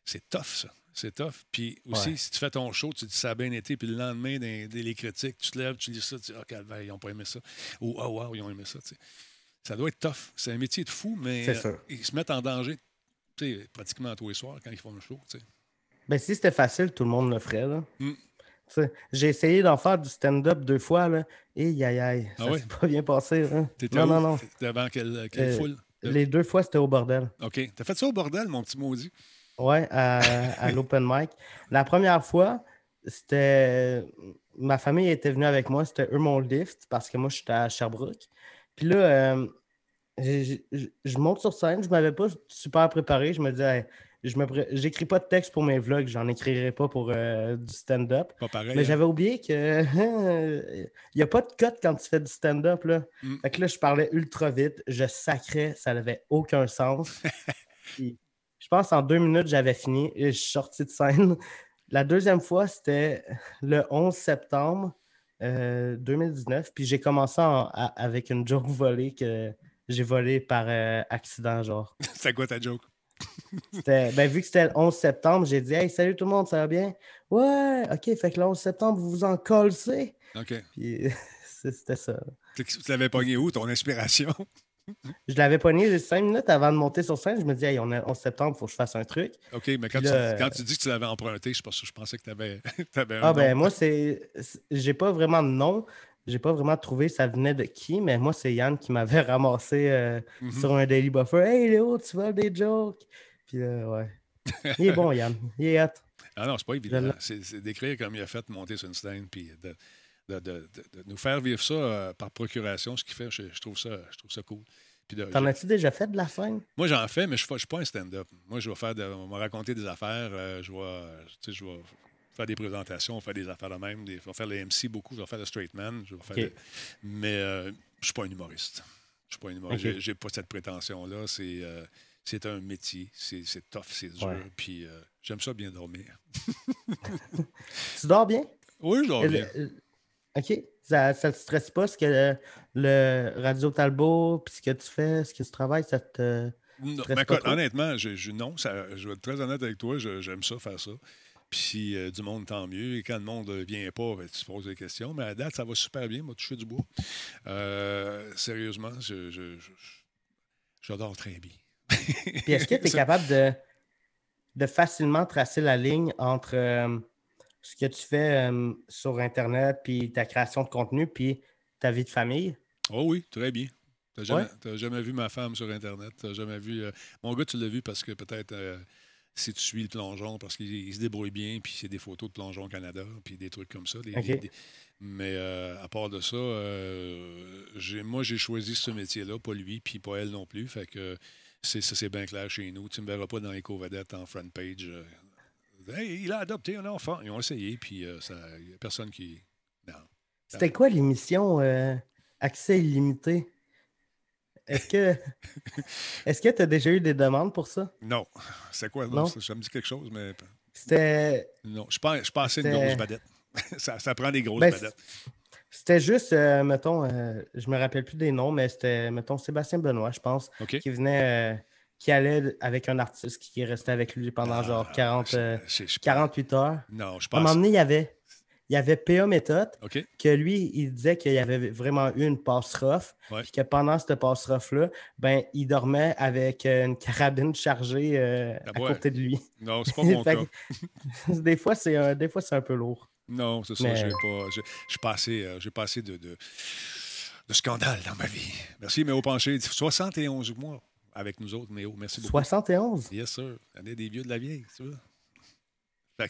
C'est tough, ça. C'est tough. Puis aussi, si tu fais ton show, tu dis ça a bien été, puis le lendemain, des, les critiques, tu te lèves, tu lis ça, tu dis, ah, ils n'ont pas aimé ça. Ou, ah, wow, ils ont aimé ça. Ça doit être tough. C'est un métier de fou, mais euh, ils se mettent en danger pratiquement tous les soirs quand ils font un show. Ben, si c'était facile, tout le monde le ferait. Là. Hmm. J'ai essayé d'en faire du stand-up deux fois, là, et aïe aïe, ah ça s'est pas bien passé. Hein. non, non, non. Devant quelle, quelle euh, foule? Les deux fois, c'était au bordel. OK. T'as fait ça au bordel, mon petit maudit? Oui, à, l'open mic. La première fois, c'était. Ma famille était venue avec moi, c'était eux mon lift parce que moi, j'étais à Sherbrooke. Puis là, euh, je monte sur scène, je ne m'avais pas super préparé. Je me disais, je me j'écris pas de texte pour mes vlogs, j'en écrirai pas pour euh, du stand-up. Pas pareil. Mais hein? j'avais oublié que il n'y a pas de cut quand tu fais du stand-up. Là. Mm. Fait que là, je parlais ultra vite, je sacrais, ça n'avait aucun sens. je pense en deux minutes, j'avais fini et je suis sorti de scène. La deuxième fois, c'était le 11 septembre 2019. Euh, puis j'ai commencé avec une joke volée que j'ai volée par euh, accident, genre. C'est quoi ta joke? Ben, vu que c'était le 11 septembre, j'ai dit Hey, salut tout le monde, ça va bien? Ouais, ok, fait que le 11 septembre, vous vous en collez. OK. Puis c'était ça. Tu l'avais pogné où, ton inspiration? Je l'avais pogné cinq minutes avant de monter sur scène. Je me disais, on est 11 septembre, il faut que je fasse un truc. OK, mais quand, tu, dis que tu l'avais emprunté, je, je pensais que tu avais, un Ah, ben moi, c'est. J'ai pas vraiment de nom. J'ai pas vraiment trouvé ça venait de qui, mais moi, c'est Yann qui m'avait ramassé euh, mm-hmm. sur un Daily Buffer. Hey Léo, tu veux des jokes? Puis ouais. Il est bon, Yann. Il est hâte. Ah non, c'est pas évident. C'est d'écrire comme il a fait, monter sur une scène, puis de, de, de, nous faire vivre ça euh, par procuration, ce qui fait, je, trouve ça, je trouve ça cool. T'en as-tu déjà fait de la scène? Moi, j'en fais, mais je ne suis pas un stand-up. Moi, je vais faire on va raconter des affaires, euh, je, vais, je vais faire des présentations, faire des affaires de même, je vais faire les MC beaucoup, je vais faire le straight man, je vais faire mais euh, je ne suis pas un humoriste. Je suis pas un humoriste. J'ai pas cette prétention-là. C'est c'est un métier. C'est tough, c'est dur. Puis j'aime ça bien dormir. tu dors bien? Oui, je dors bien. OK. Ça ne te stresse pas ce que le, Radio Talbot, puis ce que tu fais, ce que tu travailles, ça te. Non, honnêtement, je, non, ça, je vais être très honnête avec toi, j'aime ça, faire ça. Puis si euh, du monde, tant mieux. Et quand le monde ne vient pas, ben, tu te poses des questions. Mais à date, ça va super bien. Moi, toucher du bois. Euh, sérieusement, j'adore très bien. Puis est-ce que tu es capable de, de facilement tracer la ligne entre euh, ce que tu fais euh, sur Internet, puis ta création de contenu, puis ta vie de famille? Oh oui, très bien. Tu n'as jamais, vu ma femme sur Internet. Tu jamais vu. Euh, mon gars, tu l'as vu parce que peut-être euh, si tu suis le plongeon, parce qu'il se débrouille bien, puis c'est des photos de plongeon Canada, puis des trucs comme ça. mais à part de ça, moi, j'ai choisi ce métier-là, pas lui, puis pas elle non plus. Fait que c'est, ça, c'est bien clair chez nous. Tu ne me verras pas dans les vedettes en front page il a adopté un enfant. Ils ont essayé, puis euh, il n'y a personne qui. C'était quoi l'émission euh, Accès illimité? Est-ce que est-ce que tu as déjà eu des demandes pour ça? Non. C'est quoi? Non? Ça, me dit quelque chose, mais. C'était. Non, je pense, je pensais une grosse vedette. ça, ça, prend des grosses ben, vedettes. C'était juste, euh, mettons, euh, je me rappelle plus des noms, mais c'était, mettons, Sébastien Benoît, je pense, qui venait, euh, qui allait avec un artiste qui restait avec lui pendant genre 40, ah, 48 heures. Non, je pense. À un moment donné, il y avait, il y avait PA Méthode, que lui, il disait qu'il y avait vraiment eu une passe rough, puis que pendant cette passe rough-là, ben, il dormait avec une carabine chargée ah à côté de lui. Non, c'est pas mon cas. des fois, c'est un peu lourd. Non, c'est ça. J'ai pas, j'ai, passé, euh, j'ai passé de, de, de, scandale dans ma vie. Merci, Méo Penché. 71 mois avec nous autres, Méo. Merci beaucoup. 71? Yes, sir. L'année des vieux de la vieille, tu vois.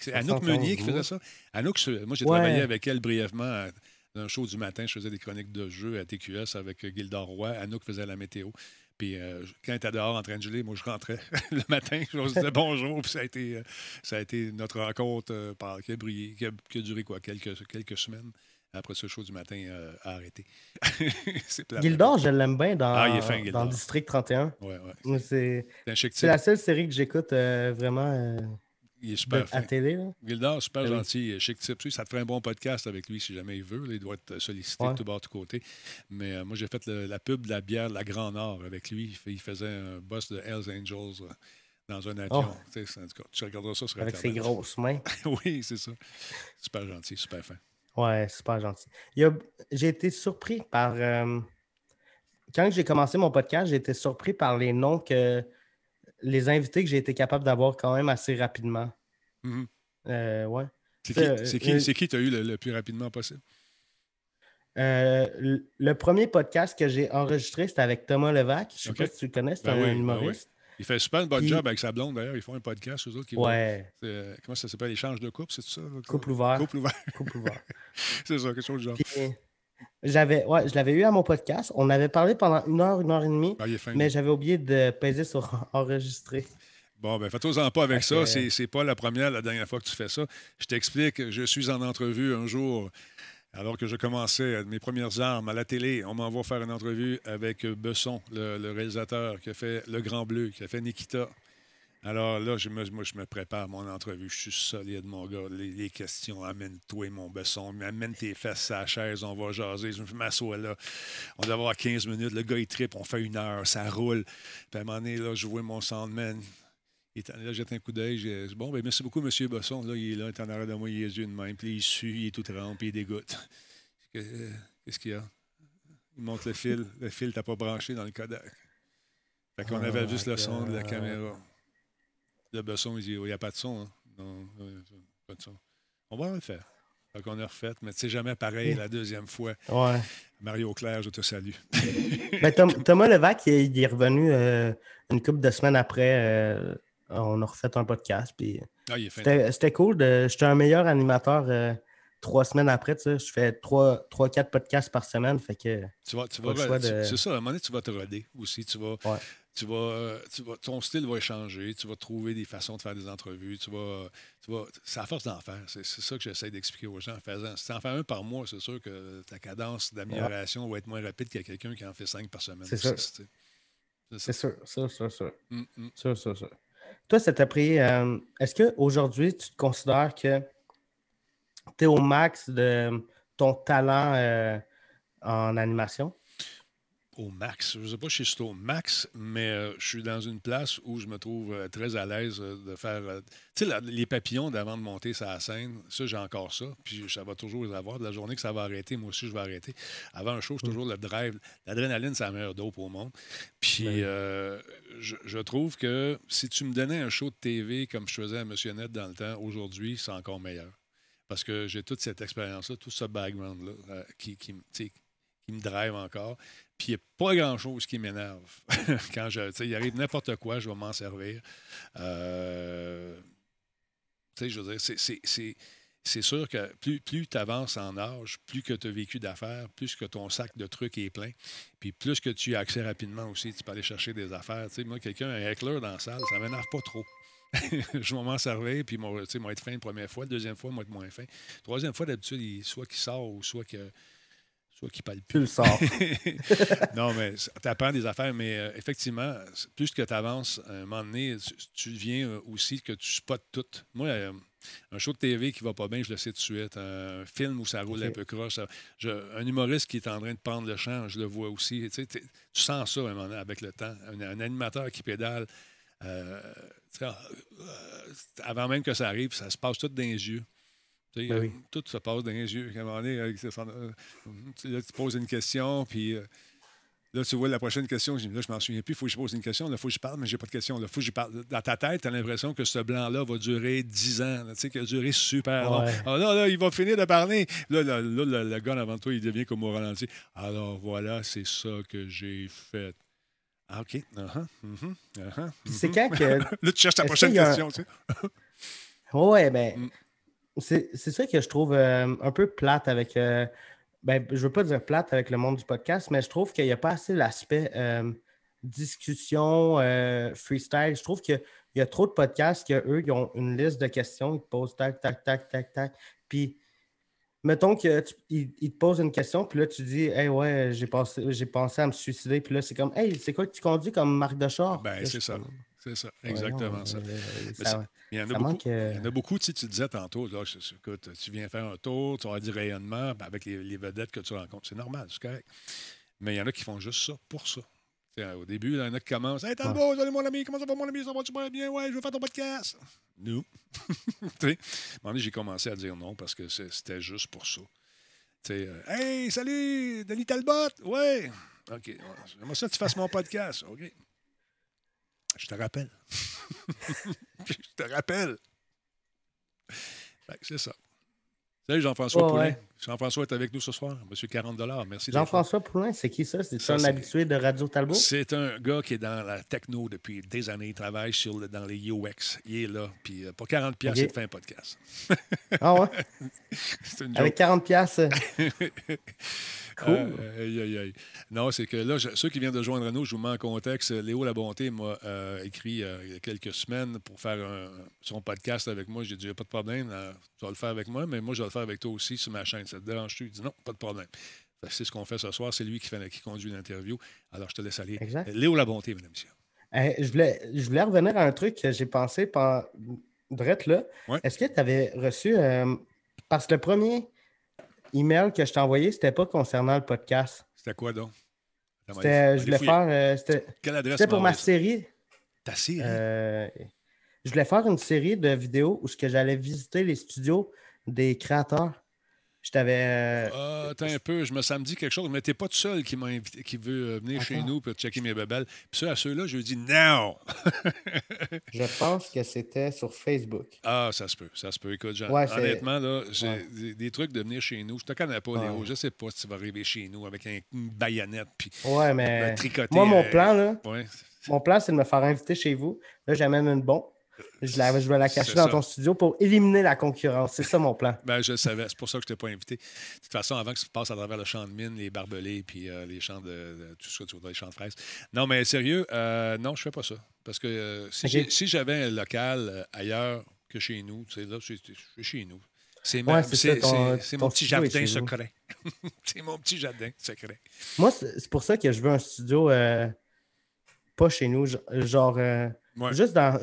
C'est Anouk Meunier qui faisait ça. Anouk, moi, j'ai travaillé avec elle brièvement dans un show du matin. Je faisais des chroniques de jeu à TQS avec Gilda Roy. Anouk faisait la météo. Puis euh, quand elle était dehors en train de geler, moi, je rentrais le matin, je leur disais bonjour. Puis ça a été, euh, ça a été notre rencontre euh, par, qui, a brillé, qui, a, duré quoi, quelques, quelques semaines. Après ce show du matin a arrêté. Gildor, je l'aime bien dans, ah, dans District 31. Ouais, ouais. C'est la seule série que j'écoute vraiment. Il est super À télé, Gildor, super ben gentil. Chic type. Ça te ferait un bon podcast avec lui si jamais il veut. il doit être sollicité de tout bord, de tout côté. Mais euh, moi, j'ai fait la pub de la bière de la Grand Nord avec lui. Il faisait un boss de Hells Angels euh, dans un avion. Oh. Tu regarderas ça sur Avec ses grosses mains. oui, c'est ça. Super gentil, super fin. Ouais, super gentil. J'ai été surpris par. Euh, quand j'ai commencé mon podcast, j'ai été surpris par les noms que les invités que j'ai été capable d'avoir quand même assez rapidement. Mm-hmm. Euh, ouais. C'est qui euh, tu as eu le, plus rapidement possible? Euh, le, premier podcast que j'ai enregistré, c'était avec Thomas Levac. Je ne sais pas si tu le connais, c'est ben un ben humoriste. Il fait super un bon job avec sa blonde, d'ailleurs. Ils font un podcast, eux autres. Qui ouais. comment ça s'appelle? Échange de couple, c'est ça? Couple ouvert. Couple ouvert. Couple ouvert. c'est ça, quelque chose du genre. J'avais, ouais, je l'avais eu à mon podcast. On avait parlé pendant une heure, une heure et demie, ah, mais j'avais oublié de peser sur enregistrer. Bon, ben fais-toi-en pas avec ça. C'est, c'est pas la première, la dernière fois que tu fais ça. Je t'explique, je suis en entrevue un jour, alors que je commençais mes premières armes à la télé. On m'envoie faire une entrevue avec Besson, le, le réalisateur qui a fait Le Grand Bleu, qui a fait Nikita. Alors là, je me, moi, je me prépare mon entrevue. Je suis solide, mon gars. Les, questions, amène-toi, mon besson. Amène tes fesses à la chaise, on va jaser. Je m'assois là. On doit avoir 15 minutes. Le gars, il tripe, on fait une heure, ça roule. Puis à un moment donné, là, je vois mon soundman. Il est, là, jette un coup d'œil. J'ai bon, ben merci beaucoup, monsieur Besson. Là, il est là, il est en arrière de moi, il est les yeux de même. Puis il sue, il est tout trempé, il dégoûte. Qu'est-ce qu'il y a? Il monte le fil. Le fil, t'as pas branché dans le Kodak. Fait qu'on avait oh juste le son de la caméra. Le Besson, il dit il n'y a pas de son. Hein. Non, pas de son. On va le faire. Donc, on a refait, mais c'est jamais pareil la deuxième fois. Ouais. Mario Claire, je te salue. ben, Thomas Levac, il est revenu euh, une couple de semaines après. Euh, on a refait un podcast. Puis ah, c'était cool. J'étais un meilleur animateur euh, trois semaines après. Tu sais, je fais trois, trois, quatre podcasts par semaine. Fait que, tu vas, tu vas, C'est ça, à un moment donné, tu vas te roder aussi. Tu vas, tu vas, tu vas, ton style va changer, tu vas trouver des façons de faire des entrevues, tu vas, tu vas c'est à force d'en faire. C'est, ça que j'essaie d'expliquer aux gens en faisant. Si tu en fais un par mois, c'est sûr que ta cadence d'amélioration va être moins rapide a quelqu'un qui en fait cinq par semaine. C'est sûr. C'est, sûr, ça. Ça, ça, ça. Toi, ça t'a pris. Euh, est-ce qu'aujourd'hui, tu te considères que tu es au max de ton talent euh, en animation? Au max. Je ne sais pas si je suis au max, mais euh, je suis dans une place où je me trouve euh, très à l'aise euh, de faire. tu sais, les papillons d'avant de monter sur la scène, ça, j'ai encore ça. Puis ça va toujours les avoir. De la journée que ça va arrêter, moi aussi, je vais arrêter. Avant un show, c'est mm. toujours le drive. L'adrénaline, c'est la meilleure dope au monde. Puis ben je, trouve que si tu me donnais un show de TV comme je faisais à Monsieur Net dans le temps, aujourd'hui, c'est encore meilleur. Parce que j'ai toute cette expérience-là, tout ce background-là qui, qui, qui me drive encore. Puis il n'y a pas grand-chose qui m'énerve. Quand je, il arrive n'importe quoi, je vais m'en servir. Euh, je veux dire, c'est sûr que plus, plus tu avances en âge, plus que tu as vécu d'affaires, plus que ton sac de trucs est plein, puis plus que tu as accès rapidement aussi, tu peux aller chercher des affaires. moi, quelqu'un, un heckler dans la salle, ça ne m'énerve pas trop. je vais m'en servir, puis moi, moi, être fin une première fois, deuxième fois, moi, être moins fin. Troisième fois, d'habitude, soit qu'il sort ou soit que Soit qui parle plus. le sors. non, mais tu apprends des affaires, mais euh, effectivement, plus que tu avances, à un moment donné, tu, viens euh, aussi que tu spots tout. Moi, euh, un show de TV qui va pas bien, je le sais tout de suite. Un film où ça roule un peu croche. un humoriste qui est en train de prendre le champ, je le vois aussi. Tu, sens ça un moment avec le temps. Un, animateur qui pédale. avant même que ça arrive, ça se passe tout dans les yeux. Ben tout se passe dans les yeux. À un moment donné, euh, tu poses une question, puis euh, là, tu vois la prochaine question. Là, je m'en souviens plus. Il faut que je pose une question. Il faut que je parle, mais je n'ai pas de question. Il faut que je parle. Dans ta tête, tu as l'impression que ce blanc-là va durer 10 ans. Tu sais, qu'il va durer super long. Ah, là, là, il va finir de parler. Là, là, le, gars avant toi, il devient comme au ralenti. Alors voilà, c'est ça que j'ai fait. Ah, OK. Uh -huh, uh -huh, C'est quand que. là, tu cherches ta prochaine question. Tu sais. ouais, ben. Mm. C'est ça que je trouve euh, un peu plate avec. Euh, ben, je veux pas dire plate avec le monde du podcast, mais je trouve qu'il n'y a pas assez l'aspect euh, discussion, freestyle. Je trouve qu'il y a trop de podcasts qu'eux, ils ont une liste de questions, ils te posent tac, tac, tac, tac, tac. Puis, mettons qu'ils te posent une question, puis là, tu dis, hey, ouais, j'ai pensé, pensé à me suicider. Puis là, c'est comme, hey, c'est quoi que tu conduis comme marque de char? Ben, c'est ça. C'est ça, exactement ça. il, y en a beaucoup, il y en a beaucoup, tu, disais tantôt, là, écoute, tu viens faire un tour, tu vas du rayonnement ben, avec les, vedettes que tu rencontres. C'est normal, c'est correct. Mais il y en a qui font juste ça pour ça. au début, il y en a qui commencent Hey, t'as beau, salut mon ami, comment ça va mon ami, ça va-tu bien? Ouais, je veux faire ton podcast. Nous. tu sais, j'ai commencé à dire non parce que c'était juste pour ça. Euh, hey, salut, Denis Talbot, ouais. OK. J'aimerais ça que tu fasses mon podcast. OK. Je te rappelle. je te rappelle. c'est ça. Salut Jean-François Poulin. Jean-François est avec nous ce soir. Monsieur 40 Merci. Jean-François Poulin, c'est qui ça? C'est un habitué de Radio Talbot? C'est un gars qui est dans la techno depuis des années. Il travaille sur dans les UX. Il est là. Puis euh, pour 40 pièces, il fait un podcast. ah ouais? Avec 40 pièces. Cool. Euh, non, c'est que là, ceux qui viennent de joindre nous, je vous mets en contexte. Léo Labonté m'a euh, écrit euh, il y a quelques semaines pour faire son podcast avec moi. J'ai dit, pas de problème, tu vas le faire avec moi, mais moi, je vais le faire avec toi aussi sur ma chaîne. Ça te dérange-tu? Il dit, non, pas de problème. C'est ce qu'on fait ce soir. C'est lui qui, fait, qui conduit l'interview. Alors, je te laisse aller. Léo Labonté, mesdames et messieurs. je, voulais, je voulais revenir à un truc que j'ai pensé pendant. Drette, là. Est-ce que tu avais reçu. parce que le premier email que je t'ai envoyé, c'était pas concernant le podcast. C'était quoi donc? C'était, je voulais faire. Euh, c'était, Quelle adresse c'était pour ma série. Ta série? Euh, je voulais faire une série de vidéos où j'allais visiter les studios des créateurs. Je t'avais. Euh, ah, attends un peu, je me samedi quelque chose, mais t'es pas tout seul qui m'a invité, qui veut euh, venir chez nous pour checker mes bébelles. Puis ça, à ceux-là, je lui dis non! je pense que c'était sur Facebook. Ah, ça se peut, ça se peut. Écoute, Jean, honnêtement, là, j'ai des, trucs de venir chez nous. Je te connais pas, Léo. Je sais pas si tu vas arriver chez nous avec une baïonnette puis ouais, mais Moi, mon euh, plan, là, mon plan, c'est de me faire inviter chez vous. Là, j'amène une bombe. Je, vais la cacher dans ton studio pour éliminer la concurrence. C'est ça mon plan. Ben, je savais. C'est pour ça que je ne t'ai pas invité. De toute façon, avant que tu passes à travers le champ de mine, les barbelés, puis euh, les champs de, tout ce que tu voudrais, les champs de fraises. Non, mais sérieux, euh, non, je ne fais pas ça. Parce que euh, si, j'avais un local ailleurs que chez nous, tu sais, là, je suis chez nous. C'est mon petit jardin secret. c'est mon petit jardin secret. Moi, c'est pour ça que je veux un studio pas chez nous, genre Juste dans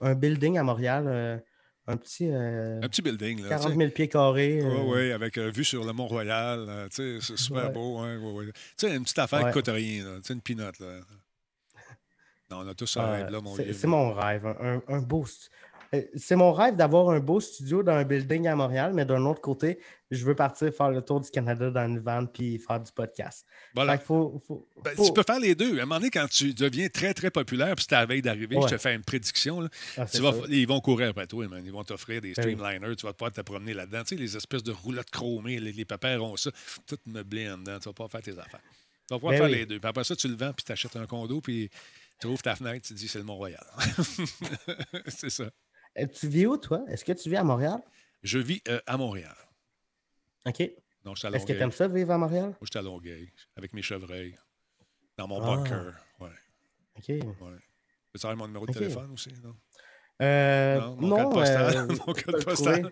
un, building à Montréal, euh, un petit. Euh, un petit building, là. 40 000 pieds carrés. Oui, euh. oui, avec vue sur le Mont-Royal. c'est super beau. Hein, Tu sais, une petite affaire qui ne coûte rien. Là. Une pinote. Là. Non, on a tous un rêve, là, mon C'est mon rêve. Un, un beau. Euh, c'est mon rêve d'avoir un beau studio dans un building à Montréal, mais d'un autre côté, je veux partir faire le tour du Canada dans une van puis faire du podcast. Voilà. Ben, tu peux faire les deux. À un moment donné, quand tu deviens très, très populaire, puis c'est à la veille d'arriver, je te fais une prédiction. Ah, ils vont courir après toi, Ils vont t'offrir des ben streamliners. Tu vas pouvoir te promener là-dedans. Tu sais, les espèces de roulottes chromées, les, les papères ont ça. Tout meublé en dedans. Tu vas pas faire tes affaires. Tu vas pouvoir ben faire les deux. Puis après ça, tu le vends, puis tu achètes un condo, puis tu ouvres ta fenêtre, tu te dis c'est le Mont-Royal. c'est ça. Euh, tu vis où, toi? Est-ce que tu vis à Montréal? Je vis euh, à Montréal. OK. Est-ce que tu aimes ça, vivre à Montréal? Moi, je suis à Longueuil, avec mes chevreuils, dans mon ah. bunker. Ouais. OK. Ouais. Tu as mon numéro de téléphone aussi, non? Euh, non, mon code postal. mon code postal.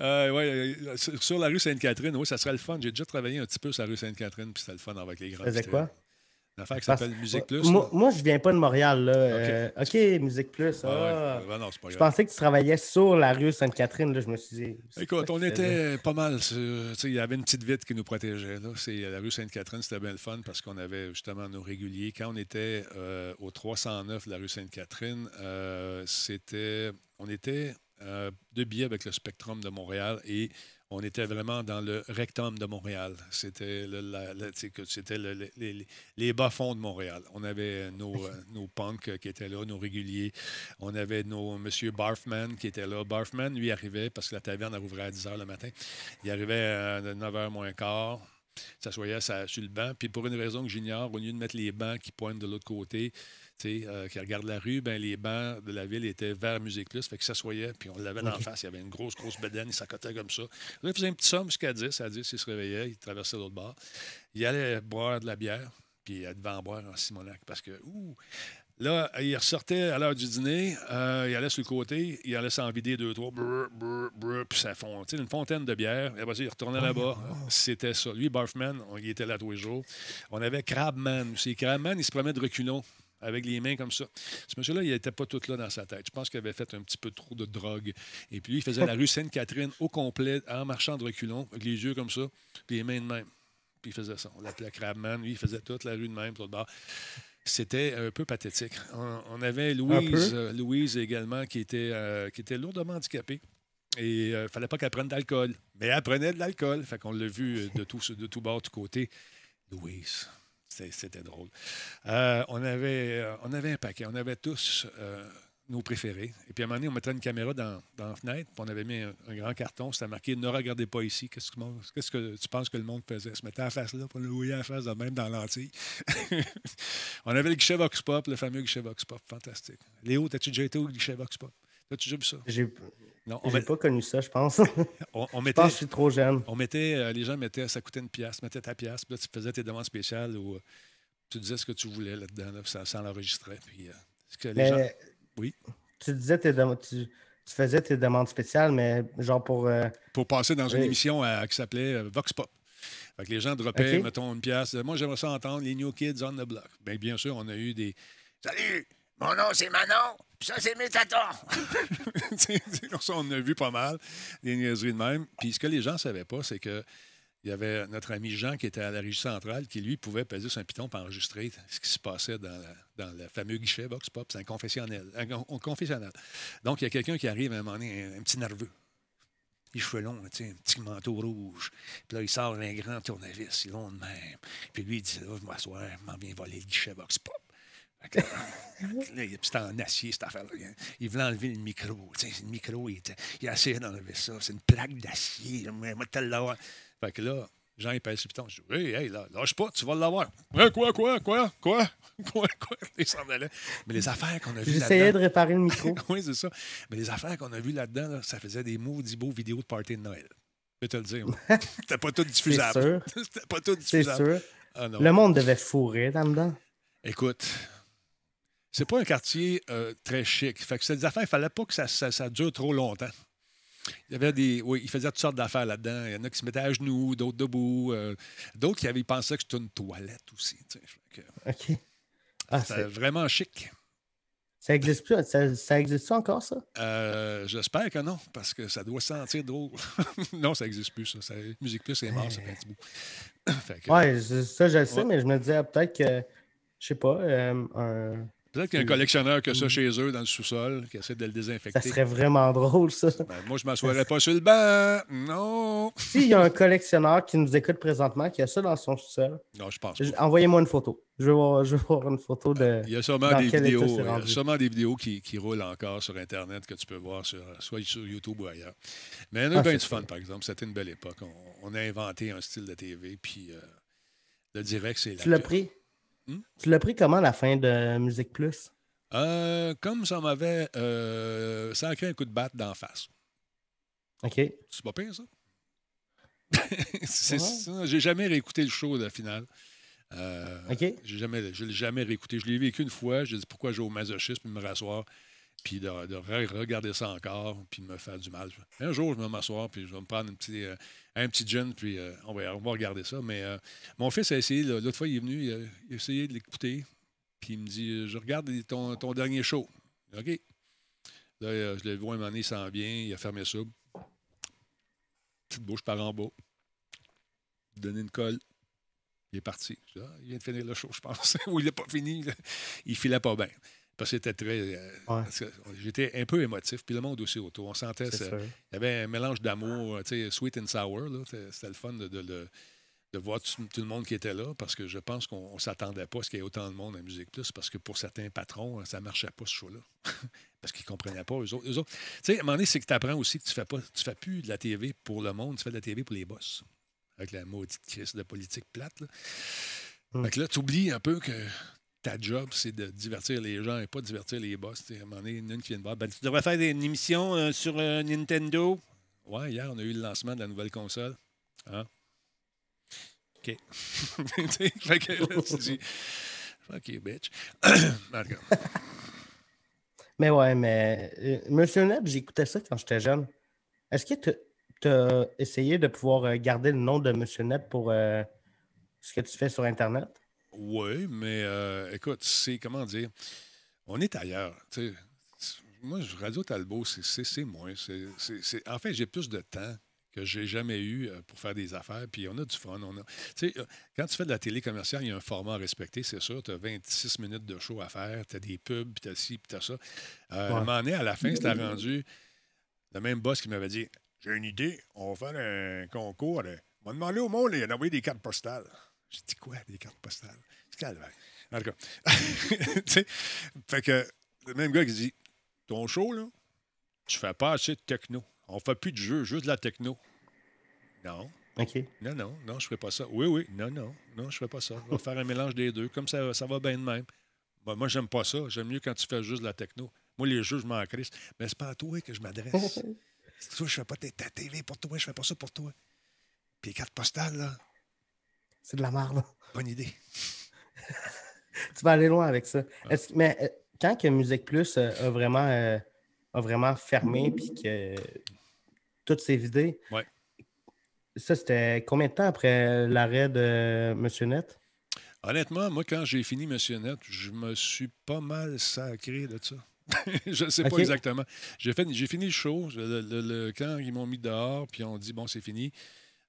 Euh, ouais, sur la rue Sainte-Catherine, oui, ça serait le fun. J'ai déjà travaillé un petit peu sur la rue Sainte-Catherine, puis c'était le fun avec les grands. Faisais quoi? Une affaire qui s'appelle Musique Plus. Moi, moi, je viens pas de Montréal. Là. OK, euh, Musique Plus. Ah. Ouais, non, pas je pensais que tu travaillais sur la rue Sainte-Catherine. Je me suis dit. Écoute, on était pas mal. Il y avait une petite vitre qui nous protégeait. Là. La rue Sainte-Catherine, c'était bien le fun parce qu'on avait justement nos réguliers. Quand on était euh, au 309 de la rue Sainte-Catherine, euh, c'était. On était deux billets avec le Spectrum de Montréal et on était vraiment dans le rectum de Montréal. C'était les, bas-fonds de Montréal. On avait nos, euh, nos punks qui étaient là, nos réguliers. On avait nos M. Barfman qui était là. Barfman, lui, arrivait parce que la taverne rouvrait à 10 h le matin. Il arrivait à 9 h moins quart s'assoyait sur le banc. Puis pour une raison que j'ignore, au lieu de mettre les bancs qui pointent de l'autre côté, euh, qui regarde la rue, ben, les bancs de la ville étaient vers Musique Plus. Fait que s'assoyait, puis on l'avait en face. Il y avait une grosse, grosse bedaine, il s'accotait comme ça. Là, il faisait un petit somme jusqu'à 10. À 10, il se réveillait, il traversait l'autre bord. Il allait boire de la bière, puis il devait en boire en Simonac parce que, ouh, Là, il ressortait à l'heure du dîner, euh, il allait sur le côté, il allait s'en vider deux, trois, brr, brr, brr, puis ça fond, une fontaine de bière. Et après, il retournait là-bas. C'était ça. Lui, Barfman, il était là tous les jours. On avait Crabman aussi. Crabman, il se promenait de reculons avec les mains comme ça. Ce monsieur-là, il n'était pas tout là dans sa tête. Je pense qu'il avait fait un petit peu trop de drogue. Et puis lui, il faisait la rue Sainte-Catherine au complet, en marchant de reculons, avec les yeux comme ça, puis les mains de même. Puis il faisait ça. On l'appelait Crabman. Lui, il faisait toute la rue de même, l'autre bord. C'était un peu pathétique. On, avait Louise, euh, Louise également, qui était, euh, qui était lourdement handicapée. Et il euh, ne fallait pas qu'elle prenne d'alcool. Mais elle prenait de l'alcool. Fait qu'on l'a vu de tout, de tout bord, de tout côté. Louise, c'était drôle. Euh, on, avait, euh, on avait un paquet. On avait tous euh, nos préférés. Et puis à un moment donné, on mettait une caméra dans, la fenêtre, puis on avait mis un, grand carton. C'était marqué Ne regardez pas ici. Qu'est-ce que, tu penses que le monde faisait Se mettait à la face là, pour le voyait à la face même dans l'antique. on avait le guichet Vox Pop, le fameux guichet Vox Pop. Fantastique. Léo, as-tu déjà été au guichet Vox Pop? As-tu déjà vu ça? Non, on pas connu ça, je pense. on, mettait, je pense que je suis trop jeune. On mettait, euh, les gens mettaient, ça coûtait une pièce, mettaient ta pièce, puis là, tu faisais tes demandes spéciales ou euh, tu disais ce que tu voulais là-dedans, là, ça, ça l'enregistrait. Puis, euh, que les gens... Oui? Tu disais tes demandes. Tu, faisais tes demandes spéciales, mais genre pour. Pour passer dans une émission qui s'appelait Vox Pop. Fait que les gens droppaient, mettons, une pièce. Moi, j'aimerais ça entendre les New Kids on the Block. Bien, bien sûr, on a eu des. Salut! Mon nom, c'est Manon. Ça, c'est Métator. on a vu pas mal des niaiseries de même. Puis ce que les gens ne savaient pas, c'est que il y avait notre ami Jean qui était à la régie centrale qui, lui, pouvait peser sur un piton pour enregistrer ce qui se passait dans, dans le fameux guichet Vox Pop. C'est un confessionnel, un, confessionnel. Donc, il y a quelqu'un qui arrive à un moment donné, un, petit nerveux. Les cheveux longs, un petit manteau rouge. Puis là, il sort un grand tournevis, long de même. Puis lui, il dit Là, je m'asseoir, je m'en viens voler le guichet Vox Pop. C'était en acier, cette affaire-là. Il voulait enlever le micro. le micro, il, était, il a essayé d'enlever ça. C'est une plaque d'acier. Fait que là, Jean, il pèse sur le piton. Je dis, hey, hey, là, lâche pas, tu vas l'avoir. Quoi, quoi, quoi, quoi, quoi, quoi, quoi? Il s'en allait. Mais les affaires qu'on a vues là-dedans. J'essayais de réparer le micro. oui, c'est ça. Mais les affaires qu'on a vues là-dedans, ça faisait des maudits beaux vidéos de party de Noël. Je vais te le dire. C'était pas tout diffusable. C'était pas tout diffusable. C'est sûr. Ah, le monde devait fourrer là-dedans. Écoute, c'est pas un quartier euh, très chic. Fait que ces affaires, il fallait pas que ça, ça, dure trop longtemps. Il y avait des. Oui, il faisait toutes sortes d'affaires là-dedans. Il y en a qui se mettaient à genoux, d'autres debout. Euh, d'autres qui avaient pensé que c'était une toilette aussi. OK. Ah, c'était vraiment chic. Ça existe plus? Ça, existe encore, ça? Euh, j'espère que non, parce que ça doit sentir drôle. non, ça n'existe plus, ça. Musique Plus, c'est mort, ça fait un petit bout. Oui, ça, je le sais, mais je me disais peut-être que, je sais pas, un Peut-être qu'il y a un collectionneur qui a ça chez eux dans le sous-sol, qui essaie de le désinfecter. Ça serait vraiment drôle, ça. Ben, moi, je ne m'assoirais pas sur le banc. Non. S'il y a un collectionneur qui nous écoute présentement, qui a ça dans son sous-sol, non, je pense envoyez-moi une photo. Je veux, voir, je veux voir une photo de. Il y a sûrement des vidéos, il y a sûrement des vidéos qui, qui, roulent encore sur Internet que tu peux voir sur, soit sur YouTube ou ailleurs. Mais il y a ah, bien du fun, par exemple. C'était une belle époque. On, a inventé un style de TV, puis euh, le direct, c'est Tu l'as pris? Hmm? Tu l'as pris comment la fin de Musique Plus? Euh, comme ça m'avait euh, sacré un coup de batte d'en face. OK. C'est pas pire, ça? c'est J'ai jamais réécouté le show de la finale. Euh, OK. J'ai jamais, je l'ai jamais réécouté. Je l'ai vécu une fois. J'ai dit pourquoi j'ai au masochisme me rasseoir puis de, regarder ça encore, puis de me faire du mal. Un jour, je vais m'asseoir, puis je vais me prendre un petit, euh, un petit gin, puis euh, on, va, regarder ça. Mais euh, mon fils a essayé, l'autre fois, il est venu, il a, essayé de l'écouter, puis il me dit Je regarde ton, dernier show. OK. Là, je l'ai vu un moment donné, il s'en vient, il a fermé ça. Petite bouche par en bas. Donné une colle. Il est parti. Ah, il vient de finir le show, je pense. Ou il n'est pas fini. Il filait pas bien. Parce que c'était très. Euh, j'étais un peu émotif, puis le monde aussi autour. On sentait. Il y avait un mélange d'amour, tu sais, sweet and sour. C'était le fun de, de, voir tout, le monde qui était là, parce que je pense qu'on ne s'attendait pas à ce qu'il y ait autant de monde à Musique Plus, parce que pour certains patrons, ça ne marchait pas ce show-là. parce qu'ils ne comprenaient pas, eux autres. Tu sais, à un moment donné, c'est que tu apprends aussi que tu ne fais, pas, tu fais plus de la TV pour le monde, tu fais de la TV pour les boss. Avec la maudite crise de politique plate. Là. Hum. Fait que là, tu oublies un peu que ta job, c'est de divertir les gens et pas divertir les boss. Une de Tu devrais faire une émission euh, sur euh, Nintendo. Ouais, hier, on a eu le lancement de la nouvelle console. Hein? OK. fait que là, tu dis you, bitch. mais ouais, mais euh, Monsieur Neb, j'écoutais ça quand j'étais jeune. Est-ce que tu as essayé de pouvoir garder le nom de Monsieur Neb pour ce que tu fais sur Internet? Oui, mais euh, écoute, c'est comment dire, on est ailleurs. Moi, Radio Talbot, c'est moins. en fait, j'ai plus de temps que j'ai jamais eu euh, pour faire des affaires, puis on a du fun. On a, euh, quand tu fais de la télé commerciale, il y a un format à respecter, c'est sûr. Tu as 26 minutes de show à faire, tu as des pubs, puis tu as ci, puis tu as ça. À un moment donné, à la fin, c'était rendu le même boss qui m'avait dit J'ai une idée, on va faire un concours. On va demander au monde d'envoyer des cartes postales. J'ai dit quoi, des cartes postales? C'est calvaire. En tout cas, fait que le même gars qui dit Ton show, là, tu fais pas assez de techno. On fait plus de jeu, juste de la techno. Non. OK. Non, non, non, je fais pas ça. Oui, oui, non, non, non, je fais pas ça. On va faire un mélange des deux. Comme ça, ça va bien de même. Moi, moi, j'aime pas ça. J'aime mieux quand tu fais juste de la techno. Moi, les jeux, je m'en crisse. Mais c'est pas à toi que je m'adresse. c'est toi, je fais pas ta télé pour toi, je fais pas ça pour toi. Puis les cartes postales, là, c'est de la merde. Bonne idée. tu vas aller loin avec ça. mais euh, quand que Musique Plus euh, a, vraiment, euh, a vraiment fermé puis que toutes vidées, ouais. ça, c'était combien de temps après l'arrêt de Monsieur Net? Honnêtement, moi, quand j'ai fini Monsieur Net, je me suis pas mal sacré de ça. je ne sais pas exactement. J'ai, fini le show. Le, quand ils m'ont mis dehors, puis on dit, bon, c'est fini.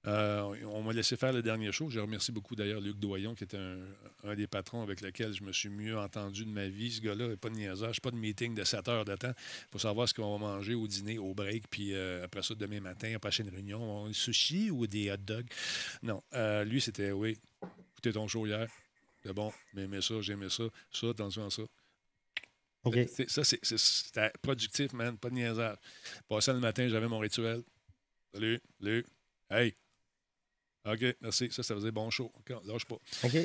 Euh, on m'a laissé faire le dernier show. Je remercie beaucoup d'ailleurs Luc Doyon, qui était un, des patrons avec lequel je me suis mieux entendu de ma vie. Ce gars-là n'a pas de niaisage, pas de meeting de 7 heures de temps pour savoir ce qu'on va manger au dîner, au break, puis euh, après ça, demain matin, la prochaine réunion, des sushis ou des hot dogs? Non, euh, lui, c'était oui, écoutez ton show hier. C'est bon, mais aimé ça, j'aimais ça, ça, attention à ça. Ça, c'était productif, man, pas de niaisage. Passé le matin, j'avais mon rituel. Salut, salut. Hey, OK, merci. Ça, ça faisait bon show. Lâche pas. OK.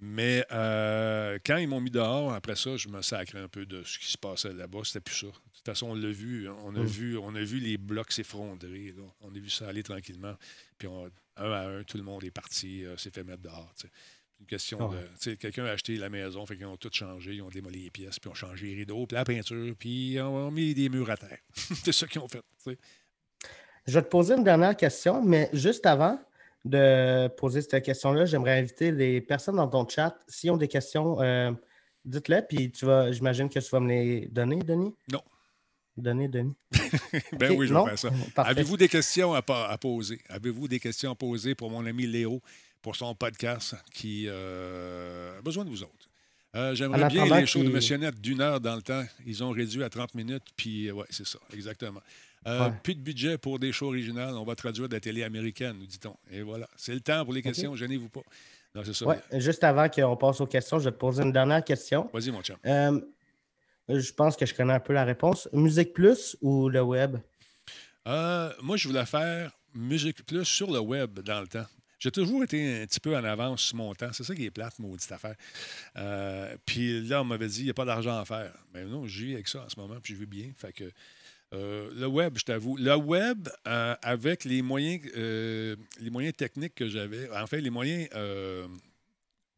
Mais euh, quand ils m'ont mis dehors, après ça, je me sacrais un peu de ce qui se passait là-bas. C'était plus ça. De toute façon, on l'a vu. On a, mm. vu, on a vu les blocs s'effondrer. On a vu ça aller tranquillement. Puis un à un, tout le monde est parti, euh, s'est fait mettre dehors. C'est Une question de. Quelqu'un a acheté la maison, fait qu'ils ont tout changé, ils ont démoli les pièces, puis ont changé les rideaux, puis la peinture, puis ils ont mis des murs à terre. C'est ça qu'ils ont fait. Je vais te poser une dernière question, mais juste avant, de poser cette question-là, j'aimerais inviter les personnes dans ton chat. S'ils ont des questions, euh, dites-les, puis tu vas, j'imagine que tu vas me les donner, Denis? Non. Donner, Denis. ben oui, je vais faire ça. Avez-vous des questions à, poser? Avez-vous des questions à poser pour mon ami Léo pour son podcast qui euh, a besoin de vous autres? Euh, j'aimerais bien les shows de Monsieur d'une heure dans le temps. Ils ont réduit à 30 minutes, puis ouais, c'est ça, exactement. Euh, plus de budget pour des shows originales. On va traduire de la télé américaine, nous dit-on. Et voilà. C'est le temps pour les questions. Gênez-vous pas. juste avant qu'on passe aux questions, je vais te poser une dernière question. Vas-y, mon chum. Euh, je pense que je connais un peu la réponse. Musique Plus ou le web? Euh, moi, je voulais faire Musique Plus sur le web dans le temps. J'ai toujours été un petit peu en avance sur mon temps. C'est ça qui est plate, maudite affaire. puis là, on m'avait dit, il n'y a pas d'argent à faire. Mais ben non, je vis avec ça en ce moment, puis je vis bien. Fait que euh, le web, je t'avoue. Le web, euh, avec les moyens, euh, les moyens techniques que j'avais, en fait, les moyens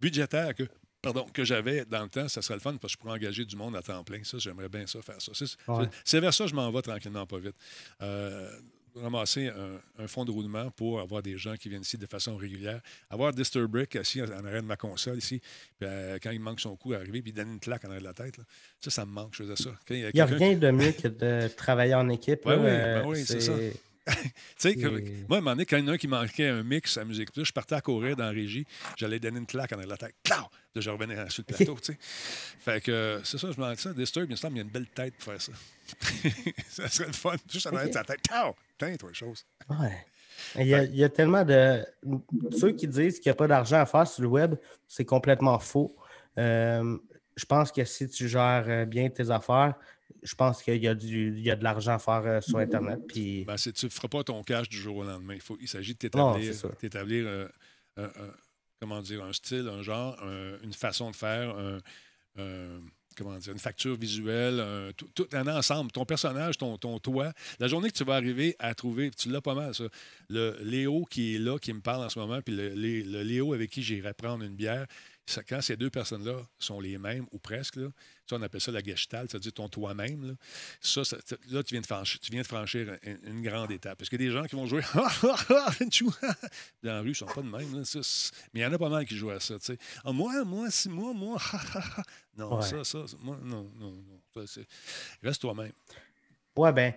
budgétaires que, pardon, que j'avais dans le temps, ça serait le fun parce que je pourrais engager du monde à temps plein. Ça, j'aimerais bien ça, faire ça. C'est vers ça que je m'en vais tranquillement, pas vite. Euh, ramasser un, fonds de roulement pour avoir des gens qui viennent ici de façon régulière. Avoir Disturbrick assis en arrière de ma console ici, puis euh, quand il manque son coup, arriver puis donner une claque en arrière de la tête. Ça, ça me manque, je faisais ça. il n'y a, rien de mieux que de travailler en équipe. oui, ben oui c'est ça. tu sais, moi, à un moment donné, quand il y en a un qui manquait un mix à musique, je partais à courir dans la régie, j'allais donner une claque en la tête. Là, je revenais sur le plateau. tu sais. Fait que c'est ça, je me dis ça. Disturb, il me semble qu'il y a une belle tête pour faire ça. ça serait le fun. Juste en arrière de sa tête. Putain, toi, chose. Ouais. Il y, a, il y, a, tellement de. Ceux qui disent qu'il n'y a pas d'argent à faire sur le web, c'est complètement faux. Euh, je pense que si tu gères bien tes affaires, je pense qu'il y, a y a de l'argent à faire euh, sur Internet. Puis... Ben, tu ne feras pas ton cash du jour au lendemain. Il, faut, il s'agit de t'établir, euh, un, comment dire, un style, un genre, une façon de faire, comment dire, une facture visuelle, tout, un ensemble. Ton personnage, ton, ton toi. La journée que tu vas arriver à trouver, tu l'as pas mal, ça. Le Léo qui est là, qui me parle en ce moment, puis le, le Léo avec qui j'irai prendre une bière, quand ces deux personnes-là sont les mêmes ou presque, là, on appelle ça la gestalt, c'est-à-dire ton toi-même. Là. Ça, là, tu viens de franchir, tu viens de franchir une, grande étape. Parce que des gens qui vont jouer dans la rue, ils ne sont pas de même. mais il y en a pas mal qui jouent à ça. Ah, moi, moi, si moi, moi. non, ça, ça, moi, non, non, non. Reste toi-même. Ouais, ben,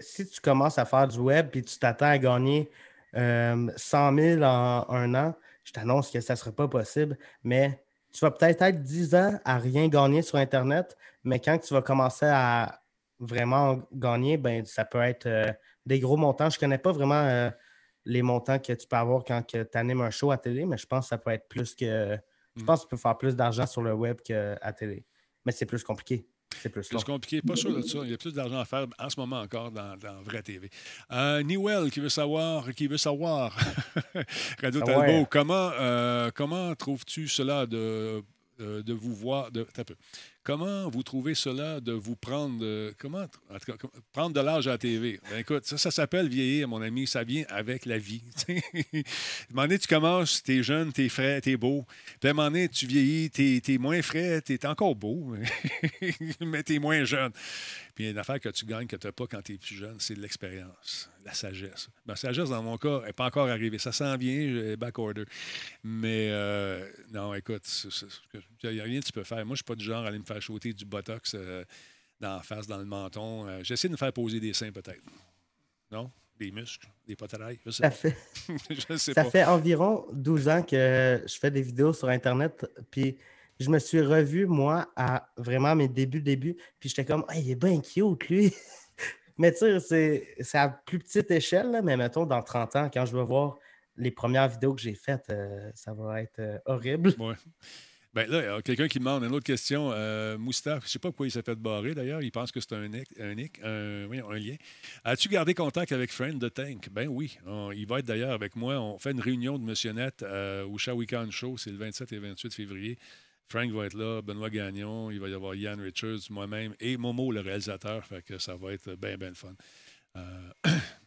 si tu commences à faire du web et tu t'attends à gagner euh, 100 000 en un an, je t'annonce que ça ne sera pas possible, mais tu vas peut-être être 10 ans à rien gagner sur Internet, mais quand tu vas commencer à vraiment gagner, ben, ça peut être euh, des gros montants. Je ne connais pas vraiment euh, les montants que tu peux avoir quand tu animes un show à télé, mais je pense que ça peut être plus que. Je mm. pense que tu peux faire plus d'argent sur le web qu'à télé. Mais c'est plus compliqué. C'est plus, compliqué. Pas sûr de ça. Il y a plus d'argent à faire en ce moment encore dans, dans Vraie TV. Euh, Newell qui veut savoir, qui veut savoir, Radio Talbot, comment, euh, comment trouves-tu cela de, euh, de vous voir, de, un peu, Comment vous trouvez cela de vous prendre, comment, prendre de l'âge à la TV? Ben, écoute, ça, s'appelle vieillir, mon ami. Ça vient avec la vie. à un moment donné, tu commences, tu es jeune, tu es frais, tu es beau. Puis à moment donné, tu vieillis, tu es, moins frais, tu es encore beau, mais tu es moins jeune. Puis il y a une affaire que tu gagnes que tu n'as pas quand tu es plus jeune, c'est l'expérience, la sagesse. La sagesse, dans mon cas, n'est pas encore arrivée. Ça s'en vient, back order. Mais euh, non, écoute, il n'y a rien que tu peux faire. Moi, je ne suis pas du genre à aller me faire faire du botox euh, dans la face, dans le menton. Euh, j'essaie de me faire poser des seins, peut-être. Non? Des muscles, des je sais ça Fait, ça fait environ 12 ans que je fais des vidéos sur Internet, puis je me suis revu, moi, à vraiment mes débuts, débuts, puis j'étais comme, il est bien cute, lui. mais tu sais, c'est à plus petite échelle, mais mettons, dans 30 ans, quand je vais voir les premières vidéos que j'ai faites, euh, ça va être horrible. Ouais. Bien là, quelqu'un qui demande une autre question. Euh, je ne sais pas pourquoi il s'est fait barrer d'ailleurs. Il pense que c'est un, un, lien. As-tu gardé contact avec Friend de Tank? Ben oui. il va être d'ailleurs avec moi. On fait une réunion de Missionnette euh, au Shawikan Show. C'est le 27 et 28 février. Frank va être là, Benoît Gagnon, il va y avoir Ian Richards, moi-même et Momo, le réalisateur. Fait que ça va être bien, bien fun. Euh,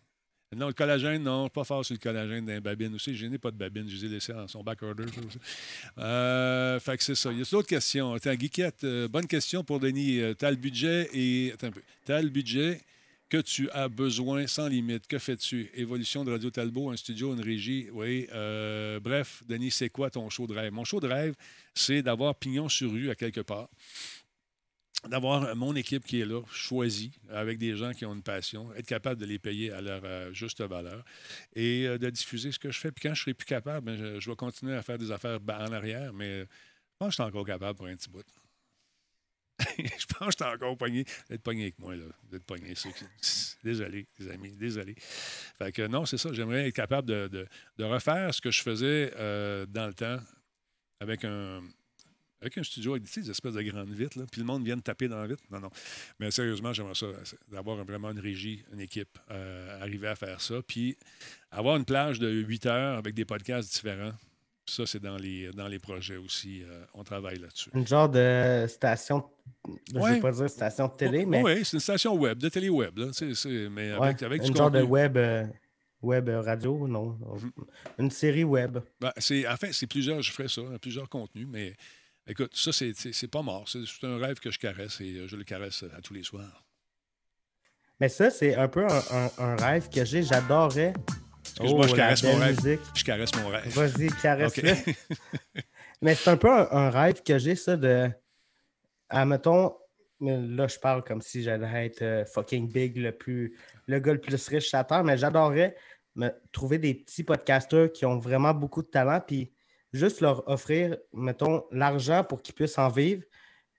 Non, le collagène, non, pas fort sur le collagène d'un babine aussi. Je n'ai pas de babine, je les ai laissés en son back order. Euh, fait que c'est ça. Il y a d'autres questions. Attends, Guiquette, euh, bonne question pour Denis. Euh, tu as le budget et. Attends un peu. Le budget que tu as besoin sans limite. Que fais-tu? Évolution de Radio Talbot, un studio, une régie. Oui. bref, Denis, c'est quoi ton show de rêve? Mon show de rêve, c'est d'avoir pignon sur rue à quelque part d'avoir mon équipe qui est là, choisie, avec des gens qui ont une passion, être capable de les payer à leur euh, juste valeur et euh, de diffuser ce que je fais. Puis quand je serai plus capable, ben, je, vais continuer à faire des affaires en arrière, mais je pense que je suis encore capable pour un petit bout. je pense que je suis encore pogné. D'être pogné avec moi, là. D'être pogné. Désolé, les amis, désolé. Fait que non, c'est ça. J'aimerais être capable de, refaire ce que je faisais euh, dans le temps avec un, avec un studio avec des espèces de grandes vitres, là, puis le monde vient de taper dans la vitre. Non, non. Mais sérieusement, j'aimerais ça, d'avoir vraiment une régie, une équipe, euh, arriver à faire ça. Puis avoir une plage de 8 heures avec des podcasts différents. Ça, c'est dans les, dans les projets aussi. Euh, on travaille là-dessus. Une genre de station, je ne vais pas dire station de télé, mais. Oui, c'est une station web, de télé web. Là. mais avec, avec une genre de web. Euh, web radio, non. Mm-hmm. Une série web. Ben, c'est, en fait, c'est plusieurs, je ferais ça, plusieurs contenus, mais Écoute, ça, c'est pas mort. C'est un rêve que je caresse et je le caresse à tous les soirs. Mais ça, c'est un peu un, rêve que j'ai. J'adorerais. Excuse-moi, je oh, caresse mon rêve. Je caresse mon rêve. Vas-y, caresse-le. Mais c'est un peu un, rêve que j'ai, ça, de. Admettons, là, je parle comme si j'allais être euh, fucking big, le plus. Le gars le plus riche à terre, mais j'adorerais me trouver des petits podcasteurs qui ont vraiment beaucoup de talent, puis juste leur offrir, mettons, l'argent pour qu'ils puissent en vivre,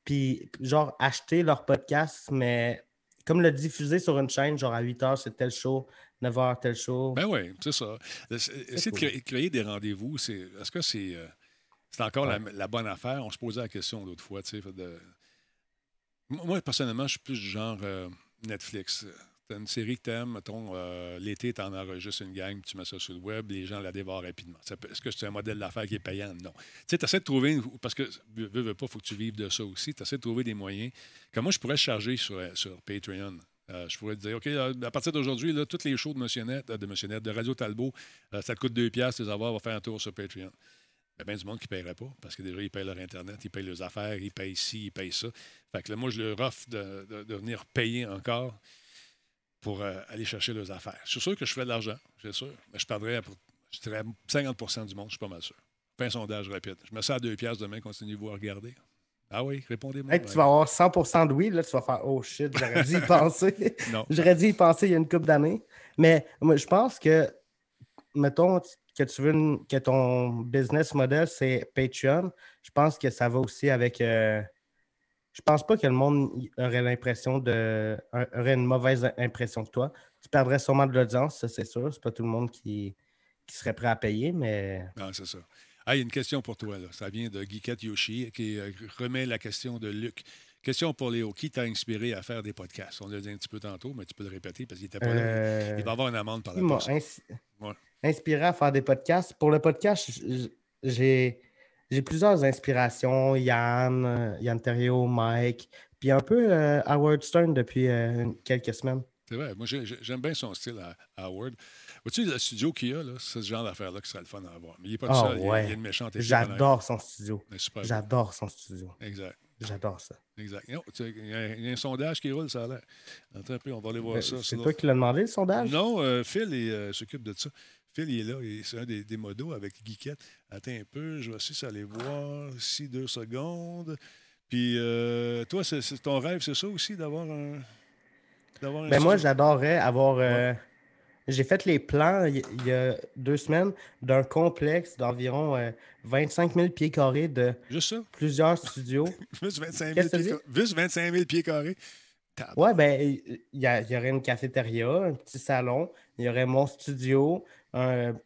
puis genre acheter leur podcast, mais comme le diffuser sur une chaîne, genre à 8 h, c'est tel show, 9 h, tel show. Ben oui, c'est ça. Essayer de créer, des rendez-vous, est-ce que c'est euh, c'est encore la, bonne affaire? On se posait la question l'autre fois. De... Moi, personnellement, je suis plus du genre euh, Netflix. Une série que tu aimes, mettons, euh, l'été, tu en enregistres une gang, tu mets ça sur le web, les gens la dévorent rapidement. Est-ce que c'est un modèle d'affaires qui est payant? Non. Tu sais, tu essaies de trouver, parce que, veux, veux pas, il faut que tu vives de ça aussi, tu essaies de trouver des moyens. Comment je pourrais charger sur, sur Patreon? Euh, je pourrais te dire, OK, à partir d'aujourd'hui, toutes les shows de Monsieur de, Monsieur de Radio Talbot, ça te coûte 2 piastres, les avoir, va faire un tour sur Patreon. Il y a bien du monde qui ne paierait pas parce que déjà, ils payent leur Internet, ils payent leurs affaires, ils payent ci, ils payent ça. Fait que là, moi, je leur offre de, venir payer encore pour euh, aller chercher leurs affaires. Je suis sûr que je ferais de l'argent, c'est sûr, mais je perdrais pour, je dirais 50% du monde, je suis pas mal sûr. Fais un sondage rapide. Je mets ça à deux piastres demain, continuez-vous à regarder. Ah oui, répondez-moi. tu vas avoir 100% de oui, là, tu vas faire Oh shit, j'aurais dû y penser. non. J'aurais dû y penser il y a une couple d'années. Mais moi, je pense que, mettons, que tu veux que ton business model, c'est Patreon, je pense que ça va aussi avec. Euh, je pense pas que le monde aurait l'impression de. aurait une mauvaise impression de toi. Tu perdrais sûrement de l'audience, ça c'est sûr. C'est pas tout le monde qui, qui serait prêt à payer, mais. Non, c'est ça. Ah, il y a une question pour toi. Là. Ça vient de Geekette Yoshi qui euh, remet la question de Luc. Question pour Léo. Qui t'a inspiré à faire des podcasts? On l'a dit un petit peu tantôt, mais tu peux le répéter parce qu'il n'était pas là. Euh, il va avoir une amende par la suite inspiré à faire des podcasts. Pour le podcast, j'ai, j'ai plusieurs inspirations. Yann, Yann Terrio, Mike, puis un peu euh, Howard Stern depuis euh, quelques semaines. C'est vrai. Moi, j'aime bien son style à, Howard. Vois-tu le studio qu'il a, là, c'est ce genre d'affaire-là qui serait le fun à avoir. Mais il n'est pas tout ah, seul. Il, y a, une méchante J'adore son studio. J'adore son studio. Exact. J'adore ça. Exact. Il y, a un sondage qui roule, ça a l'air. Attends un peu, on va aller voir ben, ça. C'est toi qui l'as demandé, le sondage? Non, euh, Phil s'occupe de ça. Phil, il est là, c'est un des, des, modos avec Geekette. Attends un peu, je vais essayer d'aller voir ici deux secondes. Puis euh, toi, c'est, ton rêve, c'est ça aussi, d'avoir un. D'avoir ben moi, j'adorerais avoir. Euh, j'ai fait les plans il y, a deux semaines d'un complexe d'environ 25 euh, 000 pieds carrés de plusieurs studios. Juste 25 000, pieds, 25 000 pieds carrés. Ouais, ben, il y, y, aurait une cafétéria, un petit salon, il y aurait mon studio,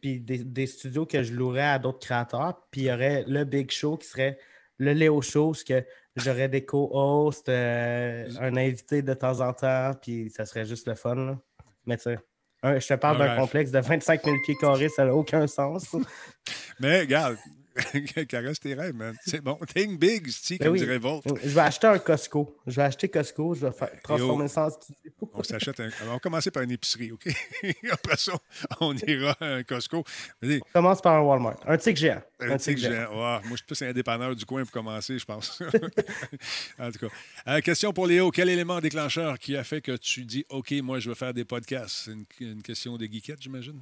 puis des, studios que je louerais à d'autres créateurs. Puis il y aurait le Big Show qui serait le Léo Show, ce que j'aurais des co-hosts, euh, un invité de temps en temps, puis ça serait juste le fun. Mais tu sais, je te parle d'un complexe de 25 000 pieds carrés, ça n'a aucun sens. Mais regarde, Caresse tes rêves, man. C'est bon. Think big, si, ben comme dirait Volt. Je vais acheter un Costco. Je vais acheter Costco. Je vais faire, transformer ça en studio. On s'achète un... On va commencer par une épicerie, OK? Après ça, on ira à un Costco. On commence par un Walmart. Un tic géant. Un, un tic géant. Moi, je suis plus un indépendant du coin pour commencer, je pense. en tout cas. Euh, question pour Léo. Quel élément déclencheur qui a fait que tu dis, OK, moi, je veux faire des podcasts? C'est une, une question de geekette, j'imagine?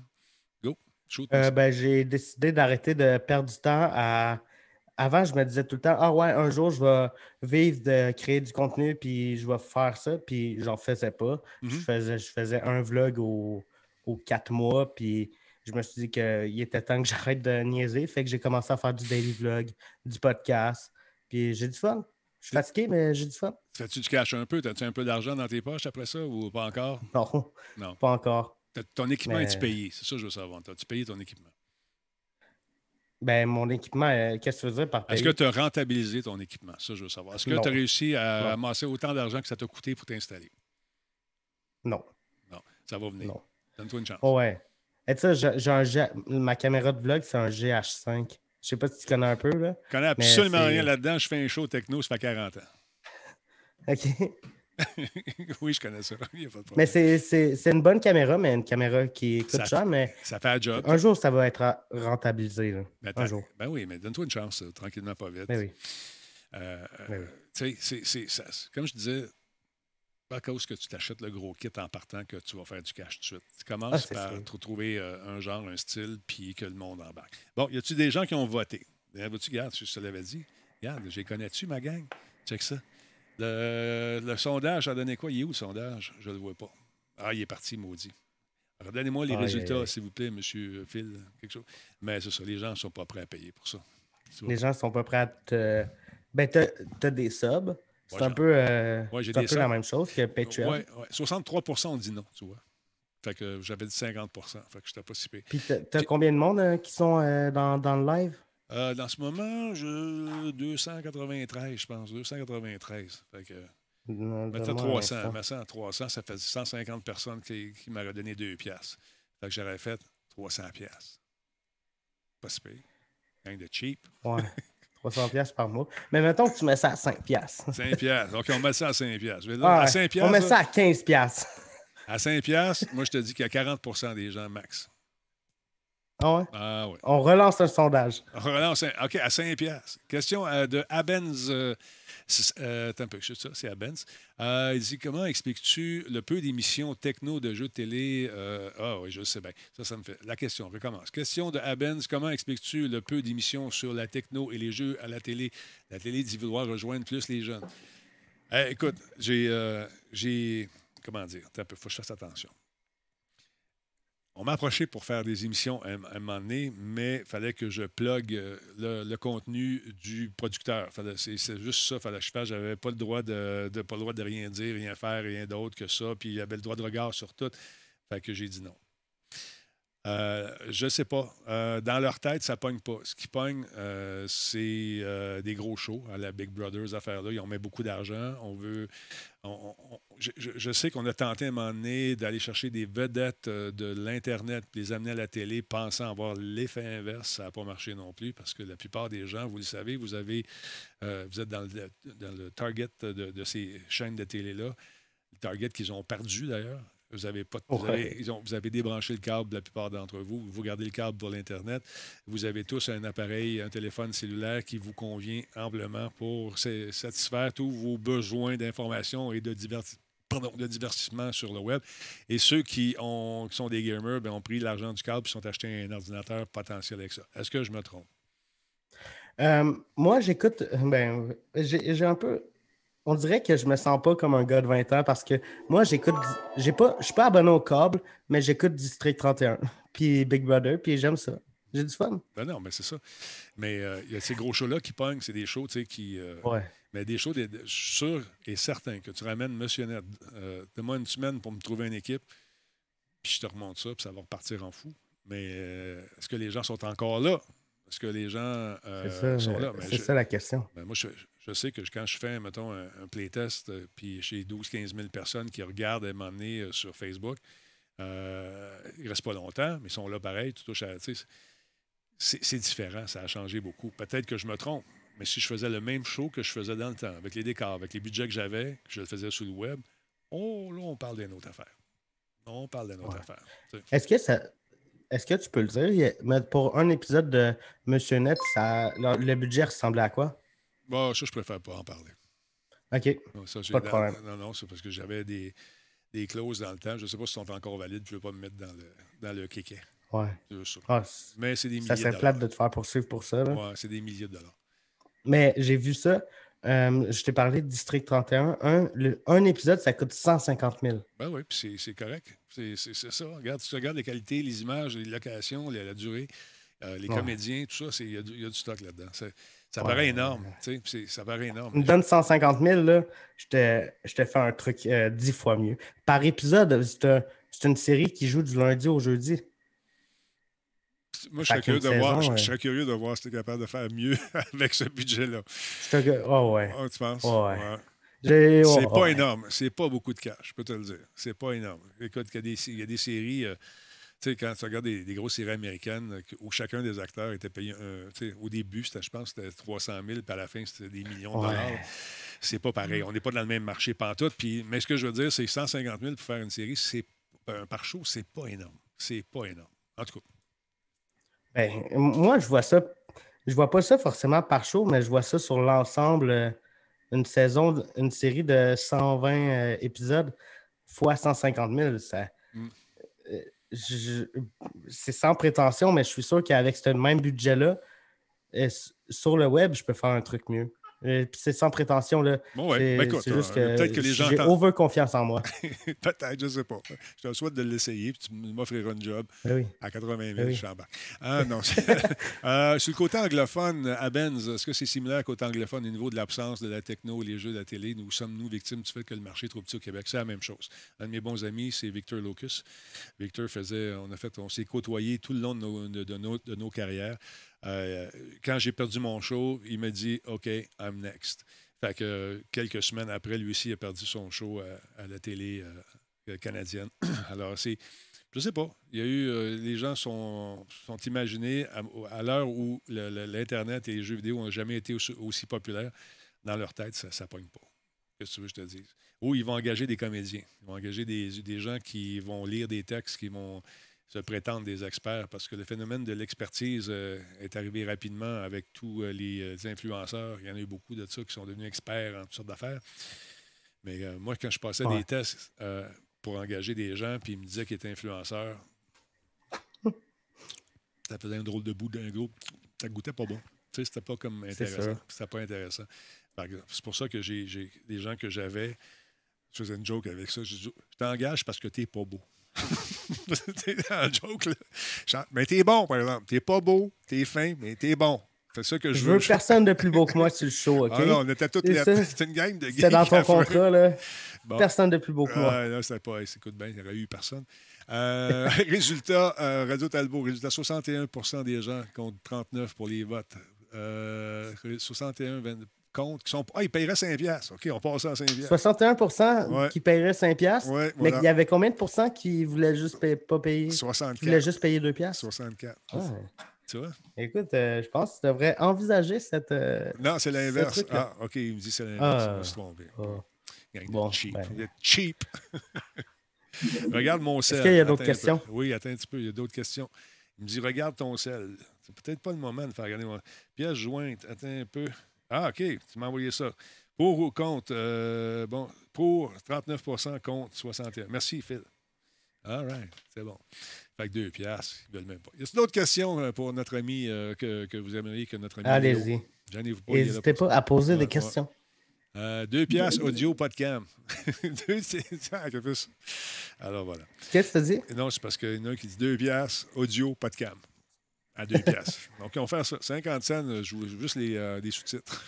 Euh, ben, j'ai décidé d'arrêter de perdre du temps à. Avant, je me disais tout le temps, ah ouais, un jour, je vais vivre de créer du contenu, puis je vais faire ça, puis j'en faisais pas. je, mm-hmm. faisais, je faisais un vlog aux, quatre mois, puis je me suis dit qu'il était temps que j'arrête de niaiser. Fait que j'ai commencé à faire du daily vlog, du podcast, puis j'ai du fun. Je suis fatigué, mais j'ai du fun. Fais-tu du cash un peu? As-tu un peu d'argent dans tes poches après ça ou pas encore? Non. Non. Pas encore. Ton équipement est-tu payé? C'est ça que je veux savoir. As-tu payé ton équipement? Ben, mon équipement, euh, qu'est-ce que tu veux dire par Est-ce que tu as rentabilisé ton équipement? Ça, je veux savoir. Est-ce que tu as réussi à amasser autant d'argent que ça t'a coûté pour t'installer? Non. Non. Ça va venir. Donne-toi une chance. Oh ouais. Et tu sais, ma caméra de vlog, c'est un GH5. Je sais pas si tu connais un peu. Là, je connais absolument rien là-dedans. Je fais un show techno, ça fait 40 ans. OK. oui, je connais ça. mais c'est une bonne caméra, mais une caméra qui coûte cher. Mais ça fait un job. Un jour, ça va être rentabilisé. Ben, un jour. Ben oui, mais donne-toi une chance, tranquillement, pas vite. Ben oui. Euh, tu sais, c'est, comme je disais, pas à cause que tu t'achètes le gros kit en partant que tu vas faire du cash tout de suite. Tu commences ah, par trouver euh, un genre, un style, puis que le monde embarque. Bon, y a-tu des gens qui ont voté? Eh, tu regarde, je te l'avais dit. Regarde, j'ai connais-tu, ma gang? Check ça. Le, sondage a donné quoi? Il est où le sondage? Je ne le vois pas. Ah, il est parti, maudit. Alors, donnez-moi les résultats, s'il vous plaît, M. Phil. Quelque chose. Mais c'est ça, les gens ne sont pas prêts à payer pour ça. Les gens ne sont pas prêts à te. Ben, tu as, des subs. C'est un peu, euh, un peu la même chose que Patreon. Ouais. 63 ont dit non, tu vois. Fait que j'avais dit 50% Fait que je n'étais pas si pire. Puis tu as combien de monde euh, qui sont euh, dans, dans, le live? Dans ce moment, je 293, je pense. 293. Fait que. Mettez 300. Mettez 300, ça fait 150 personnes qui, qui m'auraient donné 2 piastres. Fait que j'aurais fait 300 piastres. Pas si pire. Rien de cheap. Ouais. 300 pièces par mois. Mais mettons que tu mets ça à 5 pièces. 5 pièces. OK, on met ça à 5 pièces. à 5 on met ça à 15 pièces. À 5 pièces, moi je te dis qu'il y a 40% des gens max. Ah ouais? Ah ouais. On relance un sondage. On relance un... OK, à 5 pièces. Question euh, de Abens euh, euh, attends un peu, ça, c'est. Euh, il dit Comment expliques-tu le peu d'émissions techno de jeux de télé Ah oui, je sais bien. Ça, ça me fait. La question recommence. Question de Abens Comment expliques-tu le peu d'émissions sur la techno et les jeux à la télé? La télé dit vouloir rejoindre plus les jeunes. Eh, écoute, j'ai. j'ai comment dire? Il faut que je fasse attention. On m'a approché pour faire des émissions à un, moment donné, mais il fallait que je plug euh, le, contenu du producteur. C'est juste ça fallait que je fasse. J'avais pas le droit de, pas le droit de rien dire, rien faire, rien d'autre que ça. Puis il y avait le droit de regard sur tout. Fait que j'ai dit non. Euh, je ne sais pas. Euh, dans leur tête, ça ne pogne pas. Ce qui pogne, euh, c'est des gros shows à la Big Brothers affaire-là. Ils ont mis beaucoup d'argent. On veut. je, sais qu'on a tenté à un moment donné d'aller chercher des vedettes de l'Internet, les amener à la télé, pensant avoir l'effet inverse. Ça n'a pas marché non plus parce que la plupart des gens, vous le savez, vous avez vous êtes dans le, target de, de, ces chaînes de télé-là. Le target qu'ils ont perdu d'ailleurs. Vous avez, pas, vous, avez, débranché le câble, la plupart d'entre vous. Vous gardez le câble pour l'Internet. Vous avez tous un appareil, un téléphone cellulaire qui vous convient amplement pour satisfaire tous vos besoins d'information et de, de divertissement sur le web. Et ceux qui, ont, sont des gamers ben, ont pris l'argent du câble et sont achetés un ordinateur potentiel avec ça. Est-ce que je me trompe? Euh, moi, j'écoute. Ben, j'ai un peu on dirait que je me sens pas comme un gars de 20 ans parce que moi, j'écoute. J'ai pas, je suis pas abonné au câble, mais j'écoute District 31, puis Big Brother, puis j'aime ça. J'ai du fun. Ben non, mais c'est ça. Mais euh, il y a ces gros shows-là qui pognent, c'est des shows, tu sais, qui. Euh, ouais. Mais des shows, je suis sûr et certain que tu ramènes Monsieur Net. Euh, Donne-moi une semaine pour me trouver une équipe, puis je te remonte ça, puis ça va repartir en fou. Mais est-ce que les gens sont encore là? Est-ce que les gens sont là? C'est ça la question. Ben moi, je, je sais que quand je fais, mettons, un, playtest, euh, puis j'ai 12-15 000 personnes qui regardent à m'emmener euh, sur Facebook, euh, ils ne restent pas longtemps, mais ils sont là pareil. Tu touches à. C'est différent, ça a changé beaucoup. Peut-être que je me trompe, mais si je faisais le même show que je faisais dans le temps, avec les décors, avec les budgets que j'avais, que je le faisais sur le web, oh, là, on parle d'une autre affaire. On parle d'une autre affaire. Est-ce que ça. Est-ce que tu peux le dire? Pour un épisode de Monsieur Net, ça, le budget ressemblait à quoi? Bon, ça, je préfère pas en parler. OK. pas de problème. Non, non, c'est parce que j'avais des, des, clauses dans le temps. Je ne sais pas si elles sont encore valides. Je ne veux pas me mettre dans le, dans le kéké. Ouais. Ah, Mais c'est des milliers Ça serait plate de te faire poursuivre pour ça. Ouais, c'est des milliers de dollars. Mais j'ai vu ça. Euh, je t'ai parlé de District 31. Un, un, épisode, ça coûte 150 000. Ben oui, puis c'est correct. C'est ça. Regarde, tu regardes les qualités, les images, les locations, la, durée, euh, les comédiens, tout ça, il y, y, a du stock là-dedans. Ça paraît énorme. Ça paraît énorme. Tu me donnes 150 000, là, je te, fais un truc euh, dix fois mieux. Par épisode, c'est une série qui joue du lundi au jeudi. Moi, je serais, curieux de, voir, je, serais curieux de voir si tu es capable de faire mieux avec ce budget-là. Oh, ouais. Oh, tu penses? ouais. C'est pas énorme. C'est pas beaucoup de cash, je peux te le dire. C'est pas énorme. Écoute, il y a des, il y a des séries. Euh, tu sais, quand tu regardes des, grosses séries américaines euh, où chacun des acteurs était payé, au début, je pense c'était 300 000, puis à la fin, c'était des millions de dollars. C'est pas pareil. On n'est pas dans le même marché pantoute. Puis, mais ce que je veux dire, c'est 150 000 pour faire une série, c'est un par show, c'est pas énorme. C'est pas énorme. En tout cas. Ben, moi, je vois ça. je vois pas ça forcément par show, mais je vois ça sur l'ensemble. euh, une saison, une série de 120 euh, épisodes fois 150 000. Ça, Mm. euh, c'est sans prétention, mais je suis sûr qu'avec ce même budget-là, euh, sur le web, je peux faire un truc mieux. Euh, c'est sans prétention. Là. Bon, ouais. Ben, écoute, c'est juste euh, que, peut-être que les gens j'ai over confiance en moi. Peut-être, je ne sais pas. Je te souhaite de l'essayer, puis tu m'offriras un job Ben oui. à 80 000, Ben oui. Ah, non. Euh, sur le côté anglophone, à Benz, est-ce que c'est similaire au côté anglophone au niveau de l'absence de la techno, les jeux de la télé? Nous sommes-nous victimes du fait que le marché est trop petit au Québec? C'est la même chose. Un de mes bons amis, c'est Victor Locus. Victor faisait, on a fait, on s'est côtoyé tout le long de nos, de- de nos- de nos carrières. Euh, quand j'ai perdu mon show, il m'a dit OK, I'm next. Fait que euh, quelques semaines après, lui aussi a perdu son show à, la télé euh, canadienne. Alors, c'est. Je sais pas. Il y a eu. euh, les gens sont, sont imaginés à, l'heure où l'Internet et les jeux vidéo n'ont jamais été aussi, populaires. Dans leur tête, ça ne pogne pas. Qu'est-ce que tu veux que je te dise? Ou ils vont engager des comédiens. Ils vont engager des gens qui vont lire des textes, qui vont se prétendre des experts, parce que le phénomène de l'expertise euh, est arrivé rapidement avec tous euh, les euh, influenceurs. Il y en a eu beaucoup de ça qui sont devenus experts en toutes sortes d'affaires. Mais euh, moi, quand je passais Ouais. des tests pour engager des gens, puis ils me disaient qu'ils étaient influenceurs, ça faisait un drôle de bout d'un groupe. Ça goûtait pas bon. Tu sais, c'était pas comme intéressant. C'était pas intéressant. C'est pour ça que j'ai j'ai- les gens que j'avais, je faisais une joke avec ça. Je dis, je t'engage parce que t'es pas beau. C'était un joke, là. Mais t'es bon, par exemple. T'es pas beau, t'es fin, mais t'es bon. C'est ça que je, Je veux personne de plus beau que moi sur le show, OK? Ah non, on était toutes C'est les... C'était une gang de C'est gays dans ton contrat, là. Bon. Personne de plus beau que moi. Ah, là, c'était pas. Écoute bien, il n'y aurait eu personne. Euh, résultat, euh, Radio Talbot, résultat 61% des gens contre 39 pour les votes. Euh, 61 20 qui sont. Ah, ils paieraient 5 piastres. OK, on passe à 5 piastres. 61 Ouais. qui paierait 5 piastres, Ouais, mais il y avait combien de pourcents qui voulaient juste pas payer? Qui voulaient 64. juste payer 2 piastres? 64. Ah, Tu vois? écoute, euh, je pense que tu devrais envisager cette... euh, Non, c'est l'inverse. Ah, OK, il me dit c'est l'inverse. Ah. Je me suis trompé. oh. Gang de Bon, cheap. ben. Vous êtes cheap. regarde mon sel. qu'il y a d'autres questions? Oui, attends un petit peu. Il y a d'autres questions. Il me dit regarde ton sel. C'est peut-être pas le moment de faire regarder mon. Pièce jointe. Attends un peu. Ah, OK. Tu m'as envoyé ça. Pour ou contre? Euh, Bon, pour 39% contre 61 Merci, Phil. All right. C'est bon. Fait que deux piastres. Ils veulent même pas. Y a d'autres questions euh, pour notre ami euh, que, que vous aimeriez que notre ami. Allez-y. Pas. N'hésitez pas à poser Ouais, des ouais. questions. euh, deux piastres audio, pas de cam. deux, plus. Alors voilà. Qu'est-ce que tu dis? Non, c'est parce qu'il y en a un qui dit deux piastres, audio, pas de cam. À deux piastres. Donc, on fait ça. 50 cents, je joue juste les, euh, sous-titres.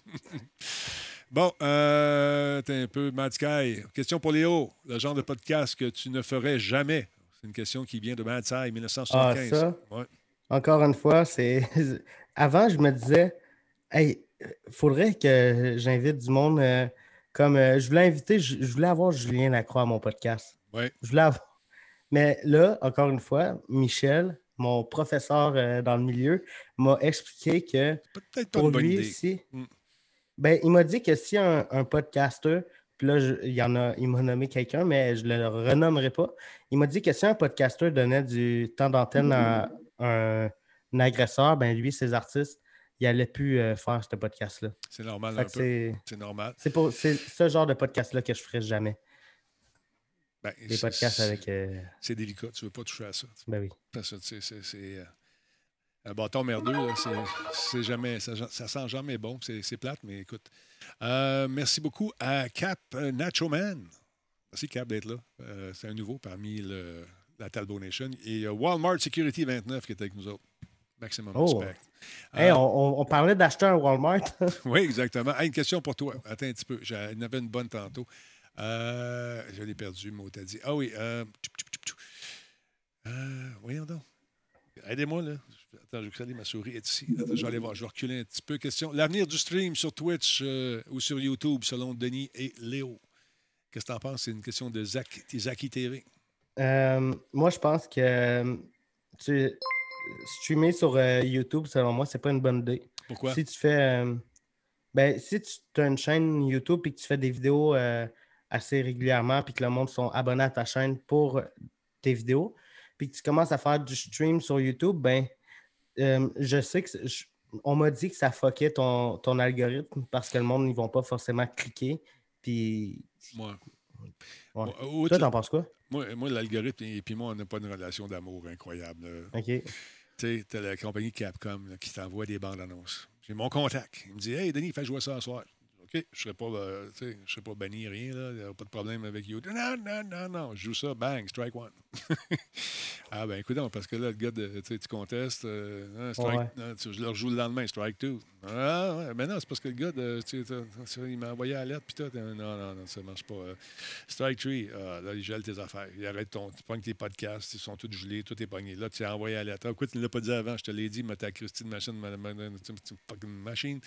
bon, euh, t'es un peu Sky. Question pour Léo. Le genre de podcast que tu ne ferais jamais? C'est une question qui vient de Matt Sky, 1975. Ah, ça? Ouais. Encore une fois, c'est. Avant, je me disais, hey, faudrait que j'invite du monde. euh, comme euh, je voulais inviter, je, je voulais avoir Julien Lacroix à mon podcast. Ouais. Je voulais avoir. Mais là, encore une fois, Michel, mon professeur euh, dans le milieu, m'a expliqué que pour lui, idée. si. Mm. Ben, il m'a dit que si un, un podcaster, puis là, je- il y en a, il m'a nommé quelqu'un, mais je ne le renommerai pas. Il m'a dit que si un podcaster donnait du temps d'antenne à un, un agresseur, ben lui, ses artistes, il n'allait plus euh, faire ce podcast-là. C'est normal. C'est normal. c'est pour c'est ce genre de podcast-là que je ferais jamais. Ben, Des c'est- podcasts avec. euh, C'est délicat. Tu ne veux pas toucher à ça. ben oui. Parce que, c'est- euh, un bâton merdeux, c'est- jamais, ça, ça sent jamais bon. C'est plate, mais écoute. Euh, merci beaucoup à Cap Nacho Man. Merci Cap d'être là. Euh, c'est un nouveau parmi le- la Talbot Nation. Et Walmart Security 29 qui est avec nous autres. Maximum Oh. respect. Hey, Euh, on, on- on parlait d'acheter un Walmart. oui, exactement. Hey, une question pour toi. Attends un petit peu. J'en avais une bonne tantôt. Euh, je l'ai perdu, mot t'as dit. Ah oui. Euh. Euh, voyons donc. Aidez-moi, là. Attends, je vais salir ma souris est ici. Attends, je vais aller voir. Je vais reculer un petit peu. Question. L'avenir du stream sur Twitch euh, ou sur YouTube, selon Denis et Léo? Qu'est-ce que tu en penses? C'est une question de Zach, Zaki TV. Euh, moi, je pense que tu, streamer sur YouTube, selon moi, c'est pas une bonne idée. Pourquoi? Si tu fais. ben, si tu as une chaîne YouTube et que tu fais des vidéos euh, assez régulièrement, puis que le monde sont abonnés à ta chaîne pour euh, tes vidéos, puis que tu commences à faire du stream sur YouTube, ben, euh, je sais que on m'a dit que ça fuckait ton, ton algorithme parce que le monde, ils vont pas forcément cliquer. Puis. Moi. Ouais. Toi, t'en penses quoi? Moi, moi l'algorithme et puis moi, on n'a pas une relation d'amour incroyable. OK. Tu sais, t'as la compagnie Capcom qui t'envoie des bandes annonces. J'ai mon contact. Il me dit Hey, Denis, fais jouer ça ce soir. OK, je ne serai, euh, serai, pas banni, rien, là. Il n'y a pas de problème avec YouTube. Non, non, non, non. Je joue ça, bang, strike one. ah, ben, écoute, parce que là, le gars, de, tu contestes, euh, strike, je le rejoue le lendemain, strike two. Ah, ouais, ben non, c'est parce que le gars, de, il m'a envoyé à l'aide, puis toi, non, non, non, ça ne marche pas. Euh, strike three, ah, là, il gèle tes affaires. Il arrête ton, tu pognes tes podcasts, ils sont tous gelés, tout est pogné. Là, tu as envoyé à l'aide. Ah, écoute, tu ne l'as pas dit avant, je te l'ai dit, mais ta Christine machine, ma, ma, machine.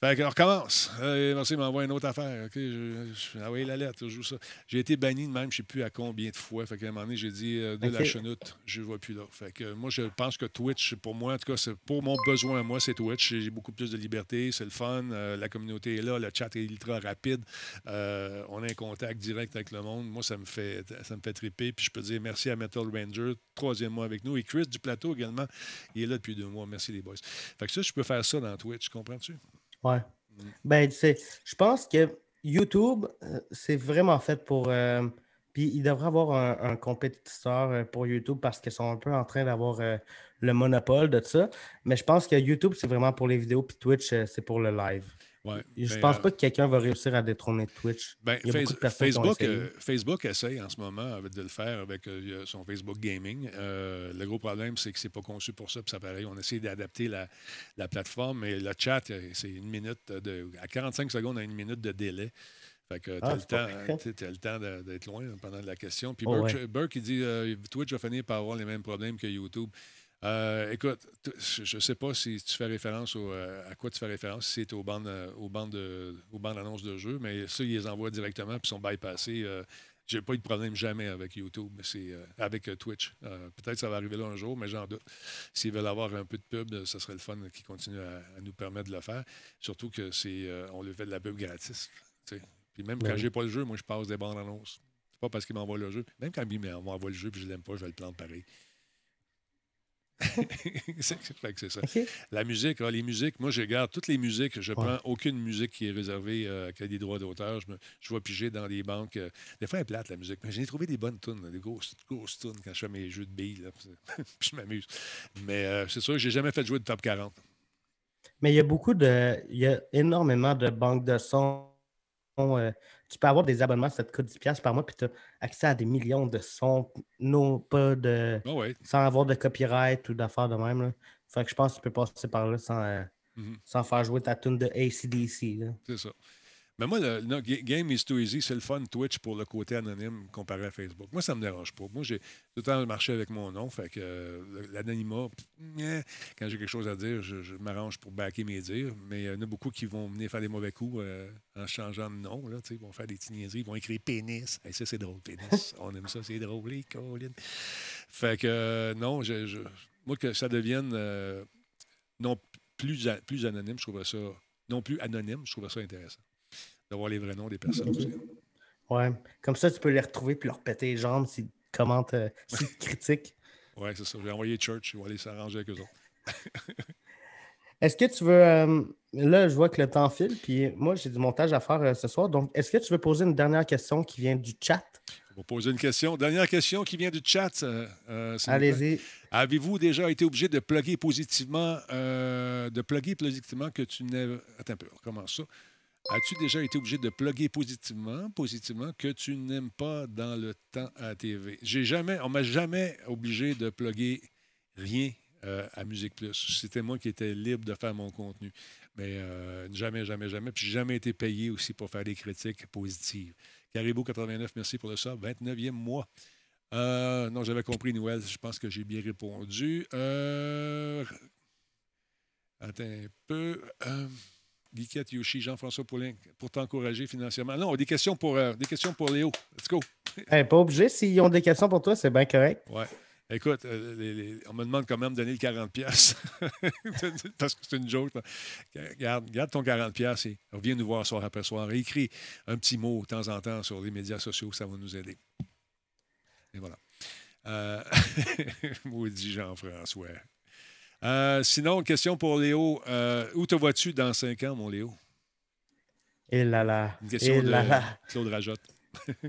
Fait qu'on recommence. Euh, merci, il m'envoie une autre affaire. OK, je, je, envoyé la lettre, je joue ça. J'ai été banni de même, je ne sais plus à combien de fois. Fait qu'à un moment donné, j'ai dit euh, de la chenoute, je ne vois plus là. Fait que moi, je pense que Twitch, pour moi, en tout cas, pour mon besoin à moi, c'est Twitch. J'ai beaucoup plus de liberté, c'est le fun, euh, la communauté est là, le chat est ultra rapide. On a un contact direct avec le monde. Moi, ça me fait ça me fait triper. Puis je peux dire merci à Metal Ranger, troisième mois avec nous. Et Chris du plateau également, il est là depuis deux mois. Merci les boys. Fait que ça, je peux faire ça dans Twitch, comprends-tu? Ouais. Mm. Ben, je pense que YouTube, euh, c'est vraiment fait pour. Euh, puis il devrait avoir un, compétiteur euh, pour YouTube parce qu'ils sont un peu en train d'avoir le monopole de ça. Mais je pense que YouTube, c'est vraiment pour les vidéos, puis Twitch, c'est pour le live je ne pense euh, pas que quelqu'un va réussir à détrôner Twitch. Ben, Facebook, euh, Facebook essaye en ce moment de le faire avec euh, son Facebook Gaming. le gros problème, c'est que ce n'est pas conçu pour ça. Puis ça pareil, on essaie d'adapter la, plateforme, mais le chat, c'est une minute de, à 45 secondes à une minute de délai. Fait que tu as, le temps d'être loin pendant la question. Puis oh, Burke, il dit Twitch va finir par avoir les mêmes problèmes que YouTube. Euh, écoute, je ne sais pas si tu fais référence euh, à quoi tu fais référence, si c'est aux bandes, euh, aux bandes, aux bandes annonces de jeu, mais ça, ils les envoient directement puis sont bypassés. Je n'ai pas eu de problème jamais avec YouTube, mais c'est avec Twitch. Peut-être que ça va arriver là un jour, mais j'en doute. S'ils veulent avoir un peu de pub, ce serait le fun qui continue à, nous permettre de le faire. Surtout que c'est on lui fait de la pub gratis. Puis même quand je n'ai pas le jeu, moi je passe des bandes annonces. C'est pas parce qu'il m'envoie le jeu. Même quand il m'envoie le jeu et je l'aime pas, je vais le prendre pareil. c'est ça. La musique, ah, les musiques, moi, je garde toutes les musiques. Je prends aucune musique qui est réservée euh, qui a des droits d'auteur. Je, je vais piger dans des banques. Euh, des fois, elle est plate, la musique. Mais j'ai trouvé des bonnes tunes, des grosses, grosses tunes quand je fais mes jeux de billes. je m'amuse. Mais euh, c'est sûr que j'ai jamais fait jouer de top 40. Mais il y a beaucoup de. Il y a énormément de banques de sons tu peux avoir des abonnements, ça te coûte 10$ par mois, puis tu as accès à des millions de sons, non pas de. Ah sans avoir de copyright ou d'affaires de même. Là. Fait que je pense que tu peux passer par là sans, euh, mm-hmm. sans faire jouer ta tune de ACDC. C'est ça. Mais moi, le, Game is too easy, c'est le fun Twitch pour le côté anonyme comparé à Facebook. Moi, ça ne me dérange pas. Moi, j'ai tout le temps marché avec mon nom. Fait que euh, l'anonymat, quand j'ai quelque chose à dire, je, m'arrange pour backer mes dires. Mais il y en a beaucoup qui vont venir faire des mauvais coups euh, en changeant de nom. Là, ils vont faire des niaiseries. Ils vont écrire pénis. Ça, c'est drôle, pénis. On aime ça, c'est drôle, les Colin. Fait que euh, non, je, moi, que ça devienne non plus, plus anonyme, je trouve ça. Non plus anonyme, je trouve ça intéressant d'avoir les vrais noms des personnes aussi. Ouais. Comme ça, tu peux les retrouver puis leur péter les jambes s'ils commentent, euh, s'ils critiquent. Ouais, c'est ça. J'ai envoyé Church, il va aller s'arranger avec eux autres. est-ce que tu veux. Euh, là, je vois que le temps file, puis moi, j'ai du montage à faire euh, ce soir. Donc, est-ce que tu veux poser une dernière question qui vient du chat? On va poser une question. Dernière question qui vient du chat. Allez-y. Avez-vous déjà été obligé de plugger positivement, de plugger positivement que tu n'es. Attends un peu, on recommence ça. As-tu déjà été obligé de plugger positivement, positivement que tu n'aimes pas dans le temps à TV? J'ai jamais, on m'a jamais obligé de plugger rien euh, à Musique Plus. C'était moi qui étais libre de faire mon contenu. Mais euh, jamais, jamais, jamais. Puis j'ai jamais été payé aussi pour faire des critiques positives. Caribou 89, merci pour le sort. 29e mois. Euh, non, j'avais compris, Noël. Je pense que j'ai bien répondu. attends un peu. Guiquette, Yoshi, Jean-François Poulin, pour t'encourager financièrement. Non, des questions pour, euh, des questions pour Léo. Let's go. pas obligé. S'ils ont des questions pour toi, c'est bien correct. Ouais. Écoute, euh, on me demande quand même de donner le 40 pièces parce que c'est une joke. Garde, garde ton 40 pièces et reviens nous voir soir après soir. écris un petit mot de temps en temps sur les médias sociaux, ça va nous aider. Et voilà. Euh... Maudit Jean-François. Euh, sinon, question pour Léo. Euh, où te vois-tu dans cinq ans, mon Léo? Et là là. Une question Et de là là. Claude Rajotte.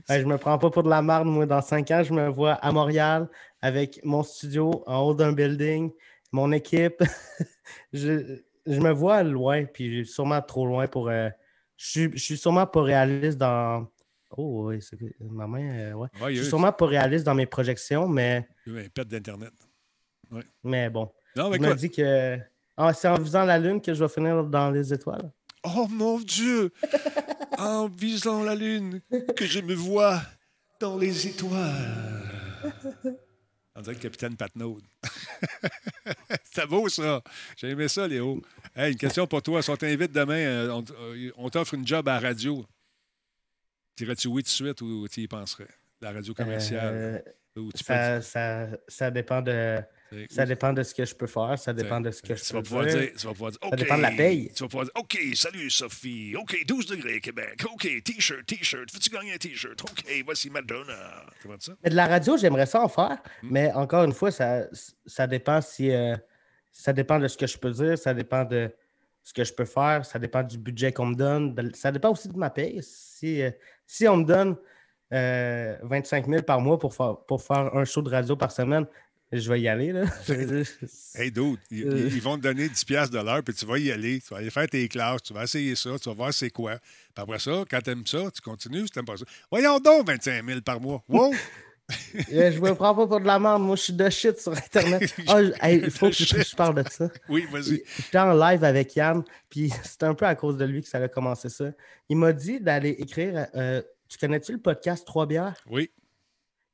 Hey, je me prends pas pour de la marde, moi. Dans cinq ans, je me vois à Montréal avec mon studio en haut d'un building, mon équipe. je, je me vois loin, puis sûrement trop loin pour. euh, je, suis, je suis sûrement pas réaliste dans. Oh, oui, c'est ma main. euh, ouais. Je suis sûrement pas réaliste dans mes projections, mais, il y a eu un pet d'Internet. mais bon. Non, mais me quoi? dis que ah, c'est en visant la Lune que je vais finir dans les étoiles. Oh mon Dieu! en visant la lune, que je me vois dans les étoiles. On dirait le capitaine Patnaud. C'est beau, ça. J'ai aimé ça, Léo. Hey, une question pour toi. Si on t'invite demain, euh, on, euh, on t'offre une job à la radio. Dirais-tu oui tout de suite ou tu y penserais? La radio commerciale. Euh, ça, ça, ça dépend de. Ça dépend de ce que je peux faire, ça dépend de ce que je tu peux vas dire. dire, tu vas pouvoir dire, OK. dépend de la paye. Tu vas pouvoir dire, OK, salut Sophie. OK, 12 degrés Québec. OK, T-shirt, T-shirt. Veux-tu gagner un T-shirt? OK, voici Madonna. Vois ça? Mais de la radio, j'aimerais ça en faire, Hmm. mais encore une fois, ça, ça dépend si euh, ça dépend de ce que je peux dire, ça dépend de ce que je peux faire, ça dépend du budget qu'on me donne, de- ça dépend aussi de ma paye. Si, euh, si on me donne euh, 25 000 par mois pour faire, pour faire un show de radio par semaine, je vais y aller. Là. Hey, dude, ils, ils vont te donner 10 piastres de l'heure, puis tu vas y aller. Tu vas aller faire tes classes, tu vas essayer ça, tu vas voir c'est quoi. Puis après ça, quand tu aimes ça, tu continues. Si tu pas ça, voyons donc 25 000 par mois. Wow! Je me prends pas pour de la merde, moi je suis de shit sur Internet. Ah, hey, il faut De que je parle de ça. oui, vas-y. J'étais en live avec Yann, puis c'est un peu à cause de lui que ça a commencé ça. Il m'a dit d'aller écrire. euh, tu connais-tu le podcast Trois bières? Oui.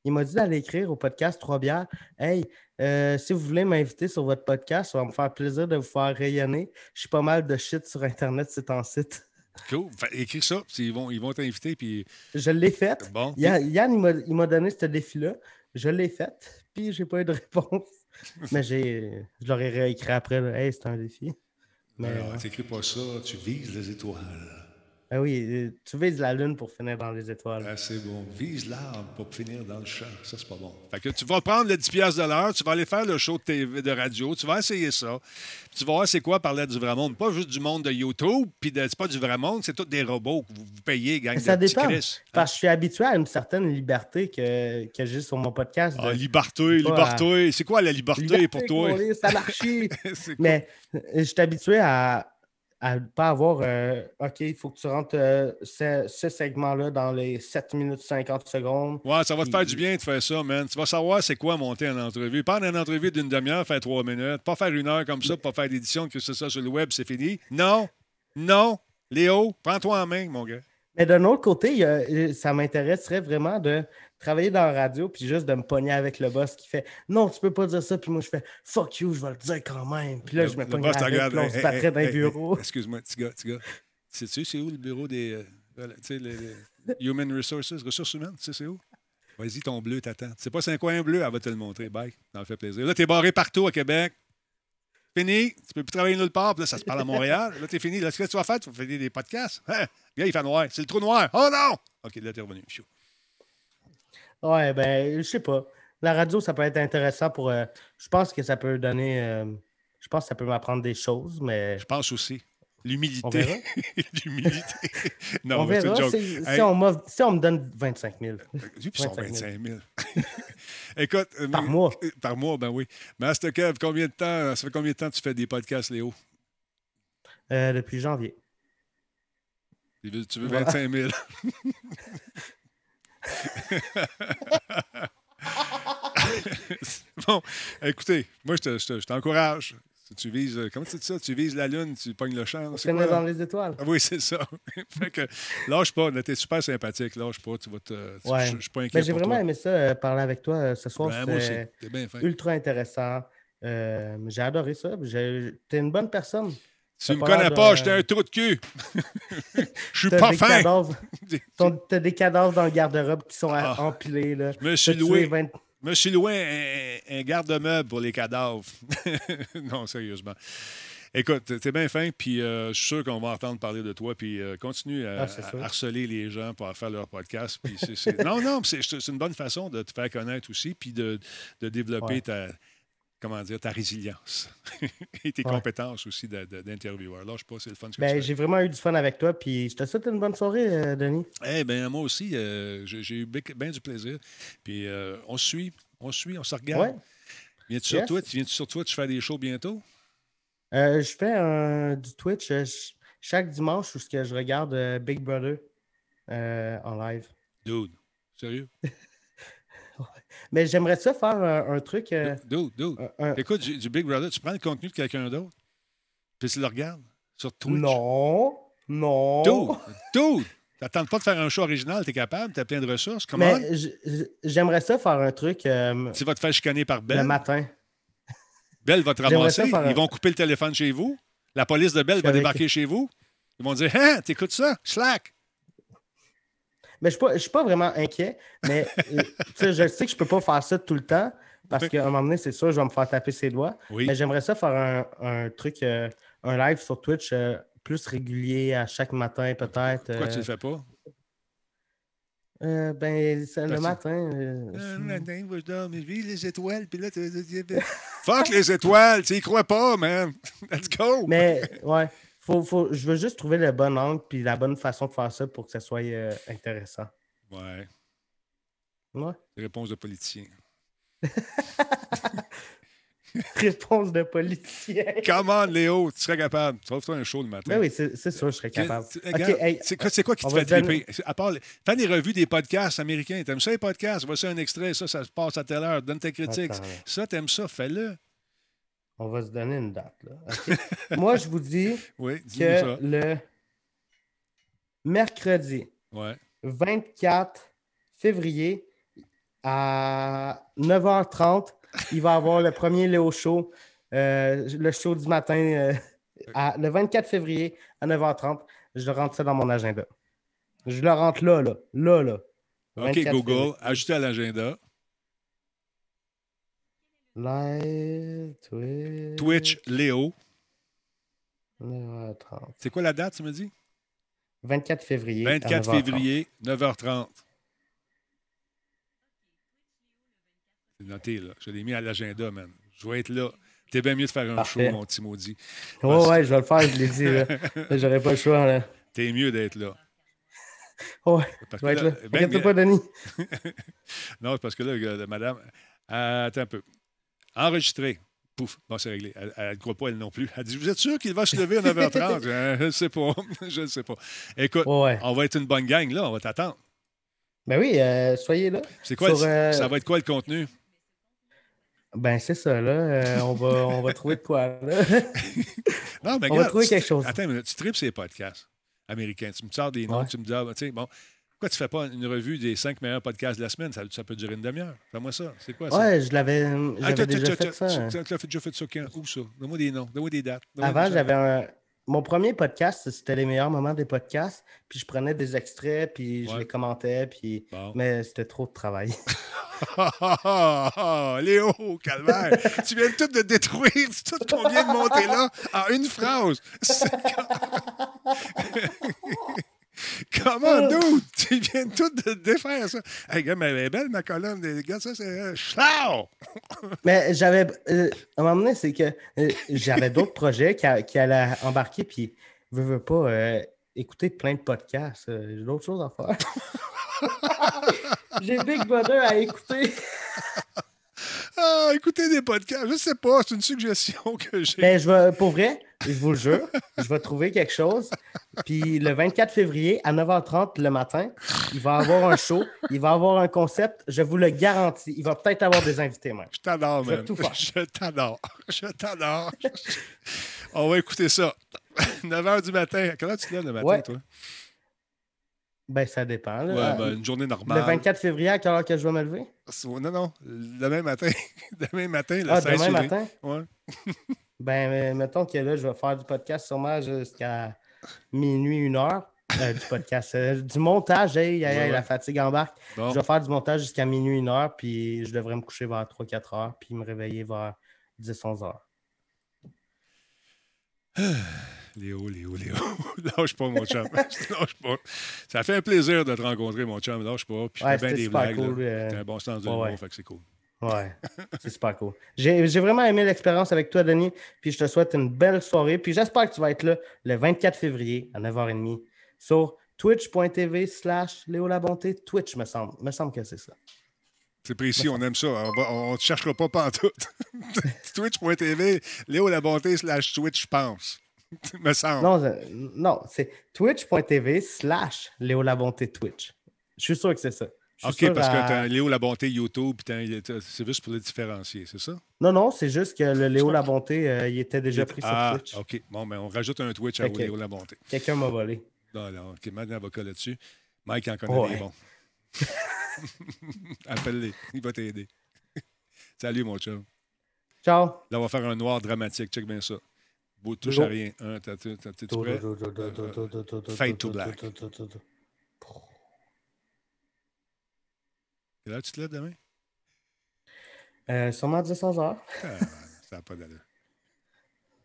Il m'a dit d'aller écrire au podcast Trois bières. Hey, euh, si vous voulez m'inviter sur votre podcast, ça va me faire plaisir de vous faire rayonner. Je suis pas mal de shit sur Internet, c'est en site. Cool. Fait, écris ça, puis ils vont ils vont t'inviter, puis Je l'ai fait. bon. Yann, Yann, il m'a- donné ce défi-là. Je l'ai fait, puis j'ai pas eu de réponse. Mais j'ai, je leur ai réécrit après. là. Hey, c'est un défi. Mais Alors, ouais. t'écris pas ça, tu vises les étoiles. Ah oui, euh, tu vises la lune pour finir dans les étoiles. Ah, c'est bon. Vise l'arbre pour finir dans le champ. Ça, c'est pas bon. Fait que tu vas prendre le 10 piastres de l'heure, tu vas aller faire le show de, TV, de radio, tu vas essayer ça. Puis tu vas voir c'est quoi parler du vrai monde. Pas juste du monde de YouTube, puis c'est pas du vrai monde, c'est tous des robots que vous, vous payez, gang Mais ça de dépend. Chris. Hein? Parce que je suis habitué à une certaine liberté que, que j'ai sur mon podcast. de- Ah, liberté, Pas liberté. C'est quoi la liberté, Liberté, pour toi? anarchie. C'est quoi? Mais je suis habitué à à ne pas avoir euh, OK, il faut que tu rentres euh, ce, ce segment-là dans les 7 minutes 50 secondes. Ouais, ça va te faire du bien de faire ça, man. Tu vas savoir c'est quoi monter une entrevue. Pas une entrevue d'une demi-heure, faire trois minutes. Pas faire une heure comme ça, pas faire d'édition, que c'est ça sur le web, c'est fini. Non, non. Léo, prends-toi en main, mon gars. Mais d'un autre côté, euh, ça m'intéresserait vraiment de travailler dans la radio puis juste de me pogner avec le boss qui fait Non, tu peux pas dire ça. Puis moi, je fais Fuck you, je vais le dire quand même. Puis là, Le- je me le pogne avec, regarde, puis on hey, se battrait hey, dans hey, bureaux. hey, Excuse-moi, petit gars, petit gars. Sais-tu, c'est où le bureau des. euh, voilà, tu sais, les, les Human Resources, ressources humaines, tu sais, c'est où? Vas-y, ton bleu t'attend. C'est pas c'est un coin bleu, elle va te le montrer. Bye. Ça me fait plaisir. Là, t'es barré partout à Québec. Fini. Tu peux plus travailler nulle part. Puis là, ça se parle à Montréal. Là, t'es fini. Là, ce que tu vas faire, tu vas faire des podcasts. Hein? Il fait noir. C'est le trou noir. Oh non! OK, là, t'es revenu. Pfiou. Ouais, ben, je sais pas. La radio, ça peut être intéressant pour. euh, je pense que ça peut donner. euh, je pense que ça peut m'apprendre des choses, mais Je pense aussi. on L'humilité. verra. L'humilité. non, on mais c'est une verra joke. si, si Hey. on m'offre- si on me donne 25 000 Lui, puis son 25 000. 25 000. Écoute. euh, par mais- mois. euh, Par mois, ben oui. Master Kev, combien de temps, ça fait combien de temps que tu fais des podcasts, Léo? euh, depuis janvier. Tu veux, tu veux Voilà. 25 000? bon, écoutez, moi, je te- je te- je t'encourage. Si tu vises, euh, comment tu dis ça? Tu vises la lune, tu pognes le champ. c'est quoi, dans les étoiles. Ah oui, c'est ça. fait que, lâche pas, t'es super sympathique. Lâche pas, tu vas te. tu- Ouais. Je suis pas inquiet j'ai vraiment toi. aimé ça, euh, parler avec toi euh, ce soir. Ben, fin. ultra intéressant. Euh, j'ai adoré ça. T'es une bonne personne. Tu me connais pas, j'étais un trou de cul. Je suis pas fin. T'as des cadavres dans le garde-robe qui sont Ah. empilés. Là. Je me suis loué. 20 Je me suis loué un, un garde-meuble pour les cadavres. non, sérieusement. Écoute, t'es bien fin, puis euh, je suis sûr qu'on va entendre parler de toi, puis euh, continue à, Ah, à harceler les gens pour faire leur podcast. Puis non, non, c'est c'est une bonne façon de te faire connaître aussi, puis de, de développer Ouais. ta, comment dire, ta résilience et tes Ouais. compétences aussi d'intervieweur. Lâche pas, c'est le fun Ben, j'ai vraiment eu du fun avec toi, puis je te souhaite une bonne soirée, euh, Denis. Eh bien, moi aussi, euh, j'ai eu bien du plaisir. Puis euh, on se suit, on se suit, on se regarde. Ouais. Viens-tu sur. Twitch? Viens-tu sur Twitch faire des shows bientôt? Euh, je fais du Twitch ch- chaque dimanche où je regarde Big Brother en live. Dude, sérieux? Mais j'aimerais ça faire un, un truc. euh, Dude, dude. un- Écoute, du, du Big Brother, tu prends le contenu de quelqu'un d'autre, puis tu le regardes sur Twitch. Non, non. Dude, dude, t'attends pas de faire un show original, t'es capable, t'as plein de ressources. Comment? J'aimerais ça faire un truc euh, Tu vas te faire chicaner par le Belle. matin. Belle va te ramasser. un- Ils vont couper le téléphone chez vous. La police de Belle va avec- débarquer chez vous. Ils vont dire Hein, t'écoutes ça? Slack! Mais je ne suis pas vraiment inquiet, mais euh, je sais que je peux pas faire ça tout le temps parce qu'à un moment donné, c'est sûr, je vais me faire taper ses doigts. Oui. Mais j'aimerais ça faire un, un truc, euh, un live sur Twitch euh, plus régulier à chaque matin, peut-être. Pourquoi euh, tu le fais pas? euh, ben, c'est le matin. euh, Euh, matin, moi, je dors, mais je vis les étoiles, puis là, tu- Fuck les étoiles! Tu y crois pas, man! Let's go! mais, ouais, faut, faut, je veux juste trouver le bon angle puis la bonne façon de faire ça pour que ça soit euh, intéressant. Ouais, Ouais. réponse de politicien. Réponse de politicien. Come on, Léo, tu serais capable. Trouve-toi un show le matin. Ben oui, c'est sûr, je serais capable. Hey, c'est quoi, qui te fait se donner- triper? À part, les- fais des revues des podcasts américains. T'aimes ça, les podcasts? Voici un extrait, ça, ça se passe à telle heure. Donne ta critique. Attends, Ça, t'aimes ça, fais-le. On va se donner une date. Là. Moi, je vous dis Oui, que ça. le mercredi Ouais. 24 février à 9h30, il va y avoir le premier Léo Show, euh, le show du matin, euh, à- le 24 février à 9h30. Je rentre ça dans mon agenda. Je le rentre là, là, là, là. OK, 24 Google, ajouter à l'agenda. Live, Twitch. Twitch, Léo. 9h30. C'est quoi la date, tu me dis? 24 février. à 24 9h30. février, 9h30. C'est noté, là. Je l'ai mis à l'agenda, man. Je vais être là. T'es bien mieux de faire un Parfait. show, mon petit maudit. Ouais, ouais, je vais le faire, je l'ai dit. là. J'aurais pas le choix. Là. T'es mieux d'être là. Ouais, Parce je vais que être là. là, ben, pas, Denis. non, parce que là, madame, euh, attends un peu. Enregistré. Pouf, bon, c'est réglé. Elle ne croit pas, elle non plus. Elle dit Vous êtes sûr qu'il va se lever à 9h30 Euh, Je ne sais pas. Je ne sais pas. Écoute, Ouais, on va être une bonne gang, là. On va t'attendre. Ben oui, euh, soyez là. C'est quoi, Sur, euh, Ça va être quoi le contenu? Ben c'est ça, là. Euh, on, va, on va trouver de quoi, là. Non, mais On va trouver quelque chose. Attends. Tu tripes ces podcasts américains. Tu me sors des noms, Ouais. tu me dis, ah, ben, tu sais, bon. Pourquoi tu fais pas une revue des cinq meilleurs podcasts de la semaine? Ça, ça peut durer une demi-heure. Fais-moi ça. C'est quoi ça? Ouais, je l'avais Ah, déjà fait ça. t'as fait- déjà fait ça quand? Où ça? Donne-moi des noms, donne-moi des dates. Avant, j'avais un. Mon premier podcast, c'était les meilleurs moments des podcasts. Puis je prenais des extraits, puis je les commentais, puis. Bon. Mais c'était trop de travail. Léo, calvaire, tu viens tout de détruire tout qu'on vient de monter là en une phrase. Comment, dude? Tu viens tout de défaire ça. Hey, gars, mais elle est belle, ma colonne. Les gars, ça, c'est... euh, Schlau! Mais j'avais. euh, à un moment donné, c'est que euh, j'avais d'autres projets qui, a- qui allaient embarquer, puis veux, veux pas euh, écouter plein de podcasts. J'ai d'autres choses à faire. J'ai Big Brother à écouter. Ah, écoutez des podcasts. Je sais pas, c'est une suggestion que j'ai. Mais je vais, pour vrai, je vous le jure, je vais trouver quelque chose. Puis le 24 février, à 9h30 le matin, il va avoir un show, il va avoir un concept, je vous le garantis. Il va peut-être avoir des invités même. Je t'adore, Je vais man. tout faire. Je t'adore. Je t'adore. On va écouter ça. 9 h du matin. Quelle heure tu te lèves le matin, Ouais. toi? Ben, ça dépend. là. Ouais, ben, une journée le normale. 24 février, à quelle heure que je vais me lever? Non, non. Demain matin. Demain matin, le Ah, 16 demain février. matin? Ouais. Ben, euh, mettons que là, je vais faire du podcast sûrement jusqu'à minuit, une heure. Euh, du podcast. euh, du montage, hey, hey, Ouais, hey, la fatigue embarque. Bon. Je vais faire du montage jusqu'à minuit, une heure, puis je devrais me coucher vers 3-4 heures, puis me réveiller vers 10-11 heures. Léo, Léo, Léo. Lâche pas, mon chum. Lâche pas. Ça fait un plaisir de te rencontrer, mon chum. Lâche pas. Puis je Ouais, fais bien des blagues. cool, euh, un bon sens de ouais. fait que c'est cool. Ouais, c'est super cool. J'ai vraiment aimé l'expérience avec toi, Denis. Puis je te souhaite une belle soirée. Puis j'espère que tu vas être là le 24 février à 9h30 sur twitch.tv slash Léo Labonté. Twitch, me semble. me semble que c'est ça. C'est précis, on aime ça. On ne cherchera pas pantoute. Twitch.tv, Léo Labonté slash Twitch, je pense. me semble. Non, non c'est twitch.tv slash Léo Labonté Twitch. Je suis sûr que c'est ça. OK, parce que tu as Léo La Bonté YouTube, c'est juste pour le différencier, c'est ça? Non, non, c'est juste que le Léo La Bonté, euh, il était déjà pris ah, sur Twitch. OK. Bon, ben, on rajoute un Twitch à Léo La Bonté. Quelqu'un m'a volé. Non, non, OK, Mike l'avocat là-dessus. Mike en connaît des bons. Appelle-les, il va t'aider. Salut, mon chum. Ciao. Là, on va faire un noir dramatique, check bien ça. Beau touche à rien. Un, t'es prêt? Fade to black. Et là, tu te lèves demain? Euh, sûrement à 10 heures. Ah, ça n'a pas d'allure.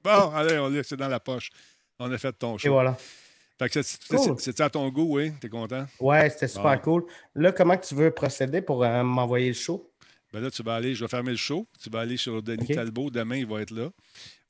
Bon, allez, on c'est dans la poche. On a fait ton show. Et voilà. Fait que c'était à ton goût, oui? T'es content? Ouais, c'était super cool. Là, comment tu veux procéder pour euh, m'envoyer le show? Ben là, tu vas aller, je vais fermer le show. Tu vas aller sur Denis Talbot. Demain, il va être là.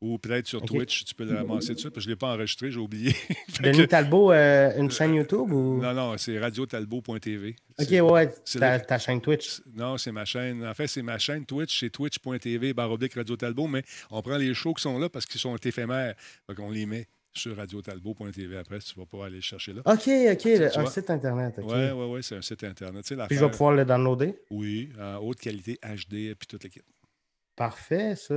Ou peut-être sur Twitch, tu peux le ramasser dessus, parce que je ne l'ai pas enregistré, j'ai oublié. Denis Talbot, euh, une chaîne YouTube ou? Non, non, c'est radiotalbot.tv. OK, ouais, ta, ta, chaîne Twitch. Non, c'est ma chaîne. En fait, c'est ma chaîne Twitch, c'est twitch.tv, baroblique Radio Talbot, mais on prend les shows qui sont là parce qu'ils sont éphémères. Donc, on les met sur radiotalbot.tv après, tu vas pouvoir aller le chercher là. OK, OK, un site Internet. Oui, oui, oui, c'est un site Internet. Puis je vais pouvoir le downloader? Oui, en haute qualité HD, puis toute l'équipe. Parfait, ça.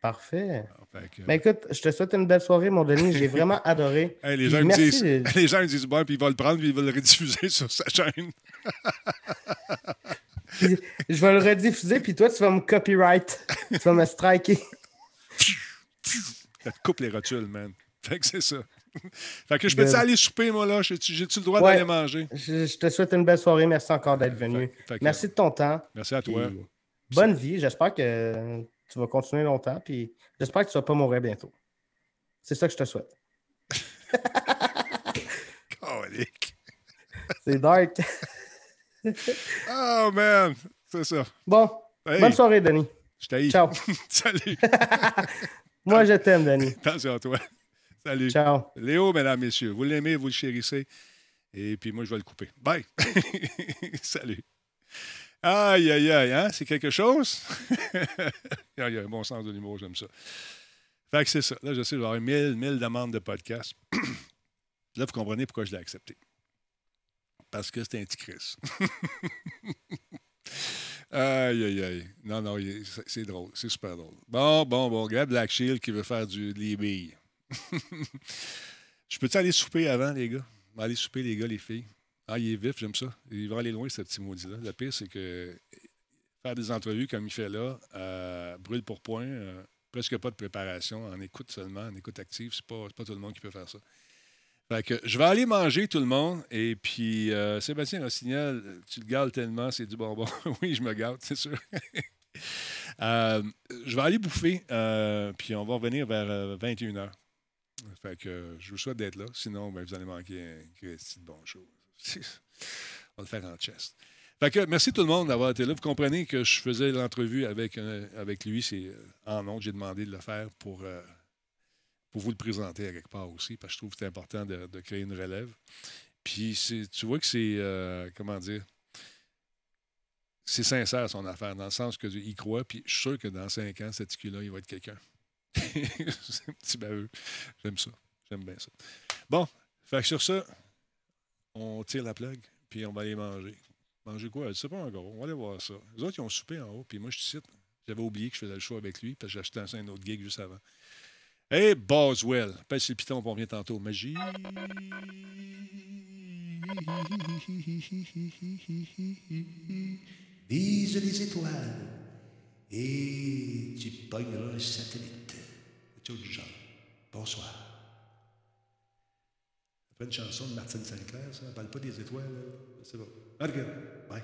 Parfait. Mais ah, ben, écoute, je te souhaite une belle soirée, mon Denis. J'ai vraiment adoré. les, gens me disent, les gens me disent bon, puis ils vont le prendre, puis ils vont le rediffuser sur sa chaîne. je vais le rediffuser, puis toi, tu vas me copyright. tu vas me striker. Ça te coupe les rotules, man. Fait que c'est ça. Fait que je peux-tu aller souper, moi, là? J'ai-tu le droit d'aller manger? Je, te souhaite une belle soirée. Merci encore d'être venu. Merci de ton temps. Merci à toi. Bonne vie. J'espère que tu vas continuer longtemps. Puis j'espère que tu ne vas pas mourir bientôt. C'est ça que je te souhaite. C'est dark. oh, man. C'est ça. Bon. Bonne soirée, Denis. Je t'aille. Ciao. Salut. Moi, je t'aime, Denis. Attention à toi. Salut. Ciao. Léo, mesdames, messieurs, vous l'aimez, vous le chérissez. Et puis moi, je vais le couper. Bye. Salut. Aïe, aïe, aïe, hein? C'est quelque chose? il y a un bon sens de l'humour, j'aime ça. Fait que c'est ça. Là, je sais, je vais avoir mille, mille demandes de podcast. Là, vous comprenez pourquoi je l'ai accepté. Parce que c'est un petit Chris. aïe, aïe, aïe. Non, non, c'est drôle. C'est super drôle. Bon, bon, bon. Regarde Black Shield qui veut faire du, de je peux-tu aller souper avant, les gars? Aller souper, les gars, les filles. Ah, il est vif, j'aime ça. Il va aller loin, ce petit maudit-là. Le pire, c'est que faire des entrevues comme il fait là, euh, brûle pour point, euh, presque pas de préparation, en écoute seulement, en écoute active, c'est pas, pas tout le monde qui peut faire ça. Fait que je vais aller manger tout le monde. Et puis, euh, Sébastien Rossignol, tu le gales tellement, c'est du bonbon. oui, je me gâte, c'est sûr. je vais aller bouffer, puis on va revenir vers 21h. Fait que je vous souhaite d'être là. Sinon, ben, vous allez manquer un petit bon show. On va le faire en chest. Fait que merci tout le monde d'avoir été là. Vous comprenez que je faisais l'entrevue avec, euh, avec lui. C'est euh, en nom, j'ai demandé de le faire pour, euh, pour vous le présenter à quelque part aussi, parce que je trouve que c'est important de, créer une relève. Puis tu vois que c'est, comment dire, c'est sincère son affaire, dans le sens qu'il croit, puis je suis sûr que dans cinq ans, cet écu-là, il va être quelqu'un. c'est un petit baveux. J'aime ça. J'aime bien ça. Bon, fait sur ça, on tire la plug, puis on va aller manger. Manger quoi? Je sais pas encore. On va aller voir ça. Les autres, ils ont soupé en haut, puis moi, je cite. J'avais oublié que je faisais le show avec lui, parce que j'ai acheté un autre gig juste avant. Hey, Boswell! Pèse le piton, on revient tantôt. Magie! Vise les étoiles et tu pogneras un satellite. Genre. Bonsoir. Une chanson de Martine Sinclair, ça. Elle parle pas des étoiles. C'est bon. Regarde. Bye.